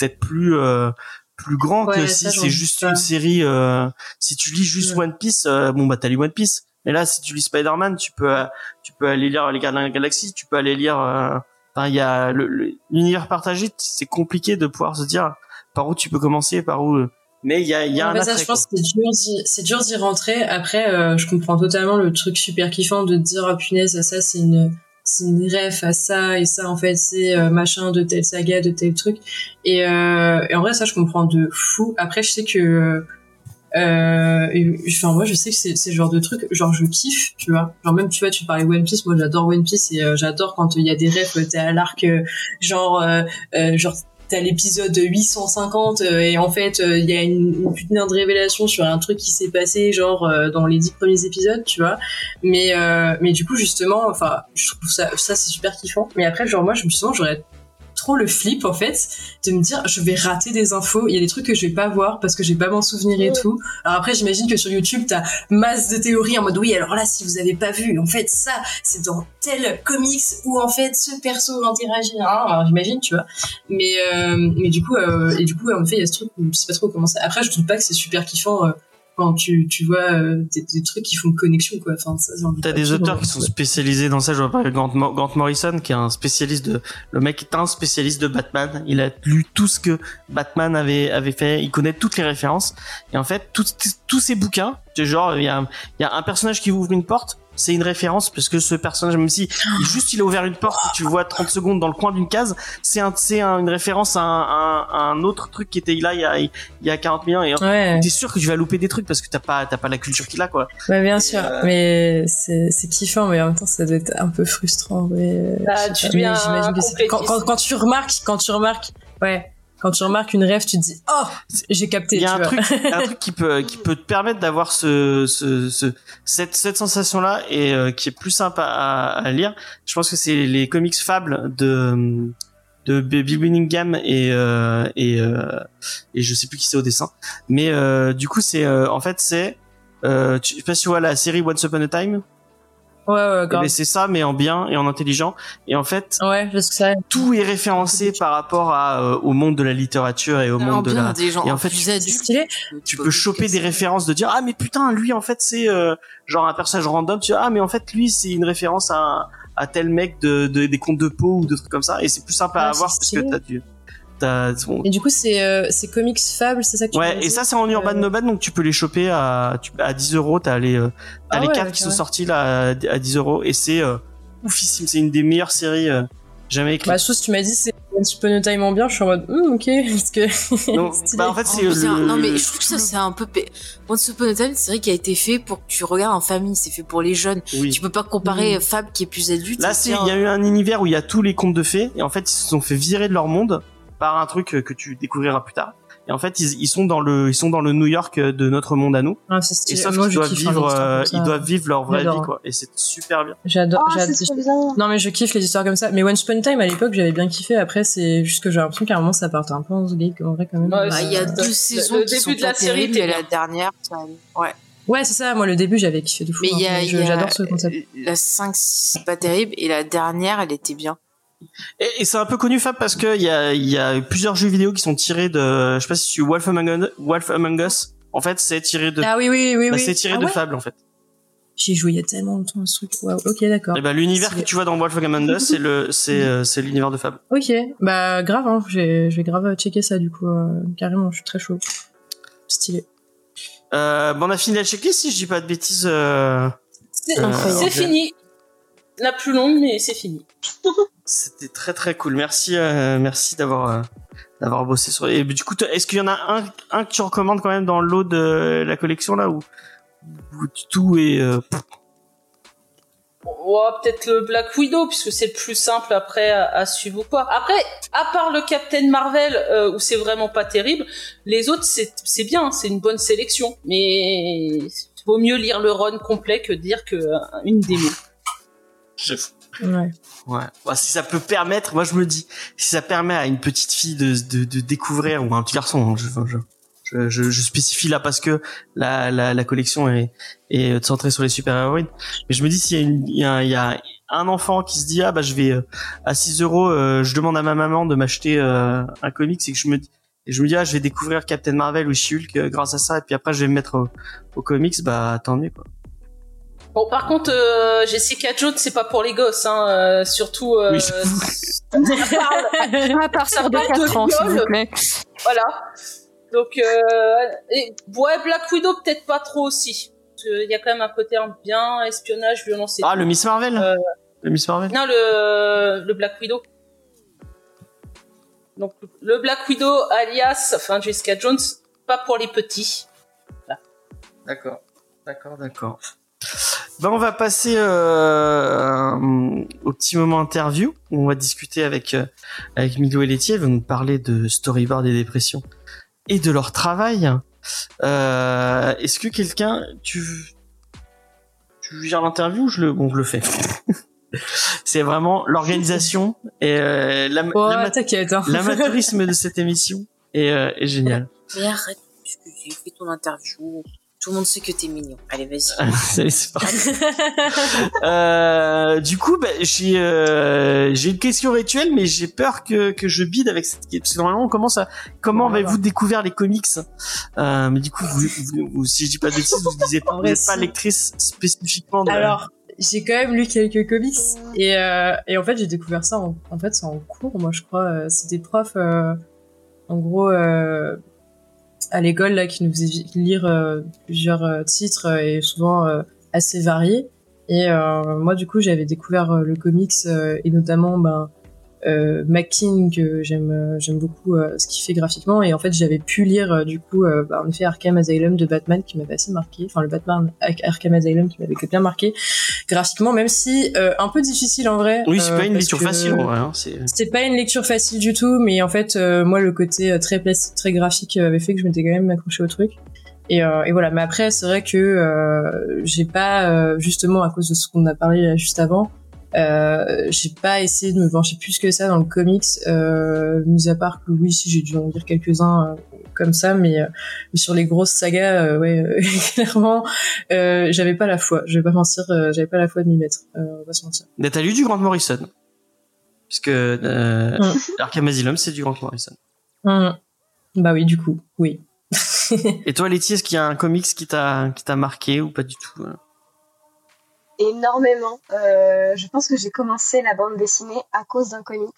peut-être plus euh, plus grand que si c'est juste une série. Euh, si tu lis juste One Piece, euh, bon bah t'as lu One Piece. Mais là, si tu lis Spider-Man, tu peux tu peux aller lire les Gardiens de la Galaxie, tu peux aller lire. Enfin, il y a l'univers partagé. C'est compliqué de pouvoir se dire par où tu peux commencer, par où. Mais il y a, y a un ça, je pense que c'est dur d'y rentrer. Après, je comprends totalement le truc super kiffant de te dire, ah punaise, ça c'est une c'est une ref à ça et ça en fait c'est euh, machin de telle saga de tel truc. Et, euh, en vrai ça je comprends de fou. Après je sais que euh, enfin moi je sais que c'est ce genre de truc genre je kiffe tu vois. Genre même tu vois tu parlais One Piece moi j'adore One Piece et euh, j'adore quand il y a des refs t'es à l'arc genre genre t'as l'épisode 850 euh, et en fait euh, il y a une, putain de révélation sur un truc qui s'est passé genre euh, dans les dix premiers épisodes tu vois. Mais mais du coup justement enfin je trouve ça ça c'est super kiffant. Mais après genre moi je me sens j'aurais trop le flip en fait de me dire je vais rater des infos il y a des trucs que je vais pas voir parce que je vais pas m'en souvenir et tout. Alors après j'imagine que sur YouTube t'as masse de théories en mode oui alors là si vous avez pas vu en fait ça c'est dans tel comics où en fait ce perso interagit hein, alors j'imagine tu vois. Mais euh, mais du coup euh, et du coup en fait il y a ce truc je sais pas trop comment ça après je trouve pas que c'est super kiffant tu, tu vois euh, des, trucs qui font connexion quoi. Enfin ça t'as des auteurs qui sont spécialisés dans ça je vois par exemple Grant, Morrison qui est un spécialiste de le mec est un spécialiste de Batman. Il a lu tout ce que Batman avait avait fait. Il connaît toutes les références. Et en fait tous ces bouquins genre il y a il y a un personnage qui ouvre une porte c'est une référence parce que ce personnage, même si juste il a ouvert une porte et tu le vois 30 secondes dans le coin d'une case, c'est un, c'est une référence à un, un, autre truc qui était là il y a, il y a 40 000 ans et ouais. t'es sûr que tu vas louper des trucs parce que t'as pas, t'as pas la culture qu'il a, quoi. Ouais, bien sûr. Euh, mais c'est, c'est kiffant, mais en même temps, ça doit être un peu frustrant. Mais, bah, tu quand, quand tu remarques, quand tu remarques, ouais quand tu remarques une rêve, tu te dis oh j'ai capté. Il y a un truc, un truc qui peut qui peut te permettre d'avoir ce, ce, ce cette cette sensation là et euh, qui est plus sympa à, à, lire. Je pense que c'est les comics fables de de Bill Winningham et euh, et euh, et je sais plus qui c'est au dessin. Mais euh, du coup c'est euh, en fait c'est euh, tu, je sais pas si tu vois la série Once Upon a Time? Ouais, ouais, eh ben, c'est ça, mais en bien et en intelligent. Et en fait, ouais, que ça. tout est référencé par rapport à, euh, au monde de la littérature et au monde de la. et en fait, tu, tu peux choper des références de dire ah mais putain lui en fait c'est euh, genre un personnage random. Tu dis ah mais en fait lui c'est une référence à, à tel mec de, de, des contes de peau ou de trucs comme ça. Et c'est plus sympa à voir parce que t'as du et du coup, c'est euh, c'est comics Fable, c'est ça que tu Ouais, et ça, c'est en urban euh... noban, donc tu peux les choper à, à 10 euros. T'as les, euh, as ah les cartes qui sont sorties là à, 10 euros, et c'est euh, oufissime. C'est une des meilleures séries euh, jamais écrites. Bah, chose, tu m'as dit, c'est Once Upon a Time en bien, je suis en mode, hum, ok, parce que. non, bah, en fait, c'est. Oh, Non, mais je trouve que ça, c'est un peu. Once Upon a Time, c'est vrai qu'il a été fait pour que tu regardes en famille, c'est fait pour les jeunes. Oui. Tu peux pas comparer mmh. Fable qui est plus adulte. Là, c'est, il y a eu un univers où il y a tous les contes de fées, et en fait, ils se sont fait virer de leur monde par un truc que tu découvriras plus tard. Et en fait, ils, ils, sont dans le, ils sont dans le New York de notre monde à nous. Ah, et sauf qu'ils doivent vivre, euh, ils doivent vivre leur vraie vie, quoi. Et c'est super bien. J'adore. Oh, non, mais je kiffe les histoires comme ça. Mais Once Upon Time à l'époque, j'avais bien kiffé. Après, c'est juste que j'ai l'impression qu'à un moment, ça part un peu en geek, en vrai, quand même. Bah, il y a deux saisons le qui début sont de la série, mais la dernière, ça... ouais. Ouais, c'est ça. Moi, le début, j'avais kiffé de fou. Mais hein. j'adore ce concept. La 5, 6, pas terrible. Et la dernière, elle était bien. Et, c'est un peu connu Fab parce que il y a, y a plusieurs jeux vidéo qui sont tirés de, je sais pas si tu Wolf Among, Wolf Among Us. En fait, c'est tiré de. Ah oui oui oui bah, C'est tiré ah de Fable en fait. J'ai joué il y a tellement longtemps à ce truc. Ok d'accord. Et bah l'univers que tu vois dans Wolf Among Us, c'est le c'est euh, c'est l'univers de Fable. Ok bah grave hein. Je vais grave checker ça du coup euh, carrément. Je suis très chaud. Stylé. Euh, bon on a fini la checklist si je dis pas de bêtises. Euh... C'est fini. La plus longue mais c'est fini. C'était très très cool. Merci, euh, merci d'avoir euh, d'avoir bossé sur. Et du coup, est-ce qu'il y en a un, un que tu recommandes quand même dans l'eau de la collection là où, tout est. Euh... peut-être le Black Widow puisque c'est le plus simple après à, suivre ou pas. Après, à part le Captain Marvel euh, où c'est vraiment pas terrible, les autres c'est c'est bien, c'est une bonne sélection. Mais vaut mieux lire le run complet que dire que une démo. Ouais. Ouais. Bah, si ça peut permettre, moi je me dis, si ça permet à une petite fille de, de, de découvrir ou un petit garçon, hein, je, je, je, spécifie là parce que la, la, la collection est, est centrée sur les super héroïnes. Mais je me dis s'il y a il y a, un enfant qui se dit ah bah je vais euh, à 6 euros, euh, je demande à ma maman de m'acheter euh, un comic, c'est que je me et je me dis ah je vais découvrir Captain Marvel ou She-Hulk grâce à ça et puis après je vais me mettre au, au comics bah tant mieux quoi. Bon, par contre, euh, Jessica Jones, c'est pas pour les gosses, hein, euh, surtout. Euh, oui, à partir de 4 ans, s'il vous plaît. Voilà. Donc, euh, et, ouais, Black Widow, peut-être pas trop aussi. Il y a quand même un côté bien espionnage, violence et Ah, le Miss Marvel euh, Le Miss Marvel Non, le, le Black Widow. Donc, le Black Widow, alias, enfin, Jessica Jones, pas pour les petits. D'accord. D'accord, d'accord. Ben on va passer euh, au petit moment interview où on va discuter avec euh, avec Milo et Laitier. Ils vont nous parler de storyboard et dépression et de leur travail. Euh, Est-ce que quelqu'un tu tu gères l'interview ou je le bon je le fais? c'est vraiment l'organisation et euh, hein. l'amateurisme de cette émission est, euh, est génial. Mais arrête, j'ai fait ton interview. Tout le monde sait que t'es mignon. Allez, vas-y. c'est euh, du coup, bah, j'ai euh, j'ai une question rituelle, mais j'ai peur que que je bide avec cette question. Parce que normalement, on commence à comment avez-vous découvert les comics? Euh, Mais du coup, vous, si je dis pas de bêtises, vous disiez pas, vous n'êtes pas lectrice spécifiquement. De... Alors, j'ai quand même lu quelques comics et euh, et en fait, j'ai découvert ça en, en fait, c'est en cours, moi, je crois. Euh, C'était prof. Euh, en gros, euh, à l'école là qui nous faisait lire euh, plusieurs euh, titres euh, et souvent assez variés. Et moi du coup j'avais découvert le comics et notamment ben euh, McKean que j'aime euh, j'aime beaucoup euh, ce qu'il fait graphiquement. Et en fait j'avais pu lire du coup bah, en effet Arkham Asylum de Batman qui m'avait assez marqué. Enfin le Batman Arkham Asylum qui m'avait bien marqué graphiquement même si un peu difficile en vrai oui c'est pas une lecture facile hein, c'est pas une lecture facile du tout mais en fait moi le côté très plastique très graphique avait fait que je m'étais quand même accroché au truc. Et, euh, et, voilà. Mais après c'est vrai que euh, j'ai pas justement à cause de ce qu'on a parlé juste avant euh, j'ai pas essayé de me pencher plus que ça dans le comics, euh, mis à part que oui, si j'ai dû en lire quelques-uns euh, comme ça, mais, euh, mais, sur les grosses sagas, euh, ouais, clairement, j'avais pas la foi. Je vais pas mentir, j'avais pas la foi de m'y mettre. on va se mentir. Mais t'as lu du Grant Morrison Parce que mm. Arkham Asylum, c'est du Grant Morrison. Mm. Bah oui, du coup, oui. Et toi, Letty, est-ce qu'il y a un comics qui t'a qui t'a marqué ou pas du tout énormément. Euh, je pense que j'ai commencé la bande dessinée à cause d'un comics.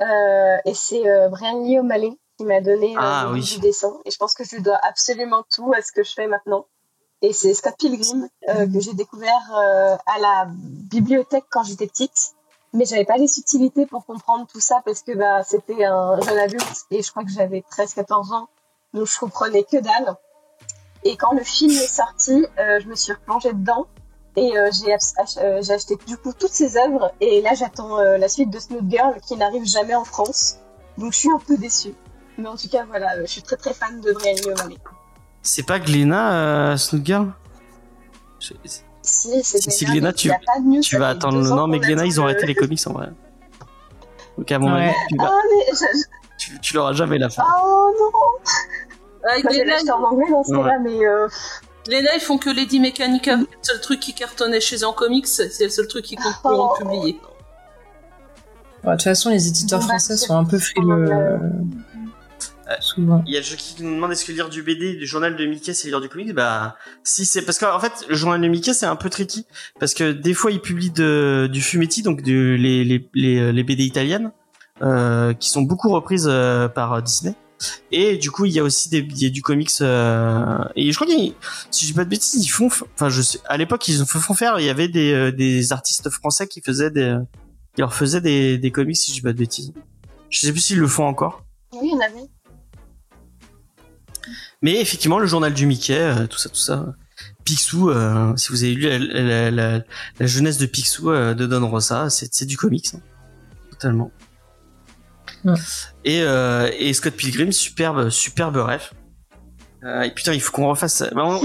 Euh, et c'est euh, Brian Lee O'Malley qui m'a donné ah, du dessin. Et je pense que je lui dois absolument tout à ce que je fais maintenant. Et c'est Scott Pilgrim euh, que j'ai découvert à la bibliothèque quand j'étais petite. Mais j'avais pas les subtilités pour comprendre tout ça parce que bah, c'était un jeune adulte et je crois que j'avais 13-14 ans. Donc je comprenais que dalle. Et quand le film est sorti, je me suis replongée dedans et euh, euh, j'ai acheté du coup toutes ses œuvres et là j'attends euh, la suite de Snoot Girl qui n'arrive jamais en France. Donc je suis un peu déçue. Mais en tout cas voilà, je suis très très fan de Brian Lee C'est pas Gléna Snoot Girl? Si, c'est Si Gléna, tu, tu vas attendre. Non mais Gléna ils ont arrêté les comics en vrai. Donc à mon avis, ah, tu, l'auras jamais la fin. Oh non ouais, Gléna, en anglais dans ce cas-là, mais... Les ils font que Lady Mechanica. C'est le truc qui cartonnait chez eux en comics, c'est le seul truc qui compte pour en publier. de toute façon, les éditeurs français sont un peu frileux. Euh, souvent. Il y a jeu qui nous demande est-ce que lire du BD, du journal de Mickey, c'est lire du comics? Bah, si c'est parce qu'en fait, le journal de Mickey, c'est un peu tricky parce que des fois, il publie de, du fumetti, donc de, les, les, les, les BD italiennes, euh, qui sont beaucoup reprises euh, par Disney. Et du coup, il y a aussi des, il y a du comics. Euh, et je crois qu'ils, si je dis pas de bêtises, ils font. Enfin, je sais. À l'époque, ils font faire. Il y avait des, euh, des artistes français qui faisaient des, qui leur faisaient des, des comics, si je dis pas de bêtises. Je sais plus s'ils le font encore. Oui, il y en avait. Mais effectivement, le journal du Mickey, euh, tout ça, tout ça. Picsou, euh, si vous avez lu la, la, la, jeunesse de Picsou de Don Rosa, c'est du comics, hein. totalement. Et, euh, et Scott Pilgrim, superbe, superbe rêve. Euh, et putain, il faut qu'on refasse. ça. Bah,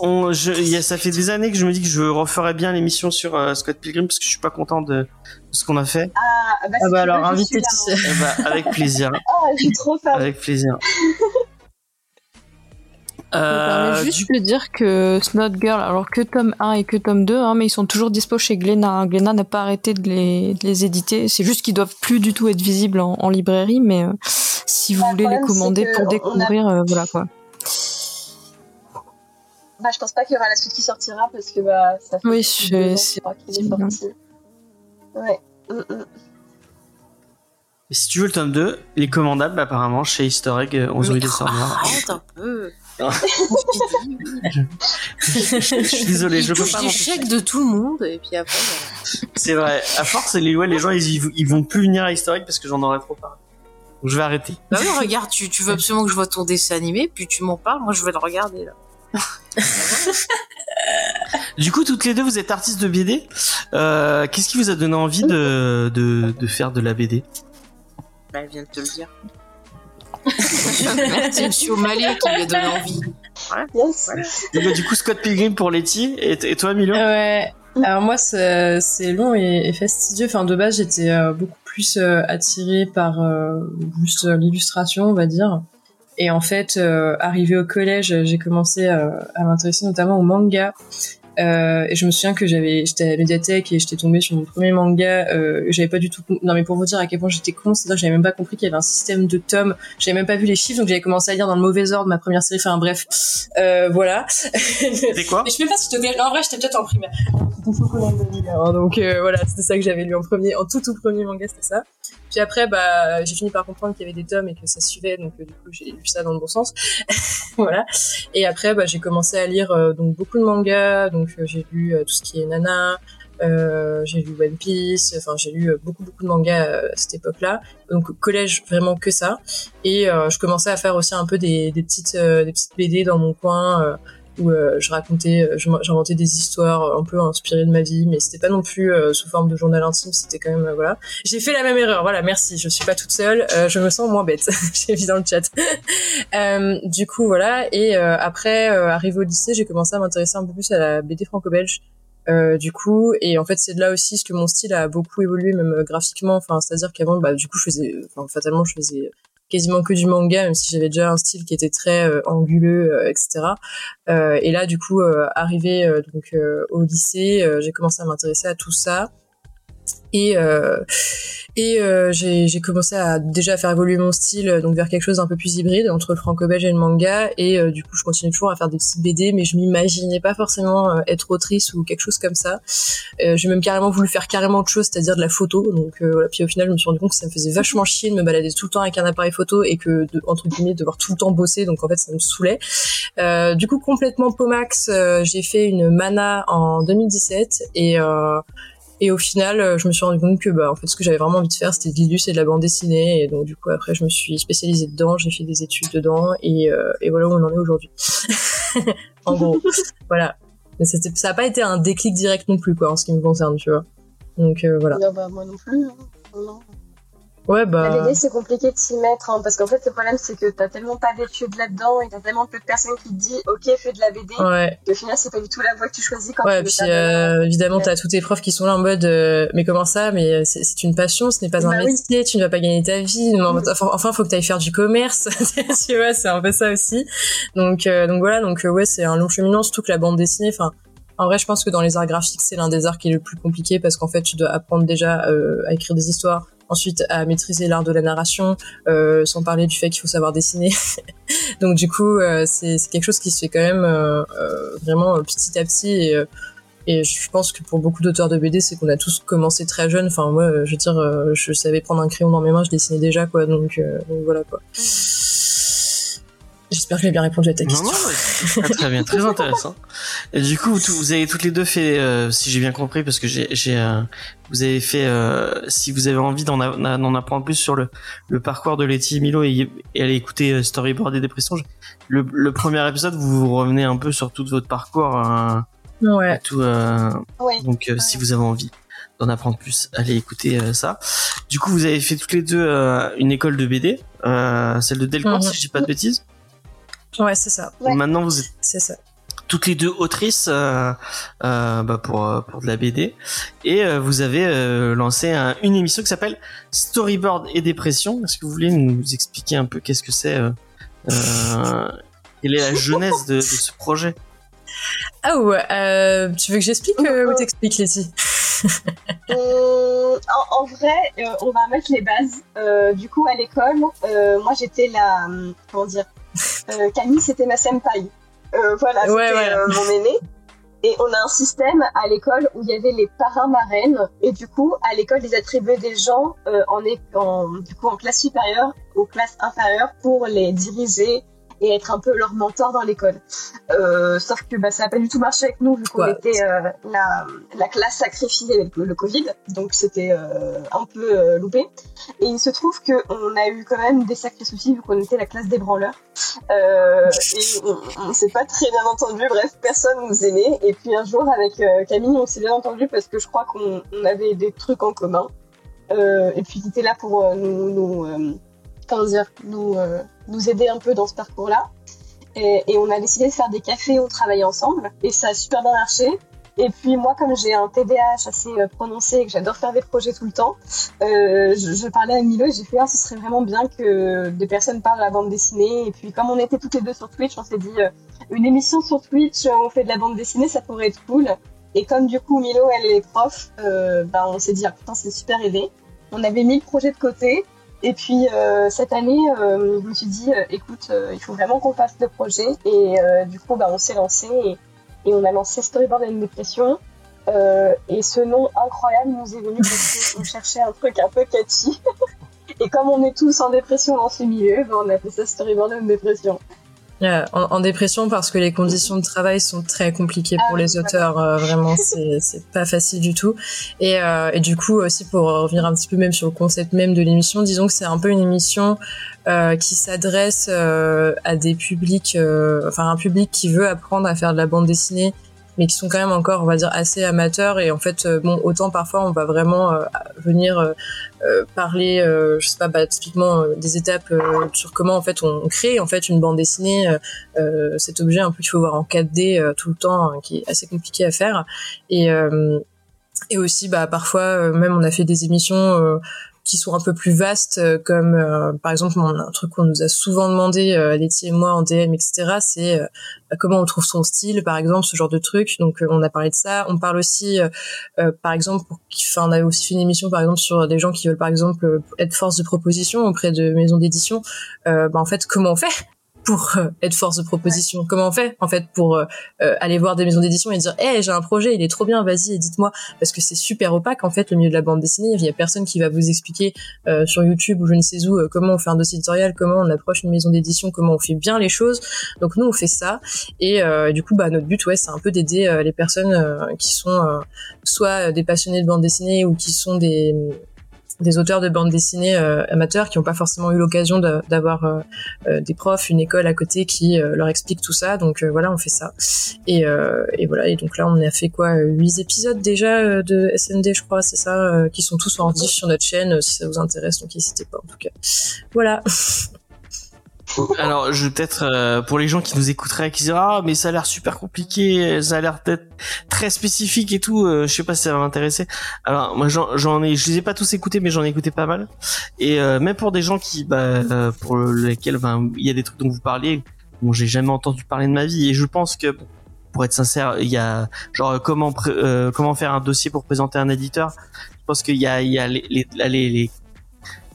on, je, y a, ça fait des années que je me dis que je referais bien l'émission sur euh, Scott Pilgrim parce que je suis pas content de, de ce qu'on a fait. Ah bah, ah bah alors invité. Eh bah, avec plaisir. oh, je suis trop fan. Avec plaisir. Euh, je juste du... dire que Snot Girl, alors que tome 1 et que tome 2, hein, mais ils sont toujours dispo chez Glénat. Hein. Glénat n'a pas arrêté de les, de les éditer. C'est juste qu'ils doivent plus du tout être visibles en, en librairie, mais euh, si vous bah, voulez les commander pour découvrir, a... euh, voilà quoi. Bah, je pense pas qu'il y aura la suite qui sortira parce que bah, ça fait oui, c'est c'est Ouais. Mm -mm. Si tu veux le tome 2, il est commandable apparemment chez Easter Egg 11 rue des Arrête un peu je, suis désolé, je peux pas. des chèques de tout le monde et puis après. C'est vrai. À force, les, ouais, les gens ils, ils vont plus venir à Historique parce que j'en aurais trop parlé. Donc je vais arrêter. Bah oui, regarde, tu, tu veux absolument que je vois ton dessin animé, puis tu m'en parles, moi je vais le regarder là. du coup, toutes les deux, vous êtes artistes de BD. Euh, Qu'est-ce qui vous a donné envie de, de, de faire de la BD bah, Elle vient de te le dire. Merci Monsieur O'Malley qui lui a donné envie. Ouais. Yes. Et bah, du coup, Scott Pilgrim pour Letty et, et toi, Milo Ouais. Alors moi, c'est long et, fastidieux. Enfin, de base, j'étais beaucoup plus attirée par juste l'illustration, on va dire. Et en fait, arrivé au collège, j'ai commencé à m'intéresser notamment au manga. Euh, et je me souviens que j'avais, j'étais à la médiathèque et j'étais tombée sur mon premier manga. Euh, j'avais pas du tout, non mais pour vous dire à quel point j'étais con, c'est-à-dire que j'avais même pas compris qu'il y avait un système de tomes. J'avais même pas vu les chiffres, donc j'avais commencé à lire dans le mauvais ordre ma première série. Enfin bref, euh, voilà. C'était quoi Mais je sais pas si c'était non, en vrai, j'étais peut-être en primaire. donc euh, voilà, c'était ça que j'avais lu en premier, en tout tout premier manga, c'était ça. Puis après, bah, j'ai fini par comprendre qu'il y avait des tomes et que ça suivait, donc euh, du coup, j'ai lu ça dans le bon sens. voilà. Et après, bah, j'ai commencé à lire euh, donc beaucoup de mangas. Donc euh, j'ai lu tout ce qui est Nana, j'ai lu One Piece. Enfin, j'ai lu beaucoup beaucoup de mangas à cette époque-là. Donc collège, vraiment que ça. Et je commençais à faire aussi un peu des, des petites des petites BD dans mon coin où euh, je racontais, euh, j'inventais des histoires un peu inspirées de ma vie, mais c'était pas non plus euh, sous forme de journal intime, c'était quand même voilà. J'ai fait la même erreur, voilà, merci, je suis pas toute seule, je me sens moins bête, j'ai vu dans le chat. du coup voilà, et après arrivé au lycée, j'ai commencé à m'intéresser un peu plus à la BD franco-belge. Euh, du coup et en fait c'est de là aussi ce que mon style a beaucoup évolué même graphiquement enfin c'est à dire qu'avant bah du coup je faisais enfin fatalement je faisais quasiment que du manga, même si j'avais déjà un style qui était très euh, anguleux, euh, etc. Euh, et là, du coup, arrivé donc au lycée, j'ai commencé à m'intéresser à tout ça. Et et euh, j'ai commencé à déjà faire évoluer mon style euh, donc vers quelque chose d'un peu plus hybride entre le franco-belge et le manga. Et euh, du coup, je continue toujours à faire des petites BD, mais je m'imaginais pas forcément être autrice ou quelque chose comme ça. j'ai même carrément voulu faire carrément autre chose, c'est-à-dire de la photo. Donc voilà. Puis au final, je me suis rendu compte que ça me faisait vachement chier de me balader tout le temps avec un appareil photo et que de, entre guillemets devoir tout le temps bosser. Donc en fait, ça me saoulait. du coup, complètement Pomax, j'ai fait une mana en 2017 et et au final, euh, je me suis rendu compte que bah, en fait, ce que j'avais vraiment envie de faire, c'était de l'illus et de la bande dessinée. Et donc, du coup, après, je me suis spécialisée dedans, j'ai fait des études dedans, et, euh, et voilà où on en est aujourd'hui. en gros, voilà. Mais ça n'a pas été un déclic direct non plus, quoi, en ce qui me concerne, tu vois. Donc, euh, voilà. bah, moi non plus. Hein. Non. Ouais, bah. La BD, c'est compliqué de s'y mettre, hein, parce qu'en fait, le problème, c'est que t'as tellement pas d'études là-dedans et t'as tellement peu de personnes qui te disent, OK, fais de la BD. Ouais. Qu'au final, c'est pas du tout la voie que tu choisis quand ouais, tu puis, euh, évidemment, t'as tous tes profs qui sont là en mode, euh, mais comment ça? Mais euh, c'est une passion, ce n'est pas un bah métier, tu ne vas pas gagner ta vie. Mm. Enfin, enfin, faut que t'ailles faire du commerce. tu vois, c'est un peu ça aussi. Donc, euh, donc voilà, donc, ouais, c'est un long cheminement, surtout que la bande dessinée, enfin, en vrai, je pense que dans les arts graphiques, c'est l'un des arts qui est le plus compliqué parce qu'en fait, tu dois apprendre déjà euh, à écrire des histoires, ensuite à maîtriser l'art de la narration, euh, sans parler du fait qu'il faut savoir dessiner. Donc du coup, euh, c'est quelque chose qui se fait quand même euh, vraiment petit à petit. Et, je pense que pour beaucoup d'auteurs de BD, c'est qu'on a tous commencé très jeune. Enfin, moi, je veux dire, je savais prendre un crayon dans mes mains, je dessinais déjà, quoi. Donc voilà, quoi. J'espère que j'ai bien répondu à ta question. Non, très bien, très intéressant. Et du coup, vous avez toutes les deux fait, euh, si j'ai bien compris, parce que j'ai, j'ai, euh, vous avez fait, euh, si vous avez envie d'en, apprendre plus sur le, le parcours de Letty Milo et, et aller écouter Storyboard et Dépression, le, le premier épisode, vous, vous revenez un peu sur tout votre parcours. ouais. Tout, Donc, si vous avez envie d'en apprendre plus, allez écouter ça. Du coup, vous avez fait toutes les deux une école de BD, celle de Delcourt, mhm. si je dis pas de bêtises. Ouais, c'est ça. Maintenant, vous êtes c'est ça. toutes les deux autrices euh, euh, bah pour euh, pour de la BD et euh, vous avez euh, lancé un, une émission qui s'appelle Storyboard et dépression. Est-ce que vous voulez nous expliquer un peu qu'est-ce que c'est Quelle est la genèse de, de ce projet? Ah ouais, tu veux que j'explique ou t'expliques Letty? en, en, vrai, on va mettre les bases. du coup, à l'école, moi j'étais la comment dire Camille, c'était ma senpai. Euh, voilà, c'était euh, mon aîné. Et on a un système à l'école où il y avait les parrains marraines et du coup à l'école ils attribuaient des gens en, en, du coup en classe supérieure aux classes inférieures pour les diriger et être un peu leur mentor dans l'école. Euh, sauf que bah, ça n'a pas du tout marché avec nous vu qu'on était euh, la, la, classe sacrifiée avec le, Covid, donc c'était euh, un peu loupé. Et il se trouve qu'on a eu quand même des sacrés soucis vu qu'on était la classe des branleurs. Et on, ne s'est pas très bien entendu, bref, personne nous aimait. Et puis un jour avec Camille, on s'est bien entendu parce que je crois qu'on avait des trucs en commun. et puis il était là pour nous, nous comment dire, nous nous aider un peu dans ce parcours-là. Et, on a décidé de faire des cafés, on travaillait ensemble, et ça a super bien marché. Et puis moi, comme j'ai un TDAH assez prononcé et que j'adore faire des projets tout le temps, je, parlais à Milo et j'ai fait ah, ce serait vraiment bien que des personnes parlent de la bande dessinée. Et puis comme on était toutes les deux sur Twitch, on s'est dit une émission sur Twitch, on fait de la bande dessinée, ça pourrait être cool. Et comme du coup Milo elle est prof, bah, on s'est dit ah putain c'est super aidé. On avait mis le projet de côté et puis euh, cette année, euh, je me suis dit, euh, écoute, il faut vraiment qu'on fasse le projet. Et du coup, bah, on s'est lancé et, on a lancé Storyboard and Dépression. et ce nom incroyable nous est venu parce qu'on cherchait un truc un peu catchy. et comme on est tous en dépression dans ce milieu, bah, on a fait ça Storyboard and Dépression en, dépression parce que les conditions de travail sont très compliquées pour ah les auteurs. Euh, vraiment, c'est pas facile du tout. Et, euh, et, du coup, aussi pour revenir un petit peu même sur le concept même de l'émission, disons que c'est un peu une émission euh, qui s'adresse euh, à des publics, euh, enfin un public qui veut apprendre à faire de la bande dessinée mais qui sont quand même encore, on va dire, assez amateurs. Et en fait, euh, bon, autant parfois on va vraiment euh, venir euh, parler, je sais pas, bah, typiquement des étapes sur comment en fait on crée en fait une bande dessinée, cet objet un peu qu'il faut voir en 4D tout le temps, hein, qui est assez compliqué à faire. Et et aussi bah parfois même on a fait des émissions qui sont un peu plus vastes, euh, comme euh, par exemple un truc qu'on nous a souvent demandé, euh, Letty et moi en DM, etc. C'est bah, comment on trouve son style, par exemple, ce genre de truc. Donc on a parlé de ça. On parle aussi, par exemple, enfin on a aussi fait une émission par exemple sur des gens qui veulent par exemple être force de proposition auprès de maisons d'édition. bah, en fait, comment on fait? Pour euh, être force de proposition. Comment on fait en fait pour euh, euh, aller voir des maisons d'édition et dire "Eh, j'ai un projet, il est trop bien, vas-y, dites-moi" parce que c'est super opaque en fait le milieu de la bande dessinée, il y a personne qui va vous expliquer sur YouTube ou je ne sais où comment on fait un dossier éditorial, comment on approche une maison d'édition, comment on fait bien les choses. Donc nous on fait ça. Et du coup bah notre but ouais, c'est un peu d'aider les personnes qui sont soit des passionnés de bande dessinée ou qui sont des des auteurs de bande dessinée euh, amateurs qui n'ont pas forcément eu l'occasion d'avoir euh, euh, des profs, une école à côté qui leur explique tout ça. Donc voilà, on fait ça. Et, voilà. Et donc là, on a fait quoi Huit épisodes déjà de SND, je crois, c'est ça, qui sont tous en sur notre chaîne si ça vous intéresse. Donc n'hésitez pas en tout cas. Voilà. Alors, je peut-être euh, pour les gens qui nous écouteraient, qui disent ah mais ça a l'air super compliqué, ça a l'air peut-être très spécifique et tout. Euh, je sais pas si ça va m'intéresser. Alors moi j'en ai, je les ai pas tous écoutés, mais j'en ai écouté pas mal. Et euh, même pour des gens qui, bah, pour lesquels, ben, il y a des trucs dont vous parliez, bon j'ai jamais entendu parler de ma vie. Et je pense que pour être sincère, il y a genre comment comment faire un dossier pour présenter un éditeur. Je pense qu'il y a il y a les, les, les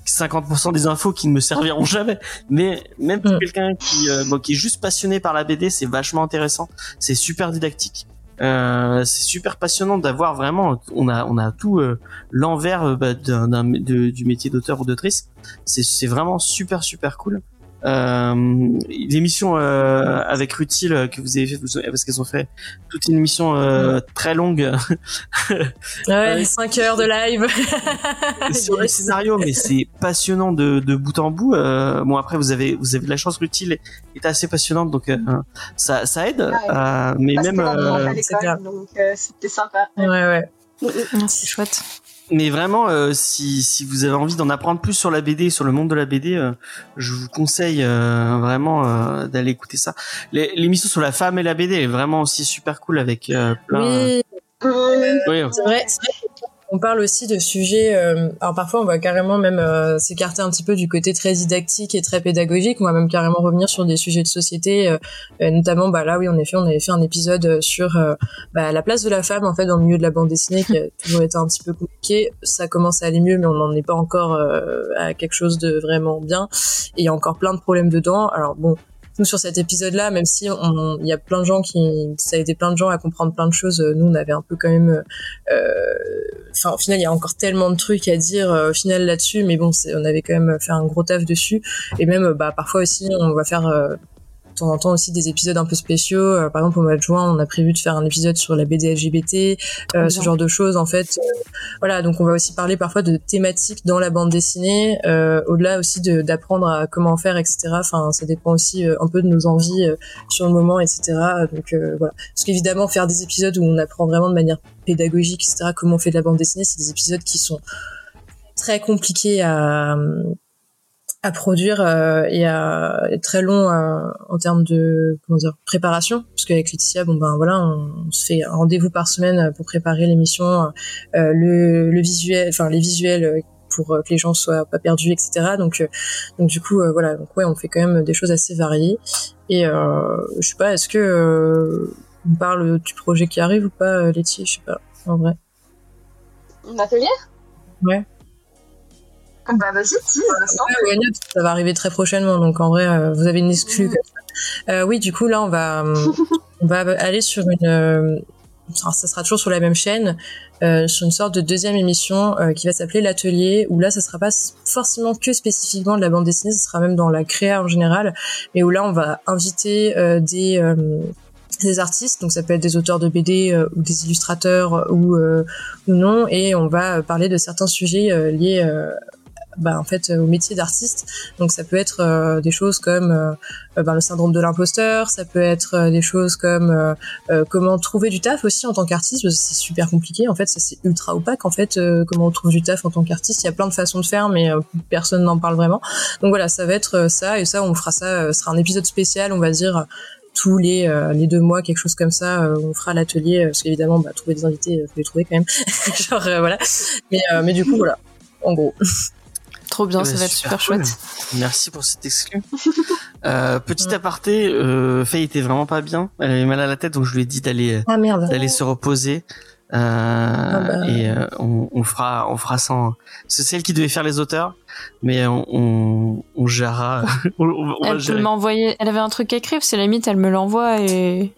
50% des infos qui ne me serviront jamais. Mais même pour mm. quelqu'un qui, euh, qui est juste passionné par la BD, c'est vachement intéressant. C'est super didactique. Euh, c'est super passionnant d'avoir vraiment on a on a tout euh, l'envers euh, bah, d'un, du métier d'auteur ou d'autrice c'est c'est vraiment super super cool euh, l'émission euh, avec Rutil euh, que vous avez fait parce qu'elles ont fait toute une émission euh, très longue. Ouais 5 heures de live. Sur le scénario mais c'est passionnant de, de bout en bout. Bon après vous avez vous avez de la chance Rutil est assez passionnante donc ça ça aide. Mais même donc c'était sympa. Ouais ouais. C'est chouette mais vraiment, euh, si, si vous avez envie d'en apprendre plus sur la BD, sur le monde de la BD, euh, je vous conseille euh, vraiment d'aller écouter ça. L'émission sur la femme et la BD est vraiment aussi super cool avec plein. Oui. oui. C'est vrai, on parle aussi de sujets. Euh, alors parfois, on va carrément même euh, s'écarter un petit peu du côté très didactique et très pédagogique. On va même carrément revenir sur des sujets de société, euh, notamment bah là, oui, en effet, on avait fait un épisode sur bah, la place de la femme en fait dans le milieu de la bande dessinée qui a toujours été un petit peu compliqué. Ça commence à aller mieux, mais on n'en est pas encore à quelque chose de vraiment bien. Et il y a encore plein de problèmes dedans. Alors bon, nous sur cet épisode-là, même si il y a plein de gens qui, ça a aidé plein de gens à comprendre plein de choses, euh, nous on avait un peu quand même, euh, enfin au final il y a encore tellement de trucs à dire euh, au final là-dessus, mais bon, on avait quand même fait un gros taf dessus, et même bah parfois aussi on va faire de temps en temps aussi des épisodes un peu spéciaux. Euh, par exemple, au mois de juin, on a prévu de faire un épisode sur la BD LGBT, euh, ce genre de choses. En fait, euh, voilà. Donc, on va aussi parler parfois de thématiques dans la bande dessinée, au-delà aussi d'apprendre à comment faire, etc. Enfin, ça dépend aussi un peu de nos envies sur le moment, etc. Donc, voilà. Parce qu'évidemment, faire des épisodes où on apprend vraiment de manière pédagogique, etc. Comment on fait de la bande dessinée, c'est des épisodes qui sont très compliqués à à produire et à être très long en termes de comment dire préparation. Parce qu'avec Laetitia bon ben voilà on, se fait un rendez-vous par semaine pour préparer l'émission le, le visuel enfin les visuels pour que les gens soient pas perdus etc donc donc du coup voilà donc ouais on fait quand même des choses assez variées. Et euh, je sais pas est-ce que on parle du projet qui arrive ou pas Laetitia? Je sais pas en vrai. Un atelier? Ouais bah vas-y, ça va arriver très prochainement, donc en vrai, euh, vous avez une exclue. Euh, oui, du coup, là, on va, on va aller sur une. Euh, ça sera toujours sur la même chaîne, sur une sorte de deuxième émission qui va s'appeler l'atelier, où là, ça sera pas forcément que spécifiquement de la bande dessinée, ce sera même dans la créa en général, mais où là, on va inviter des des artistes, donc ça peut être des auteurs de BD ou des illustrateurs ou, ou non, et on va parler de certains sujets liés bah, en fait au métier d'artiste. Donc ça peut être euh, des choses comme euh, bah, le syndrome de l'imposteur, ça peut être euh, des choses comme comment trouver du taf aussi en tant qu'artiste. C'est super compliqué en fait, ça c'est ultra opaque en fait. comment on trouve du taf en tant qu'artiste, il y a plein de façons de faire, mais personne n'en parle vraiment. Donc voilà, ça va être ça et ça on fera ça. ce sera un épisode spécial, on va dire tous les les deux mois quelque chose comme ça on fera l'atelier parce qu'évidemment bah, trouver des invités faut les trouver quand même genre voilà mais mais du coup voilà en gros Trop bien, eh ça ben, va être super, chouette. Merci pour cet exclu. euh, petit aparté, euh, Faye était vraiment pas bien. Elle avait mal à la tête, donc je lui ai dit d'aller ah, d'aller se reposer. Euh, ah, bah. Et euh, on, on, fera on fera sans. C'est celle qui devait faire les auteurs, mais on on, on gérera. elle peut m'envoyer. Elle avait un truc écrit, c'est la limite, elle me l'envoie et.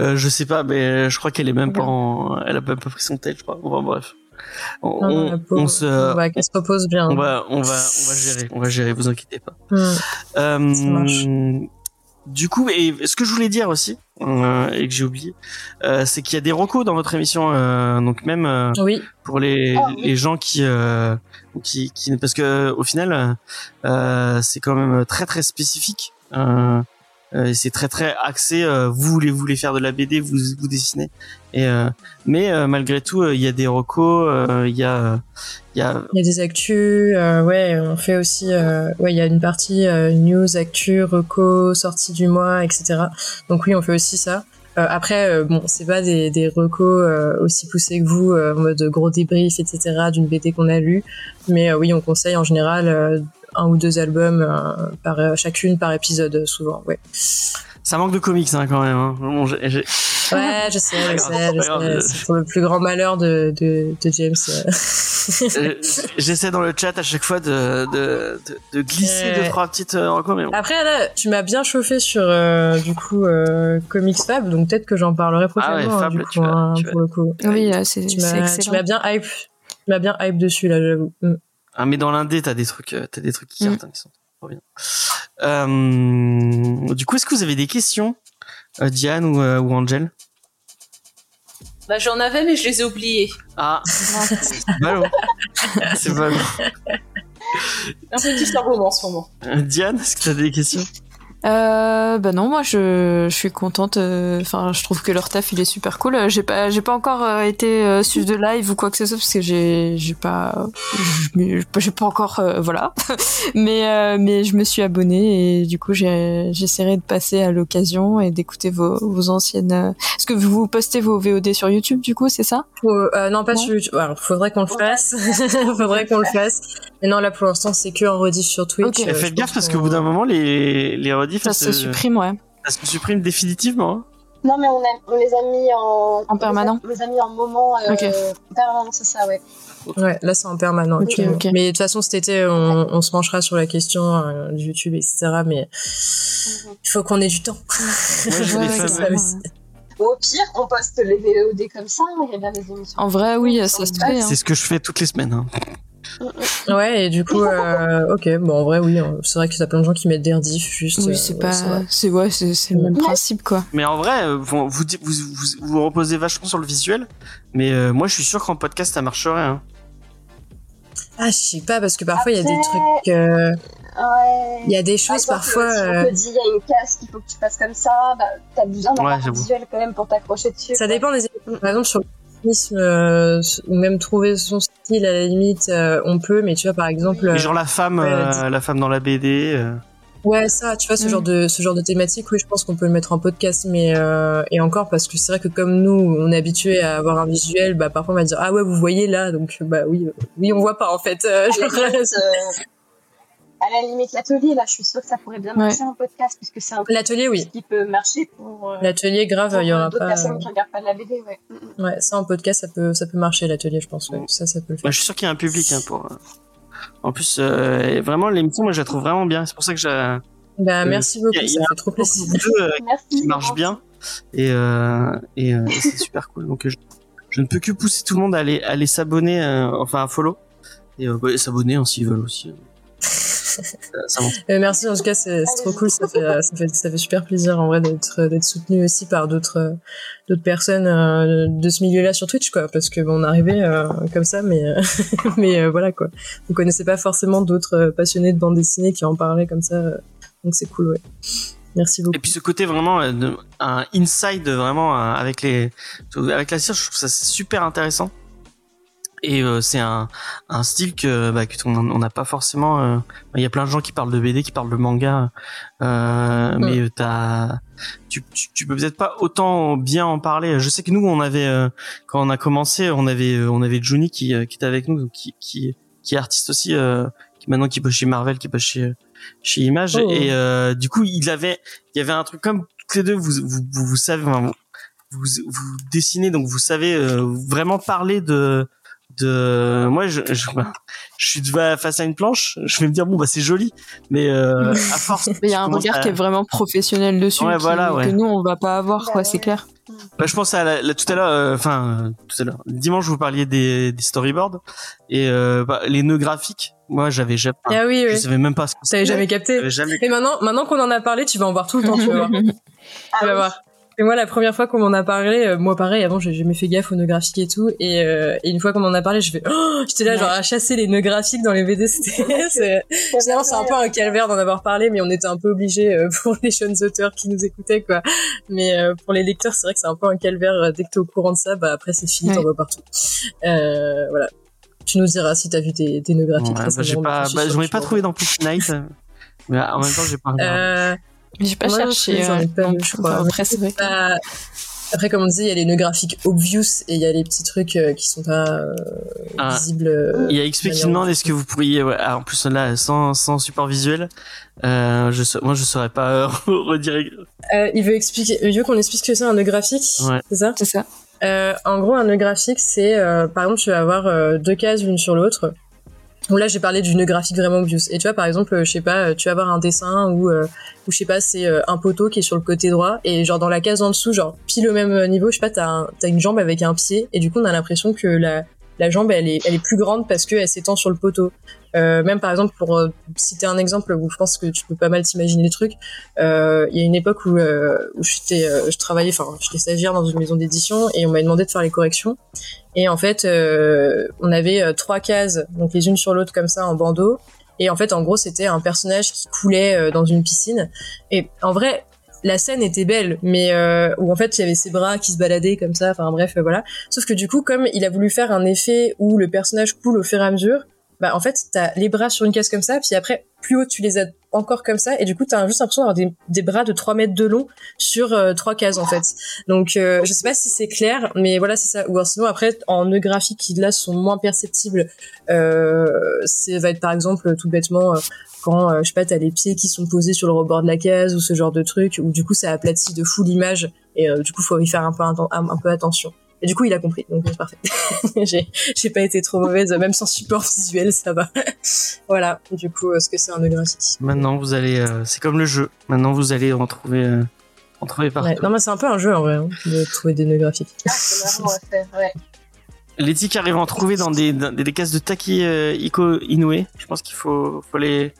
Euh, je sais pas, mais je crois qu'elle est même pas en. Elle a même pas pris son tel, je crois. Enfin, bref on, on, se, repose bien. On va, on va, on va gérer, on va gérer, vous inquiétez pas. Hmm. Euh, du coup, et ce que je voulais dire aussi, euh, et que j'ai oublié, euh, c'est qu'il y a des recos dans votre émission, donc même oui. pour les, les gens qui, qui, qui, parce que au final, c'est quand même très très spécifique. Euh, c'est très très axé. Euh, vous voulez vous voulez faire de la BD, vous vous dessinez. Et euh, mais malgré tout, il y a des recos, il y a il y a il y a des actus. ouais, on fait aussi. ouais, il y a une partie news, actu, recos, sortie du mois, etc. Donc oui, on fait aussi ça. après, bon, c'est pas des, des recos aussi poussés que vous, en mode gros débrief, etc., d'une BD qu'on a lu. Mais oui, on conseille en général un ou deux albums euh, par euh, chacune par épisode souvent. Ouais. Ça manque de comics hein, quand même. Hein. ouais, je sais, je sais, C'est pour le plus grand malheur de, de, de James. Euh. J'essaie dans le chat à chaque fois de, de, de, glisser deux trois petites recommandations. Après là, tu m'as bien chauffé sur du coup Comics Fab, donc peut-être que j'en parlerai prochainement. Ah ouais, Fab, du coup, hein, pour le coup. Oui, c'est excellent. Tu m'as bien hype, tu m'as bien hype dessus là, j'avoue. Mm. Ah, mais dans l'indé, t'as des trucs, euh, t'as des trucs qui, mm. qui sont trop bien. Euh, du coup, est-ce que vous avez des questions, euh, Diane ou, euh, ou Angel Bah, j'en avais, mais je les ai oubliées. Ah, c'est ballot. c'est ballot. Un petit cerveau en ce moment. Diane, est-ce que t'as des questions? Euh, bah non, moi je, je suis contente. Euh, enfin, je trouve que leur taf il est super cool. Euh, j'ai pas, j'ai pas encore euh, été euh, suivre de live ou quoi que ce soit parce que j'ai, j'ai pas, j'ai pas encore, voilà. mais mais je me suis abonnée et du coup j'essaierai de passer à l'occasion et d'écouter vos, vos anciennes. Est-ce que vous postez vos VOD sur YouTube du coup, c'est ça? Non, pas sur YouTube. Alors, faudrait qu'on le fasse. faudrait qu'on le fasse. Mais non, là pour l'instant c'est que en rediff sur Twitch. Okay. Faites gaffe parce qu'au bout d'un moment les les ça se supprime, ouais. Ça se supprime définitivement hein Non, mais on, on, les a mis en. En permanent On les a, mis en moment. Euh, Permanent, c'est ça, ouais. Ouais, là c'est en permanent. Mais de toute façon, cet été, on, on se penchera sur la question euh, du YouTube, etc. Mais mhm. il faut qu'on ait du temps. au pire, on poste les VOD comme ça, il y a les émissions. En vrai, oui, ça se fait. Hein. C'est ce que je fais toutes les semaines. Hein. Ouais, et du coup, euh, ok, bon, en vrai, oui, hein. c'est vrai qu'il y a plein de gens qui mettent des rediffs, juste. Oui, c'est pas, c'est ouais, c'est le même principe, quoi. Mais en vrai, euh, vous vous, vous, vous, reposez vachement sur le visuel, mais euh, moi, je suis sûr qu'en podcast, ça marcherait. Hein. Ah, je sais pas, parce que parfois, il y a des trucs. Ouais. Il y a des choses parfois. Si on te dit il y a une case qu'il faut que tu passes comme ça, bah, t'as besoin d'avoir un visuel quand même pour t'accrocher dessus. Ça dépend des. Par exemple, sur rythme ou même trouver son style à la limite, on peut. Mais tu vois, par exemple, genre la femme, la femme dans la BD. Ouais, ça, tu vois, ce genre mm. de ce genre de thématique, oui, je pense qu'on peut le mettre en podcast, mais euh, et encore parce que c'est vrai que comme nous, on est habitué à avoir un visuel, bah parfois on va dire ah ouais, vous voyez là, donc bah oui, oui, on voit pas en fait. Euh, à la limite, l'atelier, là, je suis sûre que ça pourrait bien marcher en podcast, puisque c'est un l'atelier, oui, qui peut marcher pour euh, l'atelier grave, il y aura d'autres personnes qui regardent pas de la BD, ouais. Ouais, ça en podcast, ça peut ça peut marcher l'atelier, je pense. Ouais. Ça, ça peut le faire. Bah, je suis sûr qu'il y a un public hein, pour. En plus, euh, vraiment, l'émission, moi, je la trouve vraiment bien. C'est pour ça que j'ai. Bah, merci beaucoup, ça fait trop plaisir. Euh, qui marche bien et, euh, et, euh, c'est super cool. Donc, je, je, ne peux que pousser tout le monde à aller, aller s'abonner, enfin à follow et bah, s'abonner hein, s'ils veulent aussi. Merci en tout cas c'est trop cool ça fait, ça fait ça fait super plaisir en vrai d'être d'être soutenu aussi par d'autres d'autres personnes de ce milieu-là sur Twitch quoi parce que bon, on arrivait comme ça mais mais voilà quoi on connaissait pas forcément d'autres passionnés de bande dessinée qui en parlaient comme ça donc c'est cool, ouais. Merci beaucoup. Et puis ce côté vraiment euh, un inside vraiment euh, avec les avec la cire, je trouve ça super intéressant. Et euh, c'est un, un style que bah, on n'a pas forcément. Il y a plein de gens qui parlent de BD, qui parlent de manga, euh, mais t'as tu, tu, tu, peux peut-être pas autant bien en parler. Je sais que nous on avait quand on a commencé, on avait on avait Juni qui qui était avec nous, qui qui qui est artiste aussi, qui maintenant qui bosse chez Marvel, qui bosse chez chez Image oh. et euh, du coup il avait il y avait un truc comme que deux vous vous vous, vous savez vous, vous, dessinez donc vous savez euh, vraiment parler de de moi je, je, je suis face à une planche je vais me dire bon bah c'est joli mais euh, à force il y a un regard qui est vraiment professionnel dessus ouais, voilà, que nous on va pas avoir quoi c'est clair bah, je pense à la, tout à l'heure, euh, enfin tout à l'heure. Dimanche, vous parliez des, des storyboards et euh, bah, les nœuds graphiques. Moi, j'avais jamais. Ah oui, oui. Je savais même pas ce que. T'avais jamais capté. Jamais... Et maintenant, maintenant qu'on en a parlé, tu vas en voir tout le temps, tu vas voir. ah, tu vas voir. Et moi, la première fois qu'on m'en a parlé, euh, moi pareil, avant j'ai jamais fait gaffe aux nœuds graphiques et tout, et, euh, et une fois qu'on m'en a parlé, je fais, oh, j'étais là genre à chasser les nœuds graphiques dans les VD. c'est, c'est un peu un calvaire d'en avoir parlé, mais on était un peu obligé euh, pour les jeunes auteurs qui nous écoutaient quoi. Mais pour les lecteurs, c'est vrai que c'est un peu un calvaire. Dès que t'es au courant de ça, bah après c'est fini, t'en vois partout. voilà. Tu nous diras si t'as vu tes, tes nœuds graphiques. Ouais, bah, j'ai pas, bah, j'en ai pas trouvé dans Push Night. mais en même temps, j'ai pas. Euh, j'ai pas cherché. Euh, je crois. Après, c'est vrai. Après, comme on disait, il y a les nœuds graphiques obvious et il y a les petits trucs euh, qui sont pas euh, ah, visibles. Il y a XP qui demande est-ce que vous pourriez, ouais, ah, en plus là, sans, sans support visuel, euh, je, moi je saurais pas rediriger. il veut expliquer, il veut qu'on explique ce que c'est un nœud graphique. Ouais. C'est ça? C'est ça. en gros, un nœud graphique, c'est par exemple, tu vas avoir deux cases l'une sur l'autre. Bon là j'ai parlé d'une graphique vraiment obvious. Et tu vois par exemple, je sais pas, tu vas avoir un dessin où, euh, où je sais pas, c'est euh, un poteau qui est sur le côté droit et genre dans la case en dessous, genre pile au même niveau, je sais pas, t'as as une jambe avec un pied et du coup on a l'impression que la la jambe elle est elle est plus grande parce qu'elle s'étend sur le poteau. Euh, même par exemple pour euh, citer un exemple où je pense que tu peux pas mal t'imaginer les trucs. Euh, il y a une époque où où je travaillais, enfin j'étais stagiaire dans une maison d'édition et on m'a demandé de faire les corrections. Et en fait on avait trois cases donc les unes sur l'autre comme ça en bandeau. Et en fait, en gros, c'était un personnage qui coulait dans une piscine. Et en vrai, la scène était belle, mais euh, où en fait il y avait ses bras qui se baladaient comme ça, enfin bref, euh, voilà. Sauf que du coup, comme il a voulu faire un effet où le personnage coule au fur et à mesure, bah en fait t'as les bras sur une case comme ça, puis après plus haut tu les as encore comme ça, et du coup t'as juste l'impression d'avoir des, des, bras de 3 mètres de long sur euh, trois cases en fait. Donc euh, je sais pas si c'est clair, mais voilà c'est ça. Ou alors, sinon après en nœud graphique qui là sont moins perceptibles, euh, va être par exemple tout bêtement quand euh, je sais pas t'as les pieds qui sont posés sur le rebord de la case ou ce genre de truc où du coup ça aplatit de fou l'image et euh, du coup faut y faire un peu un, peu attention et du coup il a compris. Donc c'est parfait. J'ai j'ai pas été trop mauvaise même sans support visuel ça va. Voilà. Du coup ce que c'est un graphique maintenant vous allez euh, c'est comme le jeu. Maintenant vous allez en trouver en trouver partout. Non mais c'est un peu un jeu en vrai hein, de trouver des nœuds graphiques ah, c'est marrant à faire ouais. Letty qui arrive à en trouver dans des, des, cases de Taki Iko Inoue. Je pense qu'il faut, faut les,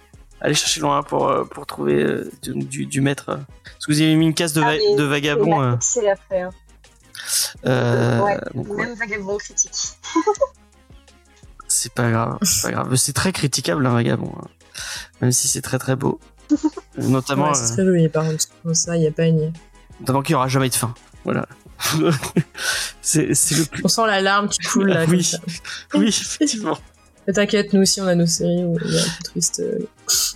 aller chercher loin pour, euh, pour trouver euh, du, du, maître. Est-ce que vous avez mis une case de, ah, de vagabond euh. C'est après. Hein. ouais, même vagabond critique. c'est pas grave, c'est pas grave. C'est très critiquable un vagabond, hein. même si c'est très très beau. Notamment. Ouais, c'est très joli par contre, comme ça, il n'y a pas une. Notamment qu'il n'y aura jamais de fin. Voilà. c'est le plus. On sent l'alarme qui coule là. oui, oui, effectivement. Mais t'inquiète, nous aussi on a nos séries où il y a un peu triste. Euh.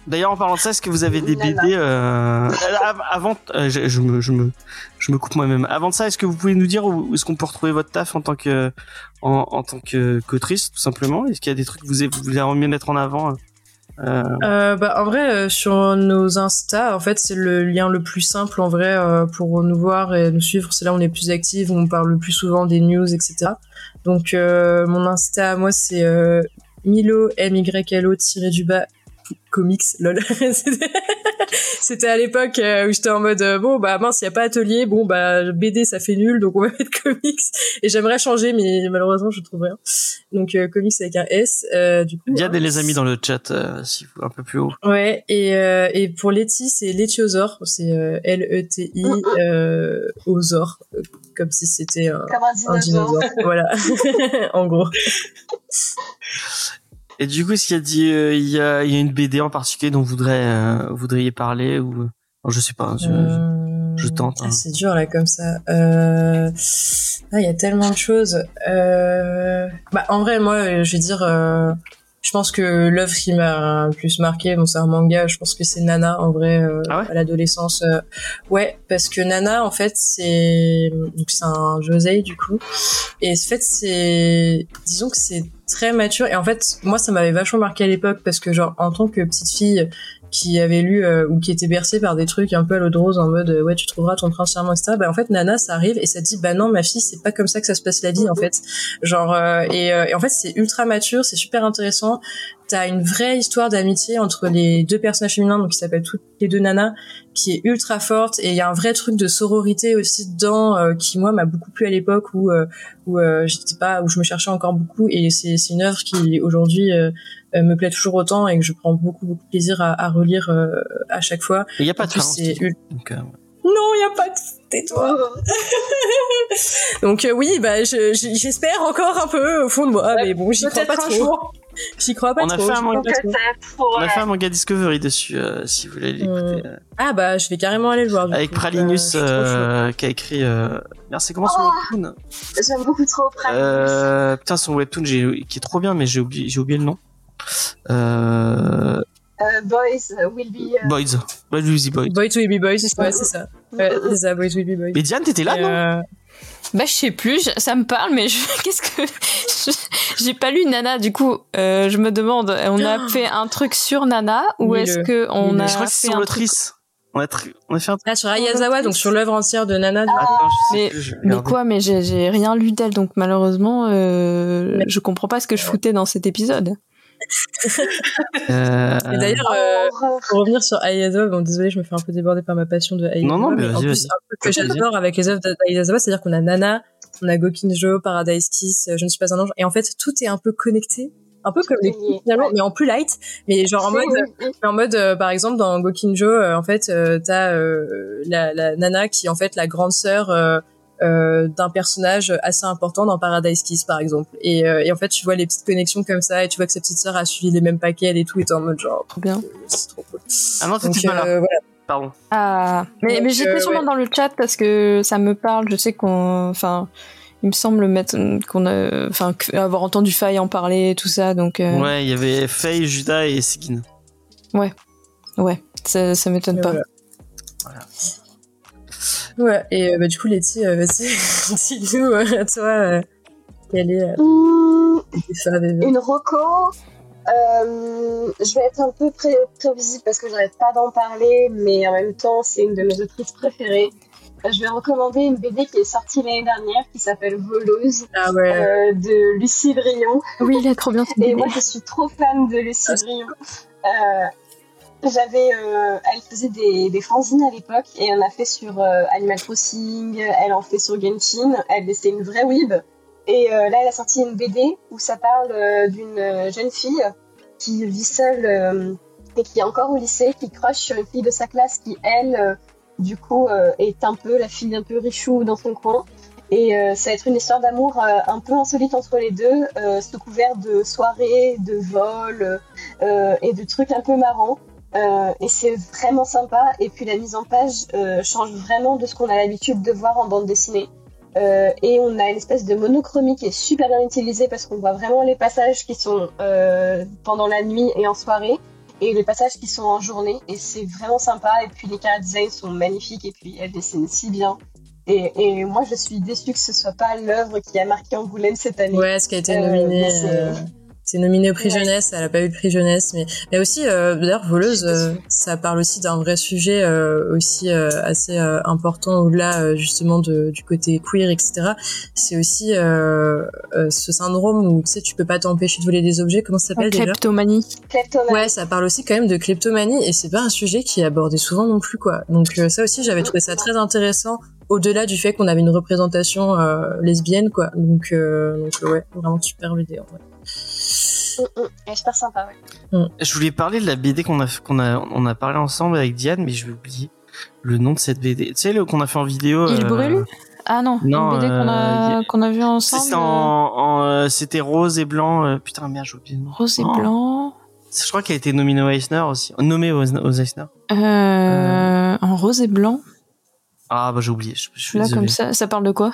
D'ailleurs, en parlant de ça, est-ce que vous avez des BD euh, avant euh, je, me, je, me, je me coupe moi-même. Avant de ça, est-ce que vous pouvez nous dire où est-ce qu'on peut retrouver votre taf en tant que en, en tant que qu'autrice, tout simplement? Est-ce qu'il y a des trucs que vous, vous voulez mieux mettre en avant euh... Euh, bah, en vrai, sur nos Insta, en fait, c'est le lien le plus simple en vrai pour nous voir et nous suivre. C'est là où on est plus actifs, où on parle le plus souvent des news, etc. Donc mon Insta, moi, c'est Milo, M-Y-L-O, tiré du bas, comics, lol. C'était à l'époque euh, où j'étais en mode, euh, bon, bah mince, il y a pas atelier, bon, bah BD, ça fait nul, donc on va mettre comics. Et j'aimerais changer, mais malheureusement, je trouve rien. Donc euh, comics avec un S, du coup. Il y a des les amis dans le chat, si vous, un peu plus haut. Ouais, et, et pour Letty, c'est Letiosaur, c'est L-E-T-I, Osor, comme si c'était un, un, dinosaure. voilà, en gros. Et du coup, est-ce qu'il y a dit, euh, il, y a, il y a une BD en particulier dont vous voudriez, euh, voudriez parler ou je sais pas, je, je, euh, tente. Hein. C'est dur là comme ça. Euh... Ah, il y a tellement de choses. Euh... Bah, en vrai, moi, je vais dire, je pense que l'œuvre qui m'a le plus marqué, bon c'est un manga, je pense que c'est Nana en vrai ah à l'adolescence. Ouais, parce que Nana en fait c'est donc c'est un Josei du coup et en fait c'est disons que c'est très mature. Et en fait moi ça m'avait vachement marqué à l'époque parce que genre en tant que petite fille qui avait lu euh, ou qui était bercé par des trucs un peu à l'eau de rose en mode ouais tu trouveras ton prince charmant etc bah en fait Nana ça arrive et ça dit bah non ma fille c'est pas comme ça que ça se passe la vie en fait. Genre euh, et, euh, et, en fait c'est ultra mature c'est super intéressant t'as une vraie histoire d'amitié entre les deux personnages féminins donc qui s'appellent toutes les deux nanas qui est ultra forte et il y a un vrai truc de sororité aussi dedans euh, qui moi m'a beaucoup plu à l'époque où euh, où euh, j'étais pas où je me cherchais encore beaucoup et c'est c'est une œuvre qui aujourd'hui me plaît toujours autant et que je prends beaucoup beaucoup de plaisir à, à relire à chaque fois. Il y a pas de c'est non il y a pas de tais-toi. Donc oui bah j'espère encore un peu au fond de moi mais bon j'y crois pas trop J'y crois pas on trop. A fait un manga, on a fait un manga Discovery dessus, euh, si vous voulez l'écouter. Euh. Ah bah, je vais carrément aller le voir. Avec Pralinus, euh, qui a écrit. Euh... Merci, comment son oh, webtoon J'aime beaucoup trop Pralinus. putain, son webtoon qui est trop bien, mais j'ai oublié, j'ai oublié le nom. Euh... boys will be. Boys. Boys will be boys. Boys will be boys, ouais, c'est ça. Ouais, c'est ça, Boys will be boys. Mais Diane, t'étais là, non? Bah je sais plus, ça me parle, mais qu'est-ce que j'ai pas lu Nana. Du coup, euh, je me demande, on a fait un truc sur Nana ou est-ce que on a je crois que fait un truc on a, on a fait un... Ah, sur Ayazawa, donc sur l'œuvre entière de Nana. Ah, mais, mais quoi, mais j'ai rien lu d'elle, donc malheureusement, euh, je comprends pas ce que je foutais dans cet épisode. Euh... Et d'ailleurs, euh, pour revenir sur Ayazawa, bon désolé, je me fais un peu déborder par ma passion de Ayazawa. Non, non, mais, en plus, un truc que j'adore avec les œuvres d'Ayazawa, c'est-à-dire qu'on a Nana, on a Gokinjo, Paradise Kiss, Je ne suis pas un ange, et en fait, tout est un peu connecté un peu comme les finalement mais en plus light mais genre en mode en mode euh, par exemple dans Gokinjo euh, en fait euh, t'as la, la, nana qui est en fait la grande sœur d'un personnage assez important dans Paradise Kiss par exemple. Et, et, en fait tu vois les petites connexions comme ça et tu vois que sa petite sœur a suivi les mêmes paquets et tout et en mode genre trop bien. c'est trop cool. Ah non c'est là. voilà. pardon. Ah mais, mais j'étais sûrement dans le chat parce que ça me parle. Je sais qu'on enfin il me semble mettre qu'on a enfin avoir entendu Faye en parler tout ça donc euh... ouais il y avait Faye Judas et Sigyn ouais. Ouais. Ça, ça m'étonne pas. voilà. Ouais et euh, bah, du coup Letty euh, vas-y dis-nous euh, toi euh, quelle est euh, mmh, une roco je vais être un peu pré prévisible parce que j'arrête pas d'en parler mais en même temps c'est une de mes autrices préférées je vais recommander une BD qui est sortie l'année dernière qui s'appelle Voleuse ah ouais. euh, de Lucie Brion. Oui, il est trop bien. Et moi, je suis trop fan de Lucie Brion. Euh, euh, elle faisait des, des fanzines à l'époque et elle en a fait sur euh, Animal Crossing, elle en fait sur Genshin. Elle c'est une vraie weeb. Et euh, là, elle a sorti une BD où ça parle euh, d'une jeune fille qui vit seule et qui est encore au lycée, qui crush une fille de sa classe qui elle du coup, euh, est un peu la fille un peu richou dans son coin. Et euh, ça va être une histoire d'amour euh, un peu insolite entre les deux, sous couvert de soirées, de vols et de trucs un peu marrants. Et c'est vraiment sympa. Et puis la mise en page change vraiment de ce qu'on a l'habitude de voir en bande dessinée. Euh, et on a une espèce de monochromie qui est super bien utilisée parce qu'on voit vraiment les passages qui sont euh, pendant la nuit et en soirée et les passages qui sont en journée et c'est vraiment sympa et puis les character designs sont magnifiques et puis elles dessinent si bien et, et moi je suis déçue que ce soit pas l'œuvre qui a marqué Angoulême cette année. Ouais, ce qui a été nominé. Euh, c'est nominé au prix jeunesse, elle a pas eu le prix jeunesse, mais mais aussi euh, d'ailleurs voleuse, euh, ça parle aussi d'un vrai sujet euh, aussi euh, assez important au-delà justement de, du côté queer, etc. C'est aussi ce syndrome où tu sais tu peux pas t'empêcher de voler des objets. Comment ça s'appelle déjà Kleptomanie. Kleptomanie. Ouais, ça parle aussi quand même de kleptomanie et c'est pas un sujet qui est abordé souvent non plus quoi. Donc ça aussi j'avais trouvé ça très intéressant au-delà du fait qu'on avait une représentation lesbienne quoi. Donc donc ouais vraiment super vidéo. Ouais. Mm, mm. super sympa, ouais. Mm. Je voulais parler de la BD qu'on a, qu'on a, on a parlé ensemble avec Diane, mais je vais oublier le nom de cette BD. Tu sais, le qu'on a fait en vidéo. Il euh... brûle Ah non, non une BD qu'on a, euh, qu'on a vu ensemble. C'était en, euh, c'était rose et blanc. Euh, putain, merde, j'ai oublié le nom. Rose et oh. blanc. Je crois qu'elle a été nommée au Eisner aussi. Nommée aux, aux Eisner. Euh, en rose et blanc. Ah bah j'ai oublié. Je, je suis Là désolé. comme ça, ça parle de quoi?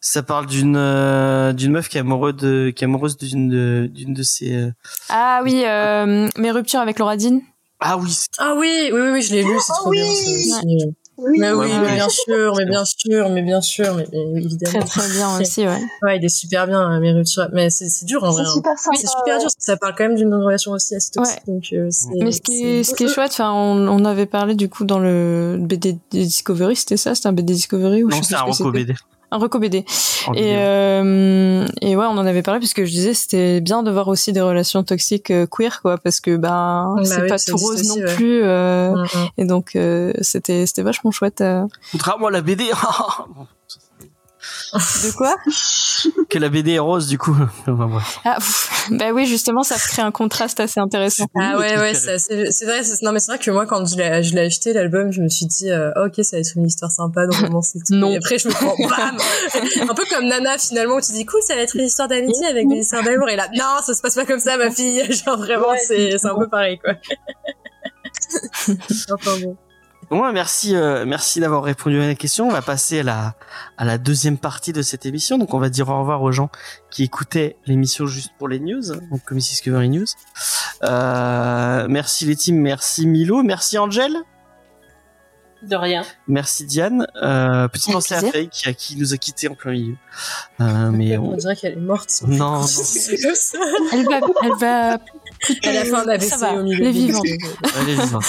Ça parle d'une euh, d'une meuf qui est amoureuse de qui est amoureuse d'une d'une de ses euh... ah oui euh, mes ruptures avec Laura Dean ah oui ah oui oui oui, je l'ai lu c'est oh, trop oui. bien ça aussi. Oui, mais oui, mais bien sûr, mais bien sûr, mais bien sûr, mais, mais évidemment. Très très bien aussi, ouais. Ouais, il est super bien, mes ruptures. Mais c'est dur en vrai. C'est hein. super sympa. C'est super dur, parce que ça parle quand même d'une relation aussi assez toxique. Ouais. Donc, euh, mais ce qui est, ce qui est chouette, enfin, on, on avait parlé du coup dans le BD Discovery, c'était ça, c'était un BD Discovery ou non, c'est un Rocco BD un reco BD. Et, euh, et ouais, on en avait parlé puisque je disais c'était bien de voir aussi des relations toxiques euh, queer quoi parce que ben bah, c'est oui, pas tout rose non ouais. plus euh, mm -hmm. et donc euh, c'était c'était vachement chouette. Euh... Contrairement à la BD. De quoi? Que la BD est rose, du coup. ah, bah oui, justement, ça crée un contraste assez intéressant. Ah ouais, ouais, c'est vrai. Non, mais c'est vrai que moi, quand je l'ai acheté, l'album, je me suis dit, euh, ok, ça va être une histoire sympa, donc vraiment, c'est tout. non. Et après, je me prends, bam Un peu comme Nana, finalement, où tu dis, cool, ça va être une histoire d'amitié avec des histoires d'amour. Et là, non, ça se passe pas comme ça, ma fille. Genre, vraiment, ouais, c'est un peu pareil, quoi. enfin bon. Bon, merci, euh, merci d'avoir répondu à la question. On va passer à la, à la deuxième partie de cette émission. Donc, on va dire au revoir aux gens qui écoutaient l'émission juste pour les news, donc comme Discovery News. Euh, merci les teams, merci Milo, merci Angel. De rien. Merci Diane. Euh, petite pensée à Faye qui, qui nous a quittés en plein milieu. Euh, mais on... on dirait qu'elle est morte. Non, non. elle va, elle va à la fin d'AVC au milieu. Elle est vivante, elle est vivante.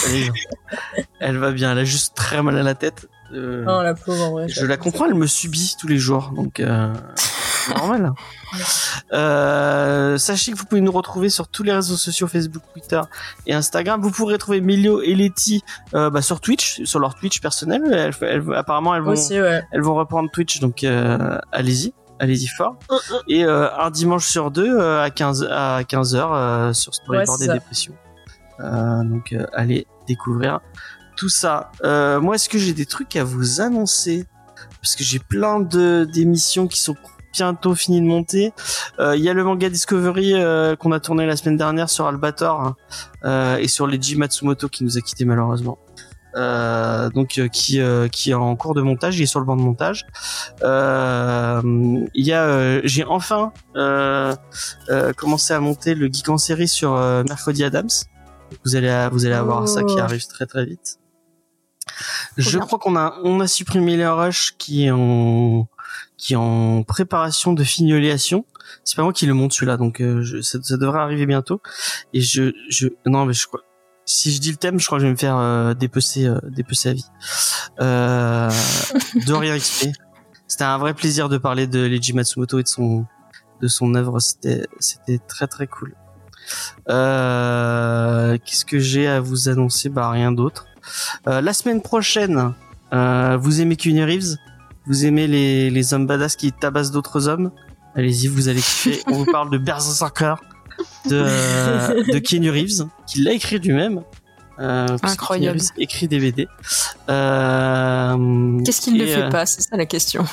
Elle va bien, elle a juste très mal à la tête. Euh, oh la pauvre, en vrai. Je la comprends, elle me subit tous les jours, donc euh, normal. Euh, sachez que vous pouvez nous retrouver sur tous les réseaux sociaux Facebook, Twitter et Instagram. Vous pourrez trouver Milio et Letty euh, bah, sur Twitch, sur leur Twitch personnel. Elles, elles, apparemment, elles vont, Aussi, ouais. elles vont reprendre Twitch, donc euh, allez-y allez-y fort. Et euh, un dimanche sur deux euh, à 15 à 15 heures euh, sur Storyboard ouais, des dépressions. donc allez découvrir tout ça. moi, est-ce que j'ai des trucs à vous annoncer? Parce que j'ai plein de d'émissions qui sont bientôt finies de monter. Il y a le manga Discovery qu'on a tourné la semaine dernière sur Albator hein, et sur Leiji Matsumoto qui nous a quitté malheureusement. Euh, donc euh, qui euh, qui est en cours de montage, il est sur le banc de montage. Il y a, j'ai enfin commencé à monter le geek en série sur Mercredi Adams. Vous allez vous allez avoir oh. ça qui arrive très très vite. Je crois qu'on a on a supprimé les rush qui est en qui est en préparation de finiolation. C'est pas moi qui le monte celui-là, donc je, ça, ça, devrait arriver bientôt. Et je je non mais je crois si je dis le thème, je crois que je vais me faire euh, dépecer, euh, dépecer à vie. Euh, de rien XP. C'était un vrai plaisir de parler de Leiji Matsumoto et de son de son œuvre. C'était c'était très très cool. Euh, Qu'est-ce que j'ai à vous annoncer? Bah rien d'autre. Euh, la semaine prochaine, euh, vous aimez Keanu Reeves? Vous aimez les les hommes badass qui tabassent d'autres hommes? Allez-y, vous allez kiffer. On vous parle de Berserker de, de Keanu Reeves, qui l'a écrit lui-même. Euh, Incroyable. Écrit des BD. Euh, Qu'est-ce qu'il ne fait euh, pas C'est ça la question.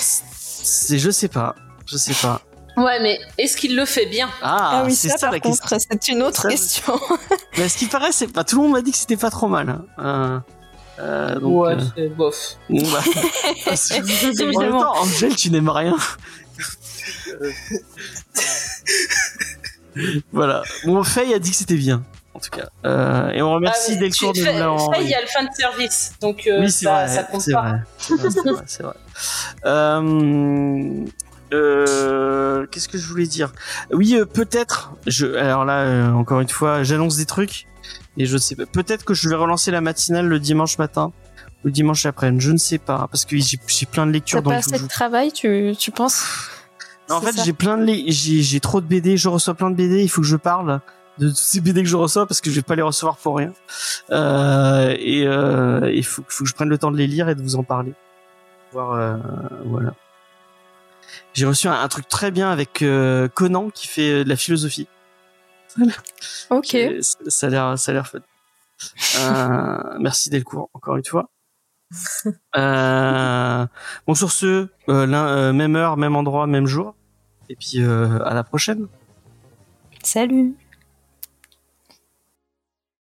C'est, je sais pas. Je sais pas. Ouais, mais est-ce qu'il le fait bien? Ah, ah oui, c'est ça, ça par la contre, question. C'est une autre Ça, question. Mais ce qui paraît, c'est pas tout le monde m'a dit que c'était pas trop mal. hein. Euh, Euh, donc, ouais, c'est bof. Bon, bah, en même temps, Angel, tu n'aimes rien. voilà. Bon, Faye a dit que c'était bien en tout cas. Euh, et on remercie ah, Delcourt de nous l'avoir il y a le fan service, donc euh, oui, ça, ça compte pas. C'est vrai. Euh, euh, Qu'est-ce que je voulais dire? Oui, euh, peut-être. Je, alors là, euh, encore une fois, j'annonce des trucs et je sais pas. Peut-être que je vais relancer la matinale le dimanche matin ou le dimanche après. Je ne sais pas parce que j'ai plein de lectures. T'as pas assez de travail, tu, tu penses? En fait, j'ai plein de j'ai trop de BD. Je reçois plein de BD. Il faut que je parle de tous ces BD que je reçois parce que je vais pas les recevoir pour rien. Euh, et euh, il faut, faut, que je prenne le temps de les lire et de vous en parler. Voir, euh, voilà. J'ai reçu un, truc très bien avec euh, Conan qui fait euh, de la philosophie. ok. Ça a l'air, ça a l'air fun. Euh, merci Delcourt encore une fois. Bon sur ce, même heure, même endroit, même jour. Et puis à la prochaine. Salut